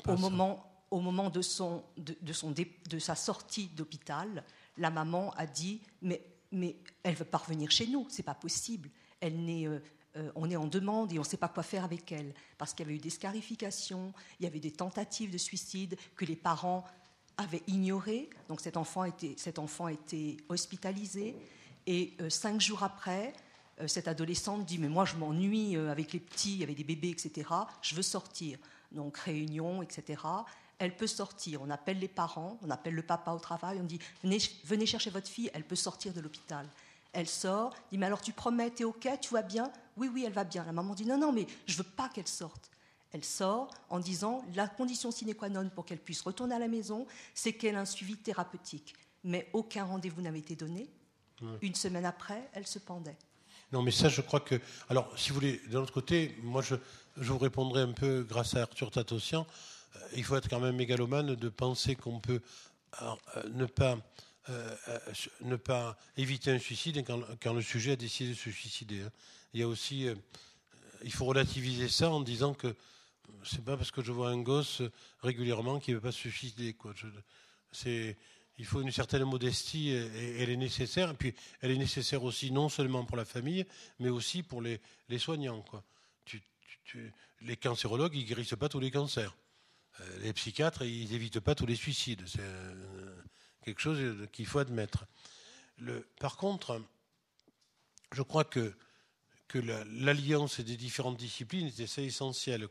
Au moment, au moment de, son, de, de, son, de sa sortie d'hôpital, la maman a dit mais, mais elle veut pas revenir chez nous, c'est pas possible. Elle euh, euh, on est en demande et on ne sait pas quoi faire avec elle parce qu'il y avait eu des scarifications, il y avait des tentatives de suicide que les parents avaient ignorées. Donc cet enfant été, cet enfant été hospitalisé et euh, cinq jours après, cette adolescente dit mais moi je m'ennuie avec les petits, avec des bébés, etc. Je veux sortir. Donc réunion, etc elle peut sortir. On appelle les parents, on appelle le papa au travail, on dit venez, chercher votre fille, elle peut sortir de l'hôpital. Elle sort, dit mais alors tu promets, t'es ok, tu vas bien? Oui, oui, elle va bien. La maman dit non, non, mais je veux pas qu'elle sorte. Elle sort en disant la condition sine qua non pour qu'elle puisse retourner à la maison, c'est qu'elle ait un suivi thérapeutique. Mais aucun rendez-vous n'avait été donné. Une semaine après, elle se pendait. Non, mais ça, je crois que. Alors, si vous voulez, d'un autre côté, moi, je, je vous répondrai un peu grâce à Arthur Tatossian. Euh, il faut être quand même mégalomane de penser qu'on peut euh, ne pas euh, ne pas éviter un suicide quand, le sujet a décidé de se suicider. Hein. Il y a aussi, il faut relativiser ça en disant que c'est pas parce que je vois un gosse régulièrement qu'il ne veut pas se suicider. Il faut une certaine modestie et, elle est nécessaire. Et puis elle est nécessaire aussi non seulement pour la famille, mais aussi pour les, soignants. Les cancérologues, ils guérissent pas tous les cancers. Euh, les psychiatres, ils n'évitent pas tous les suicides. C'est euh, quelque chose qu'il faut admettre. par contre, je crois que, l'alliance des différentes disciplines est essentielle.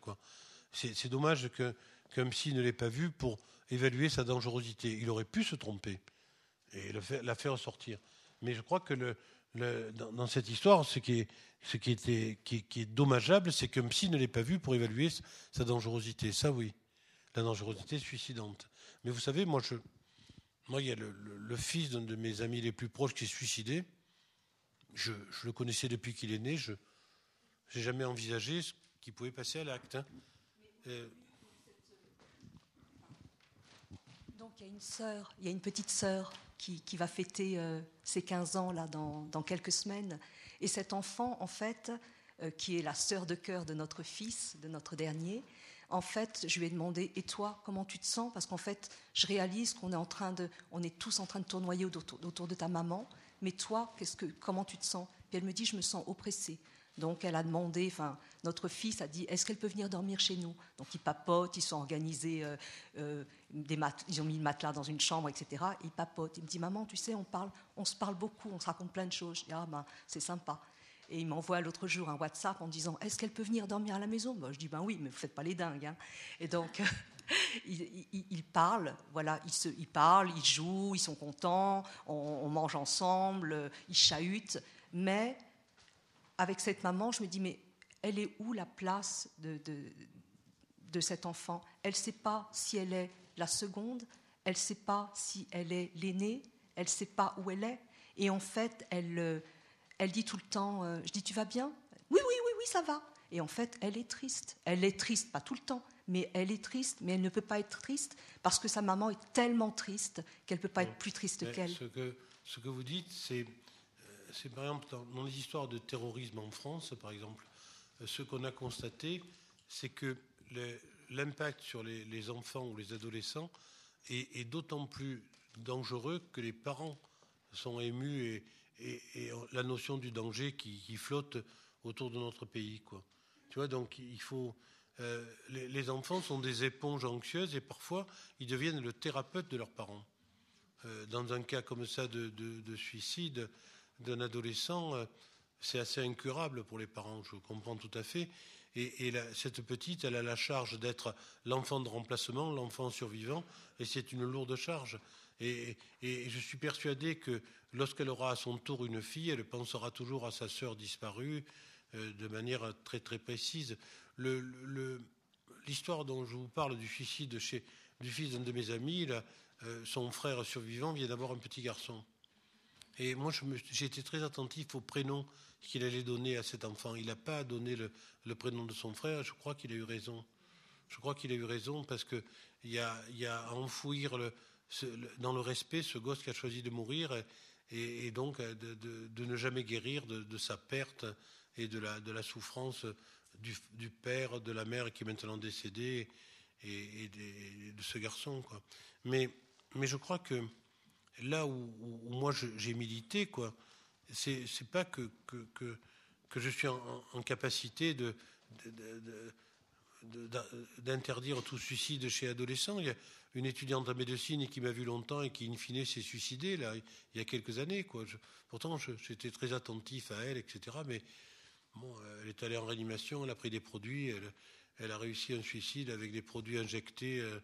C'est, dommage qu'un psy ne l'ait pas vu pour évaluer sa dangerosité. Il aurait pu se tromper et la faire sortir. Mais je crois que dans, cette histoire, ce qui est, était, qui, est dommageable, c'est qu'un psy ne l'ait pas vu pour évaluer sa dangerosité. Ça, oui, la dangerosité suicidante. Mais vous savez, moi, je, moi, il y a le, fils d'un de mes amis les plus proches qui est suicidé. Je, le connaissais depuis qu'il est né. Je n'ai jamais envisagé ce qu'il pouvait passer à l'acte. Hein. Euh, Donc il y a une sœur, il y a une petite sœur qui, va fêter euh, ses 15 ans là dans, quelques semaines. Et cet enfant, en fait, euh, qui est la sœur de cœur de notre fils, de notre dernier, en fait, je lui ai demandé et toi, comment tu te sens? Parce qu'en fait, je réalise qu'on est tous en train de tournoyer autour, de ta maman. Mais toi, qu'est-ce que, comment tu te sens? Puis elle me dit, je me sens oppressée. Donc elle a demandé, enfin notre fils a dit, est-ce qu'elle peut venir dormir chez nous? Donc ils papotent, ils sont organisés, euh, euh, ils ont mis le matelas dans une chambre, etc. ils papotent. Il me dit, maman, tu sais, on parle, on se parle beaucoup, on se raconte plein de choses. ah ben c'est sympa. Et il m'envoie l'autre jour un WhatsApp en disant, est-ce qu'elle peut venir dormir à la maison? Ben, Je dis, ben oui, mais vous faites pas les dingues. Hein. Et donc ils, parlent, voilà, ils, se, ils parlent, ils jouent, ils sont contents, on, on mange ensemble, ils chahutent, mais avec cette maman, je me dis, mais elle est où la place de, de, cet enfant? Elle ne sait pas si elle est la seconde, elle ne sait pas si elle est l'aînée, elle ne sait pas où elle est. Et en fait, elle, euh, elle dit tout le temps, euh, je dis, tu vas bien? Oui, oui, oui, oui, ça va. Et en fait, elle est triste. Elle est triste, pas tout le temps, mais elle est triste, mais elle ne peut pas être triste parce que sa maman est tellement triste qu'elle ne peut pas être plus triste qu'elle. Ce que, ce que vous dites, c'est c'est par exemple dans, les histoires de terrorisme en France, par exemple, euh, ce qu'on a constaté, c'est que l'impact sur les, enfants ou les adolescents est, d'autant plus dangereux que les parents sont émus et, la notion du danger qui, flotte autour de notre pays. Quoi. Tu vois, donc il faut. Euh, les, enfants sont des éponges anxieuses et parfois ils deviennent le thérapeute de leurs parents. Euh, dans un cas comme ça de, de suicide, d'un adolescent, euh, c'est assez incurable pour les parents, je comprends tout à fait. Et, cette petite, elle a la charge d'être l'enfant de remplacement, l'enfant survivant, et c'est une lourde charge. Et, je suis persuadé que lorsqu'elle aura à son tour une fille, elle pensera toujours à sa sœur disparue euh, de manière très très précise. L'histoire dont je vous parle du suicide chez, du fils d'un de mes amis, euh, son frère survivant vient d'avoir un petit garçon. Et moi, j'ai été très attentif au prénom qu'il allait donner à cet enfant. Il n'a pas donné le, prénom de son frère. Je crois qu'il a eu raison. Je crois qu'il a eu raison parce qu'il y a, y a à enfouir le, dans le respect ce gosse qui a choisi de mourir et, donc de, ne jamais guérir de, sa perte et de la, de la souffrance du, père, de la mère qui est maintenant décédée et, de ce garçon. Quoi. Mais, mais je crois que là où, moi j'ai milité, quoi, c'est, pas que, que, que, je suis en, capacité de, d'interdire tout suicide chez adolescents. Il y a une étudiante en médecine qui m'a vu longtemps et qui, in fine, s'est suicidée là, il y a quelques années. Quoi. pourtant, j'étais très attentif à elle, etc. Mais bon, elle est allée en réanimation, elle a pris des produits, elle, a réussi un suicide avec des produits injectés euh,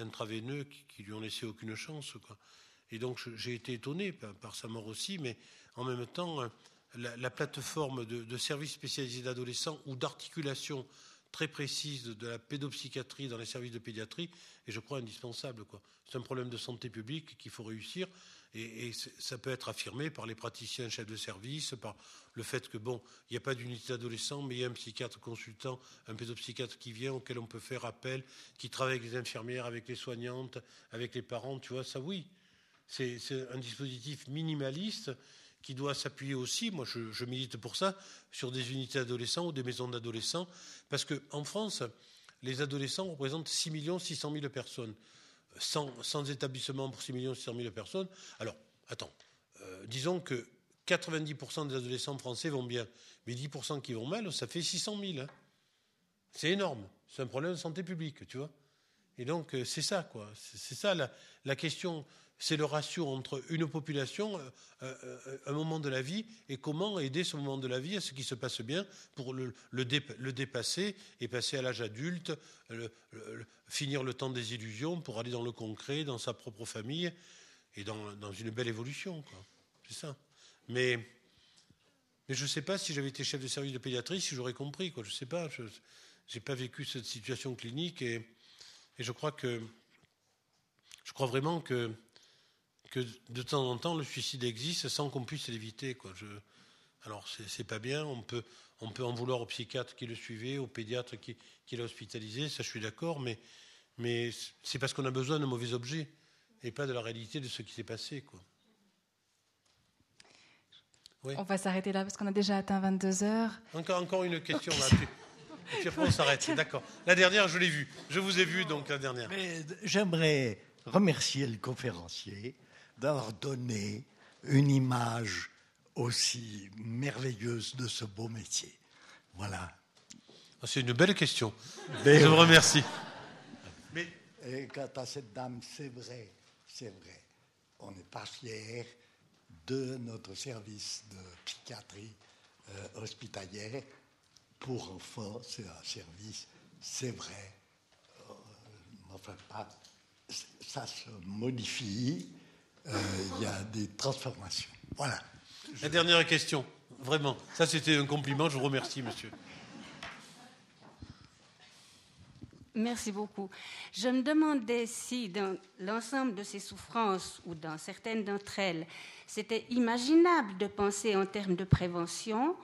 intraveineux qui, qui lui ont laissé aucune chance. Quoi. Et donc j'ai été étonné par, sa mort aussi, mais en même temps, euh, la, plateforme de, services spécialisés d'adolescents ou d'articulation très précise de la pédopsychiatrie dans les services de pédiatrie est, je crois, indispensable. C'est un problème de santé publique qu'il faut réussir. Et, ça peut être affirmé par les praticiens chefs de service, par le fait que, bon, il n'y a pas d'unité d'adolescents, mais il y a un psychiatre consultant, un pédopsychiatre qui vient, auquel on peut faire appel, qui travaille avec les infirmières, avec les soignantes, avec les parents, tu vois, ça oui. C'est un dispositif minimaliste qui doit s'appuyer aussi, moi je, milite pour ça, sur des unités d'adolescents ou des maisons d'adolescents, parce qu'en France, les adolescents représentent 6 600 000 personnes. Sans, sans, établissement pour 6 600 000 personnes. Alors, attends, euh, disons que 90% des adolescents français vont bien, mais 10% qui vont mal, ça fait 600 000. Hein. C'est énorme. C'est un problème de santé publique, tu vois. Et donc, euh, c'est ça, quoi. C'est ça la, question c'est le ratio entre une population, un moment de la vie, et comment aider ce moment de la vie à ce qui se passe bien pour le, dépasser et passer à l'âge adulte, finir le temps des illusions pour aller dans le concret, dans sa propre famille et dans, une belle évolution. C'est ça. Mais, mais je ne sais pas si j'avais été chef de service de pédiatrie, si j'aurais compris. Quoi. Je ne sais pas. Je n'ai pas vécu cette situation clinique et, et, je crois que je crois vraiment que, que de temps en temps le suicide existe sans qu'on puisse l'éviter. Quoi. Je, alors c'est pas bien. On peut, on peut en vouloir au psychiatre qui le suivait, au pédiatre qui, qui l'a hospitalisé. Ça, je suis d'accord. Mais, mais c'est parce qu'on a besoin de mauvais objets et pas de la réalité de ce qui s'est passé. Quoi. On va s'arrêter là parce qu'on a déjà atteint 22 heures. Encore, encore une question là. Et puis après, on s'arrête. D'accord. La dernière, je l'ai vue. Je vous ai vu, donc la dernière. J'aimerais remercier le conférencier d'avoir donné une image aussi merveilleuse de ce beau métier. Voilà. Ah, c'est une belle question. je vous remercie. Mais... Et quant à cette dame, c'est vrai, c'est vrai. On n'est pas fiers de notre service de psychiatrie euh, hospitalière pour enfants. C'est un service, c'est vrai. Euh, enfin, pas, ça se modifie. Euh, il y a des transformations. Voilà. La dernière question, vraiment. Ça, c'était un compliment. Je vous remercie, monsieur. Merci beaucoup. Je me demandais si dans l'ensemble de ces souffrances ou dans certaines d'entre elles, c'était imaginable de penser en termes de prévention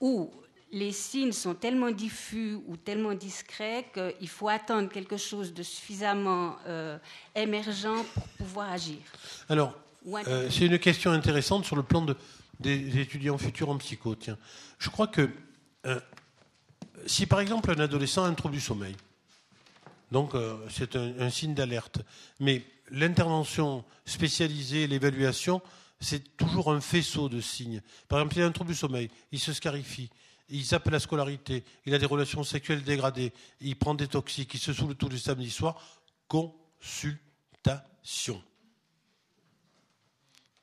où les signes sont tellement diffus ou tellement discrets qu'il faut attendre quelque chose de suffisamment euh, émergent pour pouvoir agir. Alors, euh, c'est une question intéressante sur le plan de, des étudiants futurs en psycho. Tiens, je crois que euh, si par exemple un adolescent a un trouble du sommeil, donc c'est un, signe d'alerte. Mais l'intervention spécialisée, l'évaluation, c'est toujours un faisceau de signes. Par exemple, il a un trouble du sommeil, il se scarifie, il zappe la scolarité, il a des relations sexuelles dégradées, il prend des toxiques, il se saoule tous les samedis soirs. Consultation.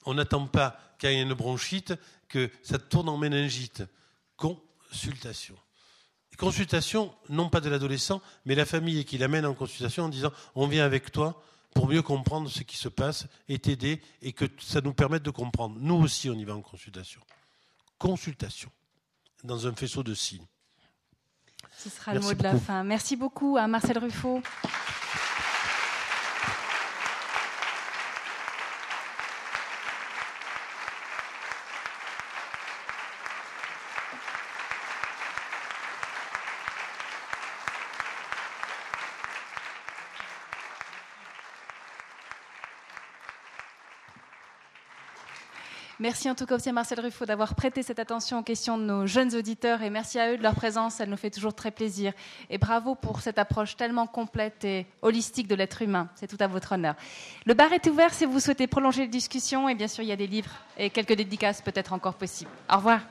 On n'attend pas qu'il y ait une bronchite que ça tourne en méningite. Consultation. Consultation, non pas de l'adolescent, mais la famille qui l'amène en consultation en disant on vient avec toi pour mieux comprendre ce qui se passe et t'aider et que ça nous permette de comprendre. Nous aussi, on y va en consultation. Consultation, dans un faisceau de signes. Ce sera le mot de la fin. Merci beaucoup à Marcel Ruffo. Merci en tout cas aussi à Marcel Ruffo d'avoir prêté cette attention aux questions de nos jeunes auditeurs et merci à eux de leur présence, elle nous fait toujours très plaisir. Et bravo pour cette approche tellement complète et holistique de l'être humain, c'est tout à votre honneur. Le bar est ouvert si vous souhaitez prolonger les discussions et bien sûr il y a des livres et quelques dédicaces peut-être encore possibles. Au revoir.